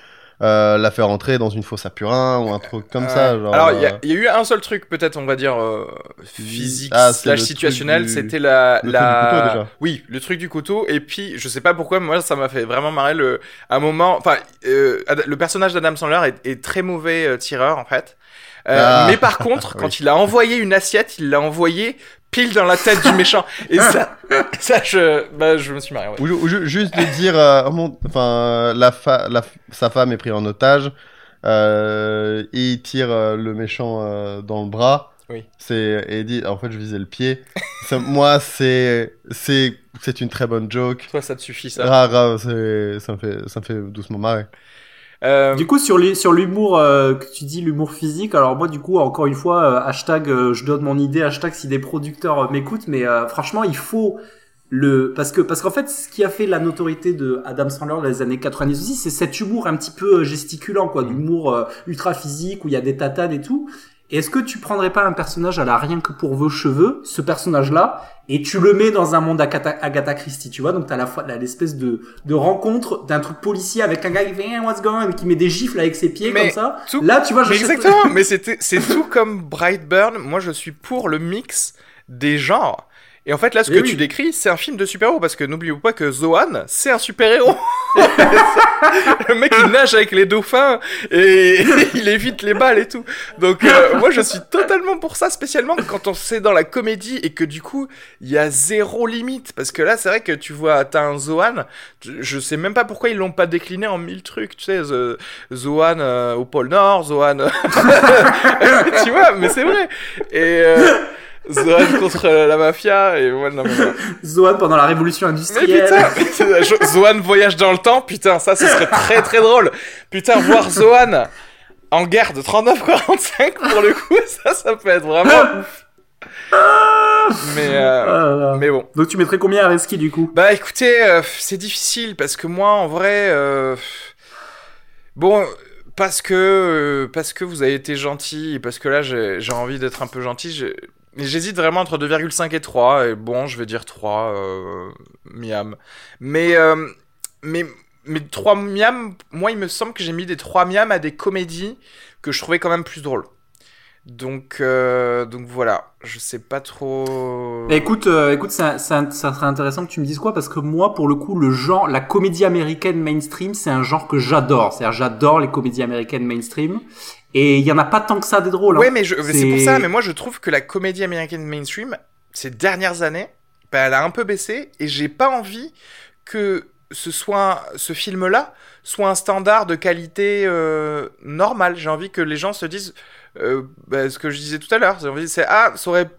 euh, la faire entrer dans une fosse à purin ou un truc comme ça. Genre, Alors, il y, euh, a- il y a eu un seul truc, peut-être, on va dire, euh, physique Ah, slash situationnel, du- c'était la... le la... truc du couteau, déjà. Oui, le truc du couteau, et puis, je sais pas pourquoi, moi, ça m'a fait vraiment marrer le... un moment... Enfin, le personnage d'Adam Sandler est, est très mauvais tireur, en fait. Ah. Mais par contre, <laughs> quand Oui. il a envoyé une assiette, il l'a envoyé pile dans la tête du méchant. Et ça, <laughs> ça je, bah, je me suis ouais. Ou, ou ju- juste de dire, euh, mon- enfin, la fa- la sa femme est prise en otage, euh, et il tire euh, le méchant euh, dans le bras. Oui. C'est et il dit, en fait, je visais le pied. <laughs> Ça- moi, c'est c'est c'est une très bonne joke. Toi, ça te suffit, ça. C'est- ça me fait ça me fait doucement marrer. Euh, Du coup, sur les- sur l'humour euh, que tu dis, l'humour physique, alors moi, du coup, encore une fois, euh, hashtag, euh, je donne mon idée, hashtag si des producteurs m'écoutent, mais euh, franchement, il faut le parce que parce qu'en fait, ce qui a fait la notoriété de Adam Sandler dans les années 90 aussi, c'est cet humour un petit peu gesticulant, quoi, d'humour euh, ultra physique où il y a des tatanes et tout. Est-ce que tu prendrais pas un personnage à la rien que pour vos cheveux, ce personnage-là, et tu le mets dans un monde Agatha, Agatha Christie, tu vois? Donc t'as la fois l'espèce de, de rencontre d'un truc policier avec un gars qui fait hey, what's going on? Qui met des gifles avec ses pieds Mais comme ça. tout- Là, tu vois, j'achète- exactement, <laughs> mais c'est tout comme Brightburn. Moi, je suis pour le mix des genres. Et en fait, là, ce Eh que oui. tu décris, c'est un film de super-héros, parce que n'oublions pas que Zohan, c'est un super-héros. <laughs> le mec, il nage avec les dauphins, et <laughs> il évite les balles et tout. Donc, euh, moi, je suis totalement pour ça, spécialement quand on c'est dans la comédie, et que du coup, il y a zéro limite. Parce que là, c'est vrai que tu vois, t'as un Zohan, je- sais même pas pourquoi ils l'ont pas décliné en mille trucs, tu sais, Zo- Zohan euh, au pôle Nord, Zohan... <laughs> tu vois, mais c'est vrai. Et... Euh, Zohan contre la mafia et ouais, non, mais, voilà. Zohan pendant la révolution mais industrielle. putain, je- Zohan voyage dans le temps, putain, ça ce serait très très drôle. Putain, voir Zohan en guerre de 39-45 pour le coup, ça ça peut être vraiment mais, euh, Ah, mais bon. Donc tu mettrais combien à Reski du coup? Bah écoutez, euh, c'est difficile parce que moi en vrai, euh, bon, parce que parce que vous avez été gentil parce que là j'ai j'ai envie d'être un peu gentil, j'ai- j'hésite vraiment entre 2,5 et 3 et bon, je vais dire 3 euh, miam. Mais euh, mais mais 3 miam, moi il me semble que j'ai mis des 3 miam à des comédies que je trouvais quand même plus drôles. Donc euh, donc voilà, je sais pas trop. Écoute, euh, écoute, ça serait intéressant que tu me dises quoi parce que moi, pour le coup, le genre, la comédie américaine mainstream, c'est un genre que j'adore. C'est-à-dire, j'adore les comédies américaines mainstream. Et il y en a pas tant que ça des drôles. hein. Ouais, mais c'est pour ça. Mais moi, je trouve que la comédie américaine mainstream, ces dernières années, bah, elle a un peu baissé et j'ai pas envie que ce soit ce film-là soit un standard de qualité euh, normal. J'ai envie que les gens se disent euh, bah, ce que je disais tout à l'heure. J'ai envie, c'est ah, ça aurait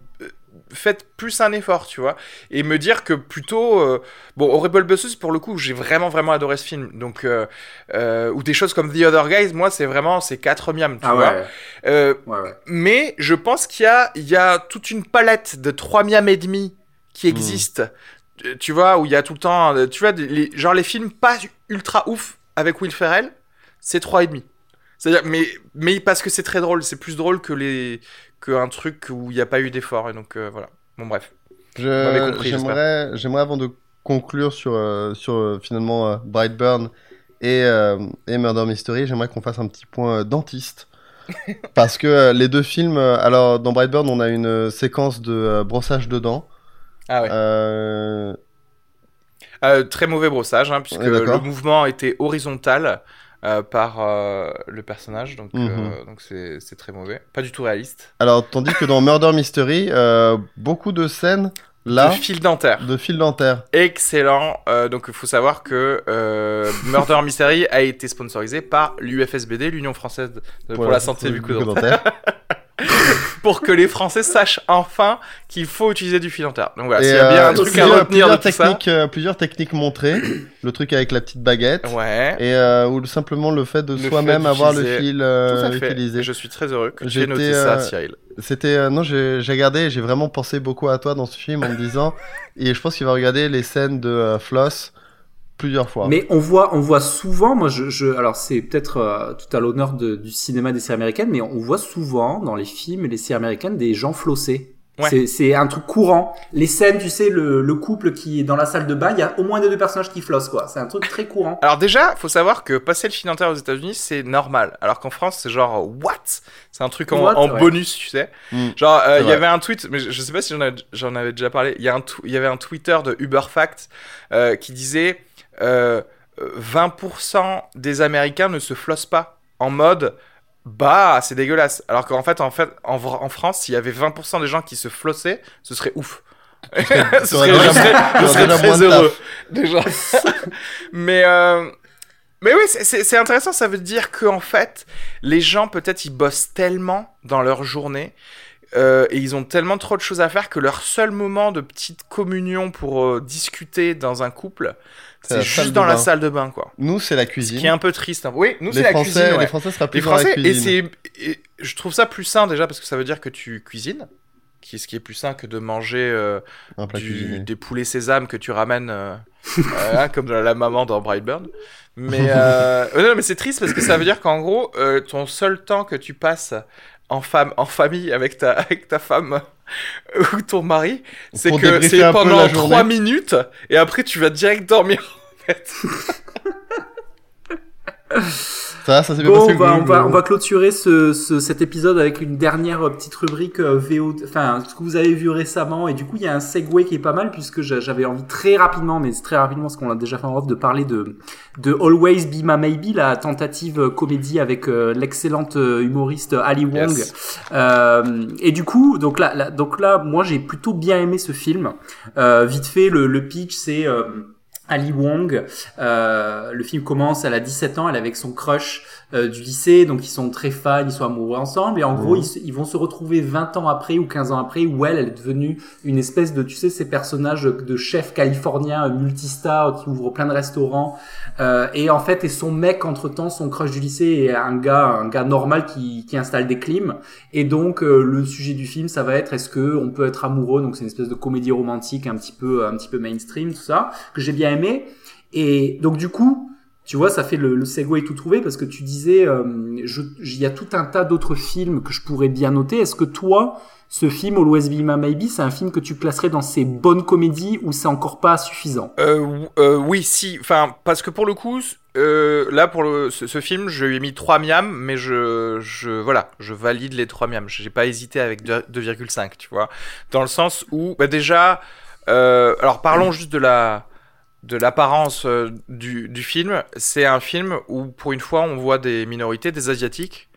euh, fait plus un effort, tu vois, et me dire que plutôt euh, bon, Horrible Bosses pour le coup, j'ai vraiment vraiment adoré ce film. Donc euh, euh, ou des choses comme The Other Guys, moi c'est vraiment c'est quatre miams, tu Ah vois. ouais. Euh, Ouais, ouais. mais je pense qu'il y a, il y a toute une palette de 3 miams et demi qui existe. Euh, Tu vois, où il y a tout le temps, tu vois, les, genre les films pas ultra ouf avec Will Ferrell, c'est 3 et demi. C'est-à-dire, mais, mais parce que c'est très drôle, c'est plus drôle que les, qu'un truc où il n'y a pas eu d'effort, et donc euh, voilà. Bon, bref. Je- J'aimerais, avant de conclure sur, euh, sur euh, finalement Brightburn et, et Murder Mystery, j'aimerais qu'on fasse un petit point dentiste. <laughs> Parce que euh, les deux films, euh, alors dans Brightburn, on a une euh, séquence de brossage de dents. Ah ouais. Très mauvais brossage, hein, puisque le mouvement était horizontal euh, par euh, le personnage, donc Mhm. euh, donc c'est très mauvais. Pas du tout réaliste. alors, tandis que dans Murder Mystery, beaucoup de scènes là De fil dentaire. de fil dentaire. Excellent. Euh, donc, il faut savoir que euh, Murder Mystery a été sponsorisé par l'UFSBD, l'Union française de- pour la santé du bucco-dentaire, <laughs> <laughs> pour que les Français sachent enfin qu'il faut utiliser du fil dentaire. Donc voilà, s'il y a bien euh, un truc à plusieurs- retenir de tout ça. techniques, euh, plusieurs techniques montrées. le truc avec la petite baguette. Ouais. Et euh, ou simplement le fait de soi-même avoir le fil euh, Tout à fait. utilisé. Je suis très heureux que tu aies noté ça, euh, Cyril. C'était euh, non, j'ai j'ai regardé, j'ai vraiment pensé beaucoup à toi dans ce film en me disant, et je pense qu'il va regarder les scènes de euh, Floss plusieurs fois. Mais on voit, on voit souvent, moi, je, je alors c'est peut-être euh, tout à l'honneur du cinéma des séries américaines, mais on voit souvent dans les films et les séries américaines des gens flosser. Ouais. C'est- un truc courant. Les scènes, tu sais, le, le couple qui est dans la salle de bain, il y a au moins des deux personnages qui flossent, quoi. C'est un truc très courant. Alors déjà, faut savoir que passer le fil dentaire aux États-Unis, c'est normal. Alors qu'en France, c'est genre what? C'est un truc en, What, en ouais. bonus, tu sais. Mm. Genre, euh, il y avait un tweet, mais je, je sais pas si j'en avais, déjà parlé. Il y, a un tw- il y avait un Twitter de Uberfact euh, qui disait euh, euh, 20% des Américains ne se flossent pas en mode bah c'est dégueulasse. Alors qu'en fait, en fait, en, France, s'il y avait 20% des gens qui se flossaient, ce serait ouf. ce serait, je serais, je très heureux. Déjà. <laughs> mais euh, mais oui, c'est- intéressant. Ça veut dire que en fait, les gens peut-être ils bossent tellement dans leur journée euh, et ils ont tellement trop de choses à faire que leur seul moment de petite communion pour euh, discuter dans un couple, C'est juste dans la salle de bain, quoi. Nous, c'est la Ce cuisine. qui est un peu triste. hein. Oui, nous les c'est la Français, cuisine. ouais. les Français sera plus Les dans la Français, et cuisine. c'est, et je trouve ça plus sain déjà parce que ça veut dire que tu cuisines, qui ce qui est plus sain que de manger euh, du- des poulets sésame que tu ramènes <laughs> hein, comme la, la maman dans Brightburn. Mais <laughs> non, mais c'est triste parce que ça veut dire qu'en gros, ton seul temps que tu passes en femme, en famille avec ta, <laughs> avec ta femme <laughs> ou ton mari, c'est que c'est pendant la journée. trois minutes et après tu vas direct dormir. En fait. <laughs> Ça, ça s'est bien Bon, passé. on va, on va, le- on va clôturer ce, ce- cet épisode avec une dernière euh, petite rubrique euh, VO, enfin, ce que vous avez vu récemment. Et du coup, il y a un segue qui est pas mal puisque j'a- j'avais envie très rapidement, mais c'est très rapidement parce qu'on l'a déjà fait en off, de parler de, de Always Be My Maybe, la tentative euh, comédie avec euh, l'excellente euh, humoriste Ali Wong. Yes. Euh, et du coup, donc là, là- donc là, moi, j'ai plutôt bien aimé ce film. Euh, vite fait, le, le pitch, c'est euh, Ali Wong. Euh, le film commence, elle a 17 ans, elle est avec son crush euh, du lycée, donc ils sont très fans, ils sont amoureux ensemble, et en gros, ils, ils, vont se retrouver 20 ans après ou 15 ans après, où elle, elle est devenue une espèce de, tu sais, ces personnages de chef californien multistar qui ouvre plein de restaurants, euh, et en fait, et son mec, entre-temps, son crush du lycée est un gars, un gars normal qui, qui installe des clims, et donc euh, le sujet du film, ça va être est-ce que on peut être amoureux, donc c'est une espèce de comédie romantique un petit peu, un petit peu mainstream, tout ça, que j'ai bien aimé, et donc du coup, tu vois, ça fait le, le segue tout trouvé parce que tu disais, euh, il y a tout un tas d'autres films que je pourrais bien noter. Est-ce que toi, ce film, Always Be My Maybe, c'est un film que tu classerais dans ces bonnes comédies ou c'est encore pas suffisant? Euh, euh, Oui, si. Enfin, parce que pour le coup, là, pour ce, film, je lui ai mis 3 miams, mais je, je, voilà, je valide les 3 miams. J'ai pas hésité avec 2,5, tu vois. Dans le sens où, bah déjà, alors parlons juste de la de l'apparence euh, du, film, c'est un film où pour une fois on voit des minorités, des asiatiques.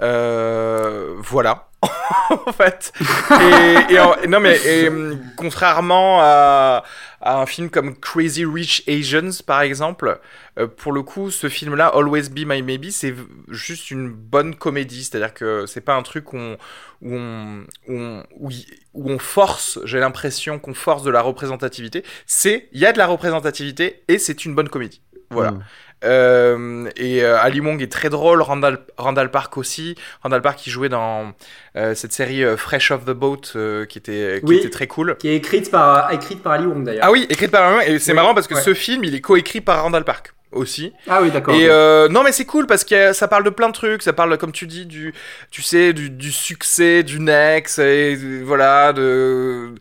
Euh, voilà, <laughs> en fait. Et, non mais et, contrairement à, un film comme Crazy Rich Asians par exemple, euh, pour le coup, ce film-là, Always Be My Maybe, c'est juste une bonne comédie. C'est-à-dire que c'est pas un truc où on, force, j'ai l'impression qu'on force de la représentativité. C'est, il y a de la représentativité et c'est une bonne comédie. Voilà. Mmh. Euh, et euh, Ali Wong est très drôle, Randall, Randall Park aussi. Randall Park qui jouait dans euh, cette série Fresh Off the Boat qui, était, qui oui, était très cool. Qui est écrite par, écrite par Ali Wong d'ailleurs. Ah oui, écrite par Ali Wong. Et c'est Oui, marrant parce que ouais. ce film, il est coécrit par Randall Park aussi. Ah oui, d'accord. Et euh, non mais c'est cool parce que ça parle de plein de trucs, ça parle comme tu dis du tu sais du, du succès du Nex et voilà de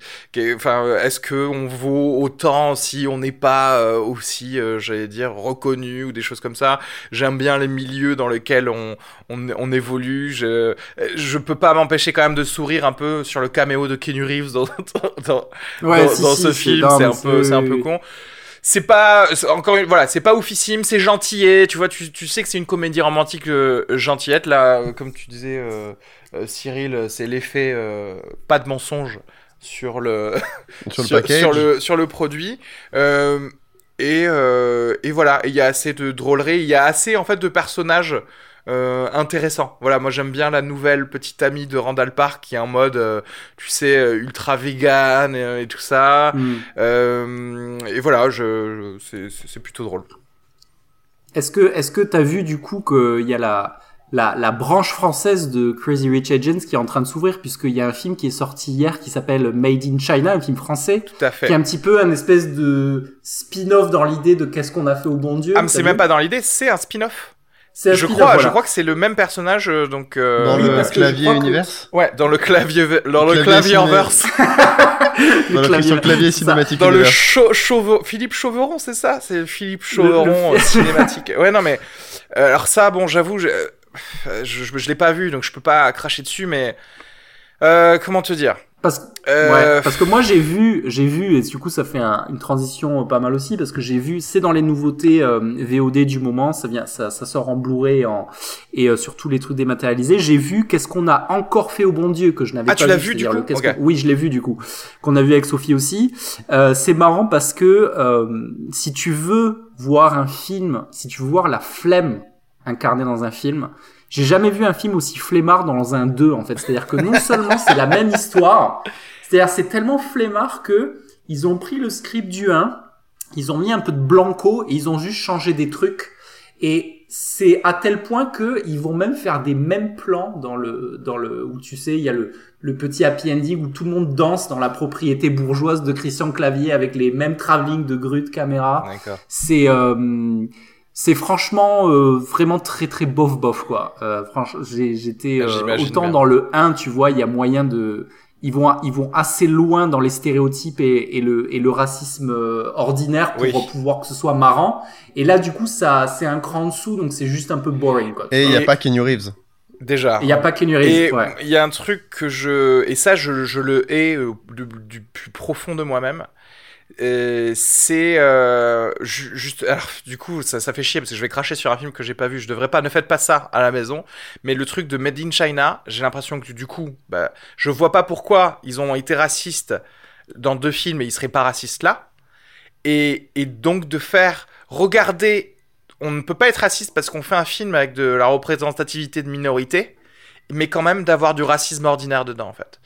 enfin est-ce que on vaut autant si on n'est pas euh, aussi euh, j'allais dire reconnu ou des choses comme ça? J'aime bien les milieux dans lesquels on on, on évolue, je je peux pas m'empêcher quand même de sourire un peu sur le caméo de Keanu Reeves dans <laughs> dans, Ouais, dans, si, dans si, ce film, c'est un peu c'est un peu con c'est pas encore une voilà c'est pas oufissime c'est gentillet tu vois tu, tu sais que c'est une comédie romantique euh, gentillette là euh, comme tu disais euh, euh, Cyril c'est l'effet pas de mensonge sur le <laughs> Sur le <laughs> sur le sur le produit. Et et voilà il y a assez de drôlerie il y a assez en fait de personnages euh, intéressants voilà moi j'aime bien la nouvelle petite amie de Randall Park qui est en mode euh, tu sais euh, ultra vegan et, et tout ça euh, et voilà, je, je- c'est- plutôt drôle. Est-ce que est-ce que t'as vu du coup qu'il y a la, la la branche française de Crazy Rich Agents qui est en train de s'ouvrir puisqu'il y a un film qui est sorti hier qui s'appelle Made in China, un film français Tout à fait. qui est un petit peu un espèce de spin-off dans l'idée de qu'est-ce qu'on a fait au bon Dieu. Ah, mais c'est même pas dans l'idée, c'est un spin-off. Je crois, voilà. je crois que c'est le même personnage, euh, donc. euh, Dans le je clavier que- universe Ouais, dans le clavier, dans le Clavier clavierverse, Dans le, sur le clavier <laughs> cinématique dans le. Chau- Chauve- Philippe Chauveron, c'est ça, c'est Philippe Chauveron le- euh, cinématique. Ouais, non mais euh, alors ça, bon, j'avoue, je, euh, je, je, je l'ai pas vu, donc je peux pas cracher dessus, mais euh, comment te dire? Parce, Euh, ouais, parce que moi j'ai vu, j'ai vu, et du coup ça fait un- une transition pas mal aussi, parce que j'ai vu, c'est dans les nouveautés euh, VOD du moment, ça vient, ça, ça sort en Blu-ray et, en, et euh, sur tous les trucs dématérialisés. J'ai vu qu'est-ce qu'on a encore fait au bon Dieu que je n'avais Ah, pas tu vu. l'as vu, du coup le qu'est-ce Ok. qu'on- Oui, je l'ai vu du coup, qu'on a vu avec Sophie aussi. Euh, c'est marrant parce que euh, si tu veux voir un film, si tu veux voir la flemme incarnée dans un film, j'ai jamais vu un film aussi flemmard dans un 2 en fait. C'est-à-dire que non seulement c'est la même histoire, c'est-à-dire c'est tellement flemmard que ils ont pris le script du 1, ils ont mis un peu de blanco et ils ont juste changé des trucs et c'est à tel point que ils vont même faire des mêmes plans dans le dans le où tu sais il y a le le petit happy ending où tout le monde danse dans la propriété bourgeoise de Christian Clavier avec les mêmes travelling de grue de caméra D'accord. c'est euh, c'est franchement euh, vraiment très très bof bof quoi. Euh, franchement, j'ai- j'étais euh, J'imagine autant bien. dans le 1, tu vois, il y a moyen de ils vont ils vont assez loin dans les stéréotypes et, et le et le racisme euh, ordinaire pour Oui. pouvoir que ce soit marrant. Et là du coup ça c'est un cran en dessous donc c'est juste un peu boring quoi. Et il n'y a Et- pas Kenny Reeves. Déjà. Il y a pas Kenny Et Reeves, ouais. il y a un truc que je et ça je, je le hais euh, du, du plus profond de moi-même. C'est euh, ju- juste alors du coup ça, fait chier parce que je vais cracher sur un film que j'ai pas vu. Je devrais pas ne faites pas ça à la maison. Mais le truc de Made in China j'ai l'impression que du coup bah, je vois pas pourquoi ils ont été racistes dans deux films et ils seraient pas racistes là. Et, donc de faire regarder, on ne peut pas être raciste parce qu'on fait un film avec de la représentativité de minorité, mais quand même d'avoir du racisme ordinaire dedans en fait.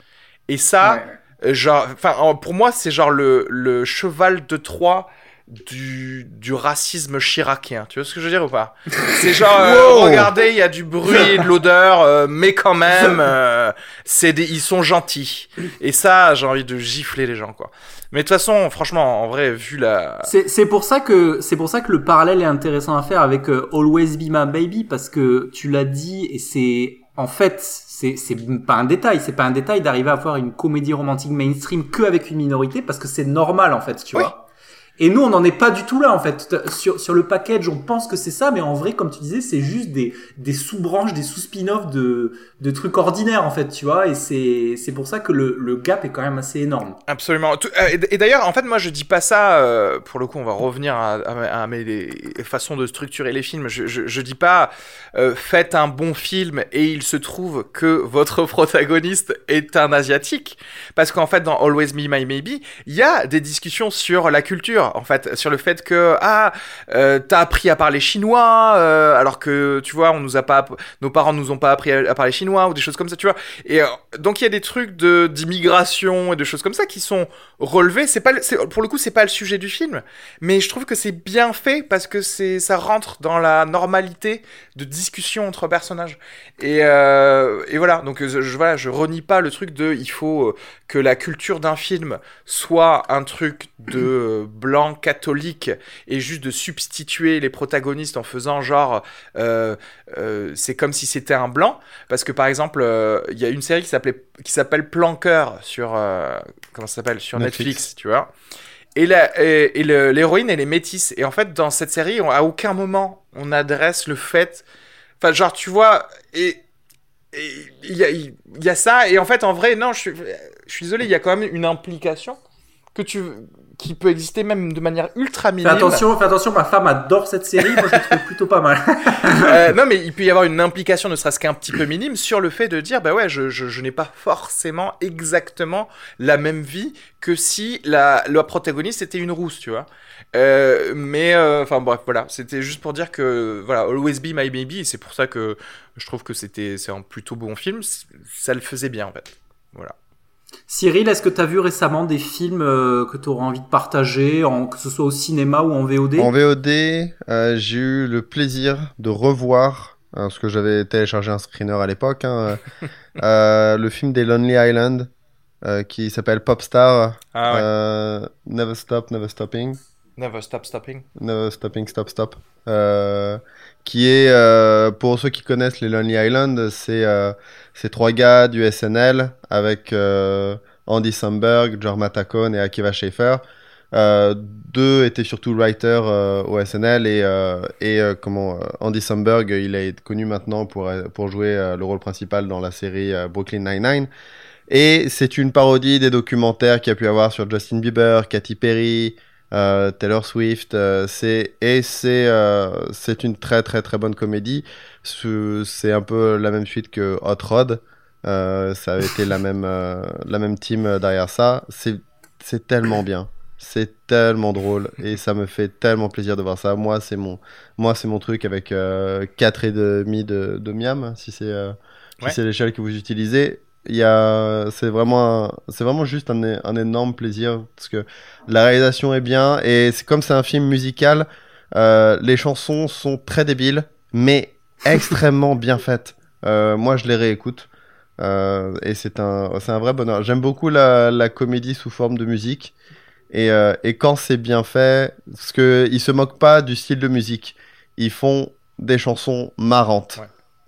Et ça, genre, enfin pour moi c'est genre le, le cheval de Troie du, du racisme chiracien. Tu vois ce que je veux dire ou pas? <laughs> C'est genre, euh, regardez, il y a du bruit et de l'odeur, euh, mais quand même, <laughs> euh, c'est des, ils sont gentils. Et ça, j'ai envie de gifler les gens, quoi. Mais de toute façon, franchement, en vrai, vu la... C'est, c'est pour ça que, c'est pour ça que le parallèle est intéressant à faire avec Always Be My Baby, parce que tu l'as dit, et c'est, en fait, c'est, c'est pas un détail, c'est pas un détail d'arriver à avoir une comédie romantique mainstream que avec une minorité, parce que c'est normal, en fait, tu vois. Et nous, on n'en est pas du tout là, en fait. Sur, sur le package, on pense que c'est ça, mais en vrai, comme tu disais, c'est juste des, des sous-branches, des sous-spin-offs de, de trucs ordinaires, en fait, tu vois. Et c'est, pour ça que le, le gap est quand même assez énorme. Absolument. Euh, et d'ailleurs, en fait, moi, je dis pas ça, euh, pour le coup, on va revenir à, à, mes façons de structurer les films. Je, je, je dis pas, euh, faites un bon film et il se trouve que votre <laughs> protagoniste est un asiatique. Parce qu'en fait, dans Always Me, My Maybe, il y a des discussions sur la culture en fait, sur le fait que ah, euh, t'as appris à parler chinois, euh, alors que tu vois, on nous a pas, nos parents nous ont pas appris à, parler chinois ou des choses comme ça, tu vois. Et euh, donc il y a des trucs de d'immigration et de choses comme ça qui sont relevés. C'est pas, pour le coup, c'est pas le sujet du film, mais je trouve que c'est bien fait parce que c'est, ça rentre dans la normalité de discussion entre personnages. Et, et voilà, donc je, voilà, je renie pas le truc de, il faut que la culture d'un film soit un truc de blanc catholique et juste de substituer les protagonistes en faisant genre euh, euh, c'est comme si c'était un blanc. Parce que par exemple euh, il y a une série qui s'appelait qui s'appelle Planqueur sur comment ça s'appelle? Sur Netflix. tu vois. Et l'héroïne elle est métisse. Et en fait dans cette série à aucun moment on adresse le fait enfin genre tu vois et il y a, y a ça. Et en fait en vrai non je suis je suis désolé il y a quand même une implication que tu qui peut exister même de manière ultra minime. Fais attention, fais attention, ma femme adore cette série, moi je la trouve plutôt pas mal. <laughs> euh, non, mais il peut y avoir une implication, ne serait-ce qu'un petit peu minime, sur le fait de dire, bah ouais, je, je, je n'ai pas forcément exactement la même vie que si la, la protagoniste était une rousse, tu vois. Euh, mais euh, enfin bref, voilà, c'était juste pour dire que voilà, Always Be My Baby, et c'est pour ça que je trouve que c'était c'est un plutôt bon film, ça le faisait bien en fait. Voilà. Cyril, est-ce que tu as vu récemment des films euh, que tu aurais envie de partager, en, que ce soit au cinéma ou en VOD En VOD, euh, j'ai eu le plaisir de revoir, hein, parce que j'avais téléchargé un screener à l'époque, hein, euh, <laughs> le film des Lonely Island, qui s'appelle Popstar. Ah Never Stop, Never Stopping. Never Stop Stopping. Never Stopping, Stop Stop. Qui est, pour ceux qui connaissent les Lonely Island, c'est ces trois gars du SNL avec euh, Andy Samberg, Jorma Tacone et Akiva Schaefer. Euh, deux étaient surtout writers euh, au SNL et, et comment Andy Samberg il est connu maintenant pour, pour jouer le rôle principal dans la série Brooklyn Nine-Nine. Et c'est une parodie des documentaires qu'il y a pu avoir sur Justin Bieber, Katy Perry, Taylor Swift. c'est et c'est c'est une très très très bonne comédie. C'est un peu la même suite que Hot Rod. Euh, ça avait été la <laughs> même, euh, la même team derrière ça. C'est tellement bien. C'est tellement drôle et ça me fait tellement plaisir de voir ça. Moi, c'est mon, moi, c'est mon truc avec euh, 4 et demi de, de miam, si c'est euh, si l'échelle que vous utilisez. Il y a, c'est vraiment, c'est vraiment juste un, un, énorme plaisir parce que la réalisation est bien et c'est comme c'est un film musical, les chansons sont très débiles mais <laughs> extrêmement bien faite. Euh, moi, je les réécoute. Euh, et c'est un, c'est un vrai bonheur. J'aime beaucoup la, la, comédie sous forme de musique. Et, euh, et quand c'est bien fait, parce qu'ils se moquent pas du style de musique. Ils font des chansons marrantes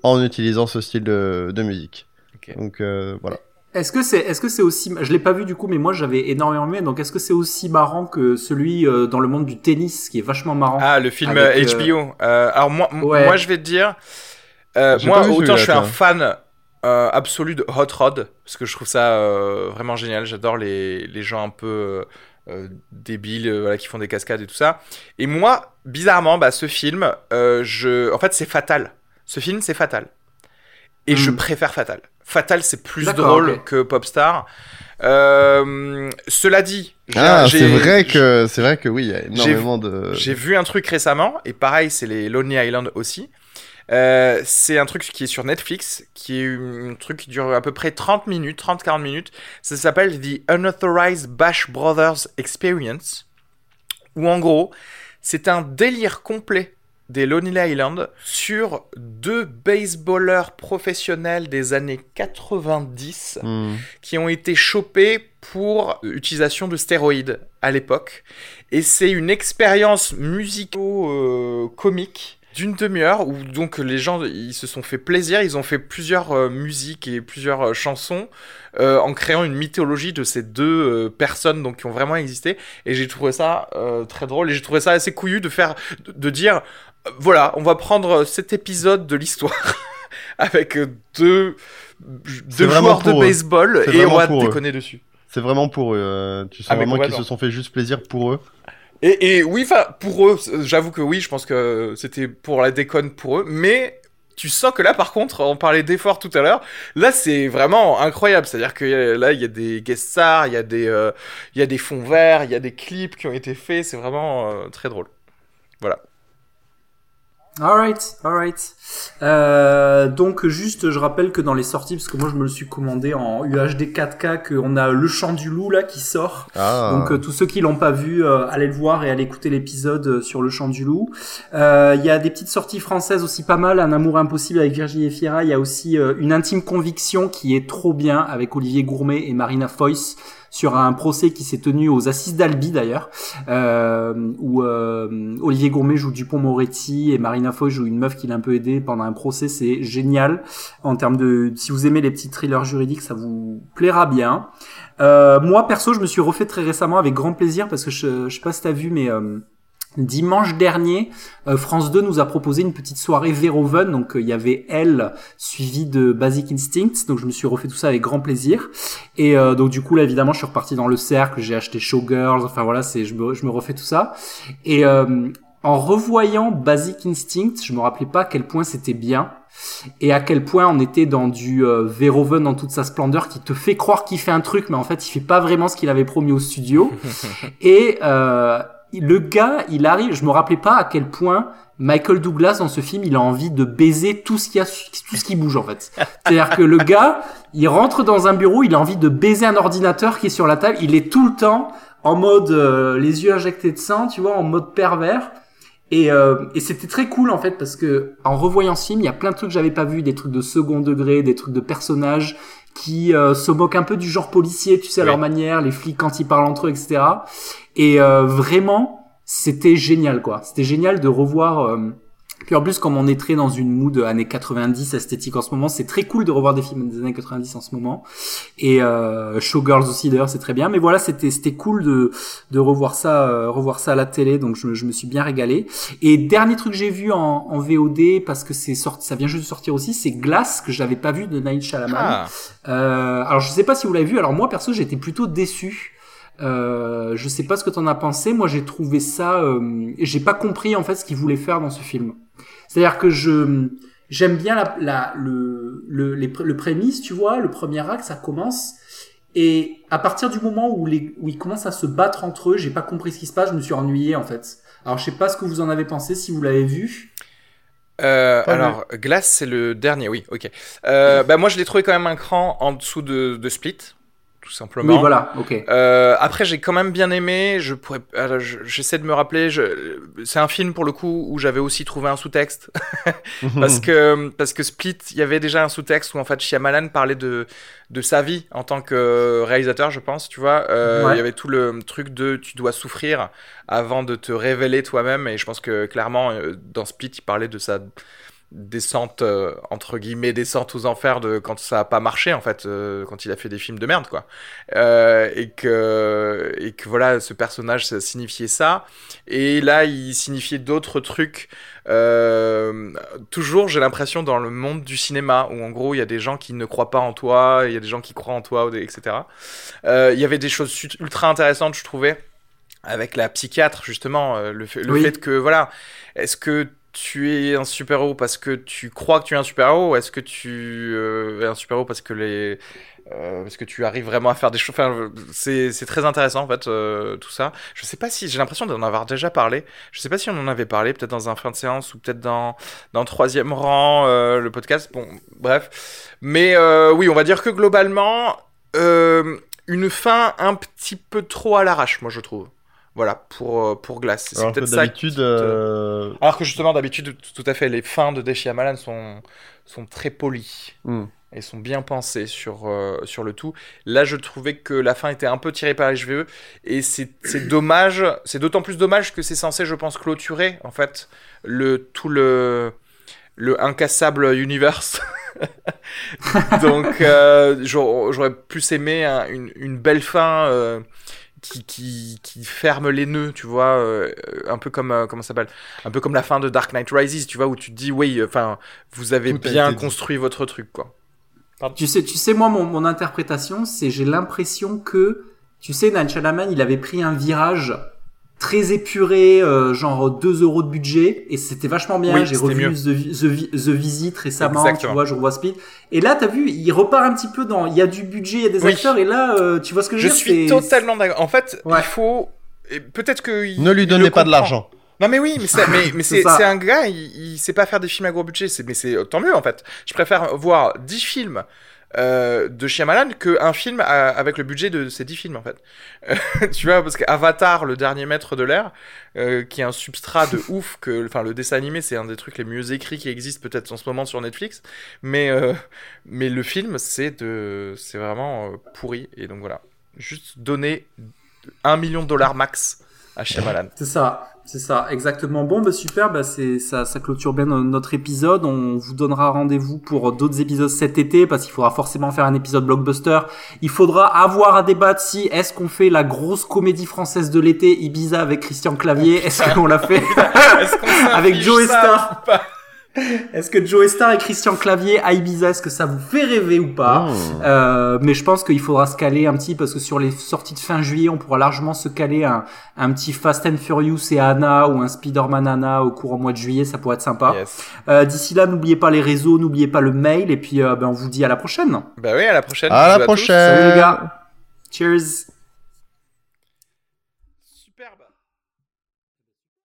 en utilisant ce style de, de musique. Donc euh, voilà. Est-ce que c'est est-ce que c'est aussi je l'ai pas vu du coup mais moi j'avais énormément aimé donc est-ce que c'est aussi marrant que celui euh, dans le monde du tennis qui est vachement marrant Ah le film HBO. Euh, alors moi moi je vais te dire moi autant je suis un fan absolu de Hot Rod parce que je trouve ça vraiment génial, j'adore les les gens un peu débiles voilà, qui font des cascades et tout ça. Et moi bizarrement bah ce film je en fait c'est fatal. Ce film c'est fatal. Et je hmm. préfère Fatal. Fatal, c'est plus drôle que Popstar. Euh, cela dit, Ah, c'est vrai que c'est vrai que oui, il y a énormément de. j'ai vu un truc récemment, et pareil, c'est les Lonely Island aussi. Euh, c'est un truc qui est sur Netflix, qui est un truc qui dure à peu près 30 minutes, 30-40 minutes. Ça s'appelle The Unauthorized Bash Brothers Experience, où en gros, c'est un délire complet des Lonely Island sur deux baseballeurs professionnels des années 90 Hmm. qui ont été chopés pour utilisation de stéroïdes à l'époque. Et c'est une expérience musico-comique d'une demi-heure où donc les gens ils se sont fait plaisir, ils ont fait plusieurs euh, musiques et plusieurs euh, chansons euh, en créant une mythologie de ces deux personnes donc qui ont vraiment existé et j'ai trouvé ça très drôle et j'ai trouvé ça assez couillu de faire de, de dire voilà, on va prendre cet épisode de l'histoire <laughs> avec euh, deux deux joueurs de baseball et on va eux. déconner dessus. C'est vraiment pour eux. euh, tu sens Ah, vraiment qu'ils se sont fait juste plaisir pour eux. Et, et oui, enfin, pour eux, j'avoue que oui, je pense que c'était pour la déconne pour eux, mais tu sens que là, par contre, on parlait d'efforts tout à l'heure, là, c'est vraiment incroyable. C'est-à-dire que euh, là, il y a des guest stars, il y a des, euh, il y a des fonds verts, il y a des clips qui ont été faits, c'est vraiment euh, très drôle. Voilà. Alright, alright. Euh, donc juste, je rappelle que dans les sorties, parce que moi je me le suis commandé en UHD 4K, qu'on a Le Chant du Loup là qui sort. Ah. Donc euh, tous ceux qui l'ont pas vu, euh, allez le voir et allez écouter l'épisode euh, sur Le Chant du Loup. Euh, Il y a des petites sorties françaises aussi pas mal. Un amour impossible avec Virginie Efira. Il y a aussi une intime conviction qui est trop bien avec Olivier Gourmet et Marina Foïs sur un procès qui s'est tenu aux assises d'Albi d'ailleurs, euh, où euh, Olivier Gourmet joue Dupont-Moretti et Marina Foy joue une meuf qui l'a un peu aidé pendant un procès. C'est génial en termes de si vous aimez les petits thrillers juridiques, ça vous plaira bien. Euh, moi perso, je me suis refait très récemment avec grand plaisir parce que je, je sais pas si t'as vu, mais euh, Dimanche dernier, euh, France 2 nous a proposé une petite soirée Verhoeven, donc euh, il y avait Elle suivi de Basic Instinct, donc je me suis refait tout ça avec grand plaisir. Et euh, donc du coup là évidemment je suis reparti dans le cercle, j'ai acheté Showgirls, enfin voilà c'est je me, je me refais tout ça. Et euh, en revoyant Basic Instinct, je me rappelais pas à quel point c'était bien et à quel point on était dans du euh, Verhoeven dans toute sa splendeur qui te fait croire qu'il fait un truc mais en fait il fait pas vraiment ce qu'il avait promis au studio. <laughs> et euh, le gars, il arrive, je me rappelais pas à quel point Michael Douglas dans ce film, il a envie de baiser tout ce qui a, tout ce qui bouge en fait. C'est-à-dire que le gars, il rentre dans un bureau, il a envie de baiser un ordinateur qui est sur la table, il est tout le temps en mode euh, les yeux injectés de sang, tu vois, en mode pervers. Et, euh, et c'était très cool en fait parce que en revoyant ce film, il y a plein de trucs que j'avais pas vu, des trucs de second degré, des trucs de personnages qui euh, se moquent un peu du genre policier, tu sais, à Oui. leur manière, les flics quand ils parlent entre eux, etc. Et euh, vraiment, c'était génial, quoi. C'était génial de revoir. Puis en plus, comme on est très dans une mood années 90 esthétique en ce moment, c'est très cool de revoir des films des années 90 en ce moment. Et euh, Showgirls aussi, d'ailleurs, c'est très bien. Mais voilà, c'était c'était cool de de revoir ça, euh, revoir ça à la télé. Donc je, me- je me suis bien régalé. Et dernier truc que j'ai vu en, en VOD parce que c'est sorti, ça vient juste de sortir aussi, c'est Glass que j'avais pas vu de Night Shyamalan. Ah, Euh, alors je sais pas si vous l'avez vu. Alors moi perso j'étais plutôt déçu. Euh, je sais pas ce que t'en as pensé. Moi j'ai trouvé ça. Euh, j'ai pas compris en fait ce qu'il voulait faire dans ce film. C'est-à-dire que je j'aime bien la, la le le les, le prémisse, tu vois, le premier acte ça commence. Et à partir du moment où, les, où ils commencent à se battre entre eux, j'ai pas compris ce qui se passe, je me suis ennuyé en fait. Alors je sais pas ce que vous en avez pensé, si vous l'avez vu. Euh, alors, Glass, c'est le dernier, oui, ok. Euh, bah, moi, je l'ai trouvé quand même un cran en dessous de, de Split, tout simplement. Oui voilà, ok. Euh, après, j'ai quand même bien aimé. Je pourrais, je- j'essaie de me rappeler. Je, c'est un film pour le coup où j'avais aussi trouvé un sous-texte <laughs> parce que parce que Split, il y avait déjà un sous-texte où en fait Shyamalan parlait de de sa vie en tant que réalisateur, je pense. Tu vois, Euh, Ouais. il y avait tout le truc de tu dois souffrir avant de te révéler toi-même. Et je pense que clairement euh, dans Split, il parlait de sa descente euh, entre guillemets descente aux enfers de quand ça a pas marché en fait euh, quand il a fait des films de merde quoi. Euh, et que et que voilà ce personnage ça signifiait ça. Et là il signifiait d'autres trucs toujours j'ai l'impression dans le monde du cinéma où en gros il y a des gens qui ne croient pas en toi il y a des gens qui croient en toi etc il y avait des choses ultra intéressantes je trouvais avec la psychiatre justement le fait, le Oui. fait que voilà est-ce que tu es un super-héros parce que tu crois que tu es un super-héros est-ce que tu euh, es un super-héros parce que les euh, parce que tu arrives vraiment à faire des choses? C'est, très intéressant en fait euh, tout ça. Je sais pas si j'ai l'impression d'en avoir déjà parlé. Je sais pas si on en avait parlé peut-être dans un fin de séance ou peut-être dans dans troisième rang le podcast. Bon, bref. Mais oui, on va dire que globalement une fin un petit peu trop à l'arrache, moi je trouve. Voilà pour euh, pour Glace. C'est Alors que peut-être ça. d'habitude, qui te- euh, Alors que justement d'habitude tout à fait les fins de Deshi Amalan sont sont très polies hmm. et sont bien pensées sur, euh, sur le tout. Là, je trouvais que la fin était un peu tirée par les cheveux et c'est c'est dommage. C'est d'autant plus dommage que c'est censé, je pense, clôturer en fait le tout le le incassable universe. <laughs> Donc, euh, j'aurais j'aurais plus aimé un- une, une belle fin. euh, qui, qui, qui ferme les nœuds, tu vois, euh, un peu comme euh, comment ça s'appelle, un peu comme la fin de Dark Knight Rises, tu vois, où tu te dis oui, enfin, vous avez Tout bien dit. construit votre truc, quoi. Tu sais, tu sais, moi, mon, mon interprétation, c'est j'ai l'impression que, tu sais, Night Shyamalan, il avait pris un virage très épuré, euh, genre 2 euros de budget, et c'était vachement bien. Oui, J'ai revu mieux. The, The, The Visit récemment, Exactement. tu vois, je revois Speed. Et là, t'as vu, il repart un petit peu dans, il y a du budget, il y a des Oui. acteurs, et là, euh, tu vois ce que je Je veux dire suis c'est- totalement d'accord. En fait, Ouais. il faut peut-être que Ne lui donnez pas de l'argent. Non mais oui, mais c'est mais, mais <laughs> un gars, il, il sait pas faire des films à gros budget, mais c'est tant mieux en fait. Je préfère voir 10 films euh, de Shyamalan que un film à- avec le budget de ces 10 films en fait. Euh, <laughs> tu vois parce qu'Avatar, le dernier maître de l'air, euh, qui est un substrat de <laughs> ouf que enfin le dessin animé, c'est un des trucs les mieux écrits qui existent peut-être en ce moment sur Netflix, mais euh, mais le film c'est de c'est vraiment pourri et donc voilà. Juste donner 1 million de dollars max à Shyamalan. C'est ça, c'est ça, exactement. Bon, bah super, bah c'est ça, ça clôture bien no- notre épisode. On vous donnera rendez-vous pour d'autres épisodes cet été parce qu'il faudra forcément faire un épisode blockbuster. Il faudra avoir à débattre si est-ce qu'on fait la grosse comédie française de l'été Ibiza avec Christian Clavier, est-ce qu'on l'a fait? <laughs> Avec Joe Star <laughs> Est-ce que Joe Star et Christian Clavier à Ibiza, est-ce que ça vous fait rêver ou pas Mmh. Euh, mais je pense qu'il faudra se caler un petit parce que sur les sorties de fin juillet, on pourra largement se caler un, un petit Fast and Furious et Anna ou un Spider-Man Anna au cours au mois de juillet, ça pourrait être sympa. Yes. Euh, D'ici là, n'oubliez pas les réseaux, n'oubliez pas le mail et puis euh, ben, on vous dit à la prochaine. Bah oui, à la prochaine. À la tous. prochaine. Salut les gars. Cheers.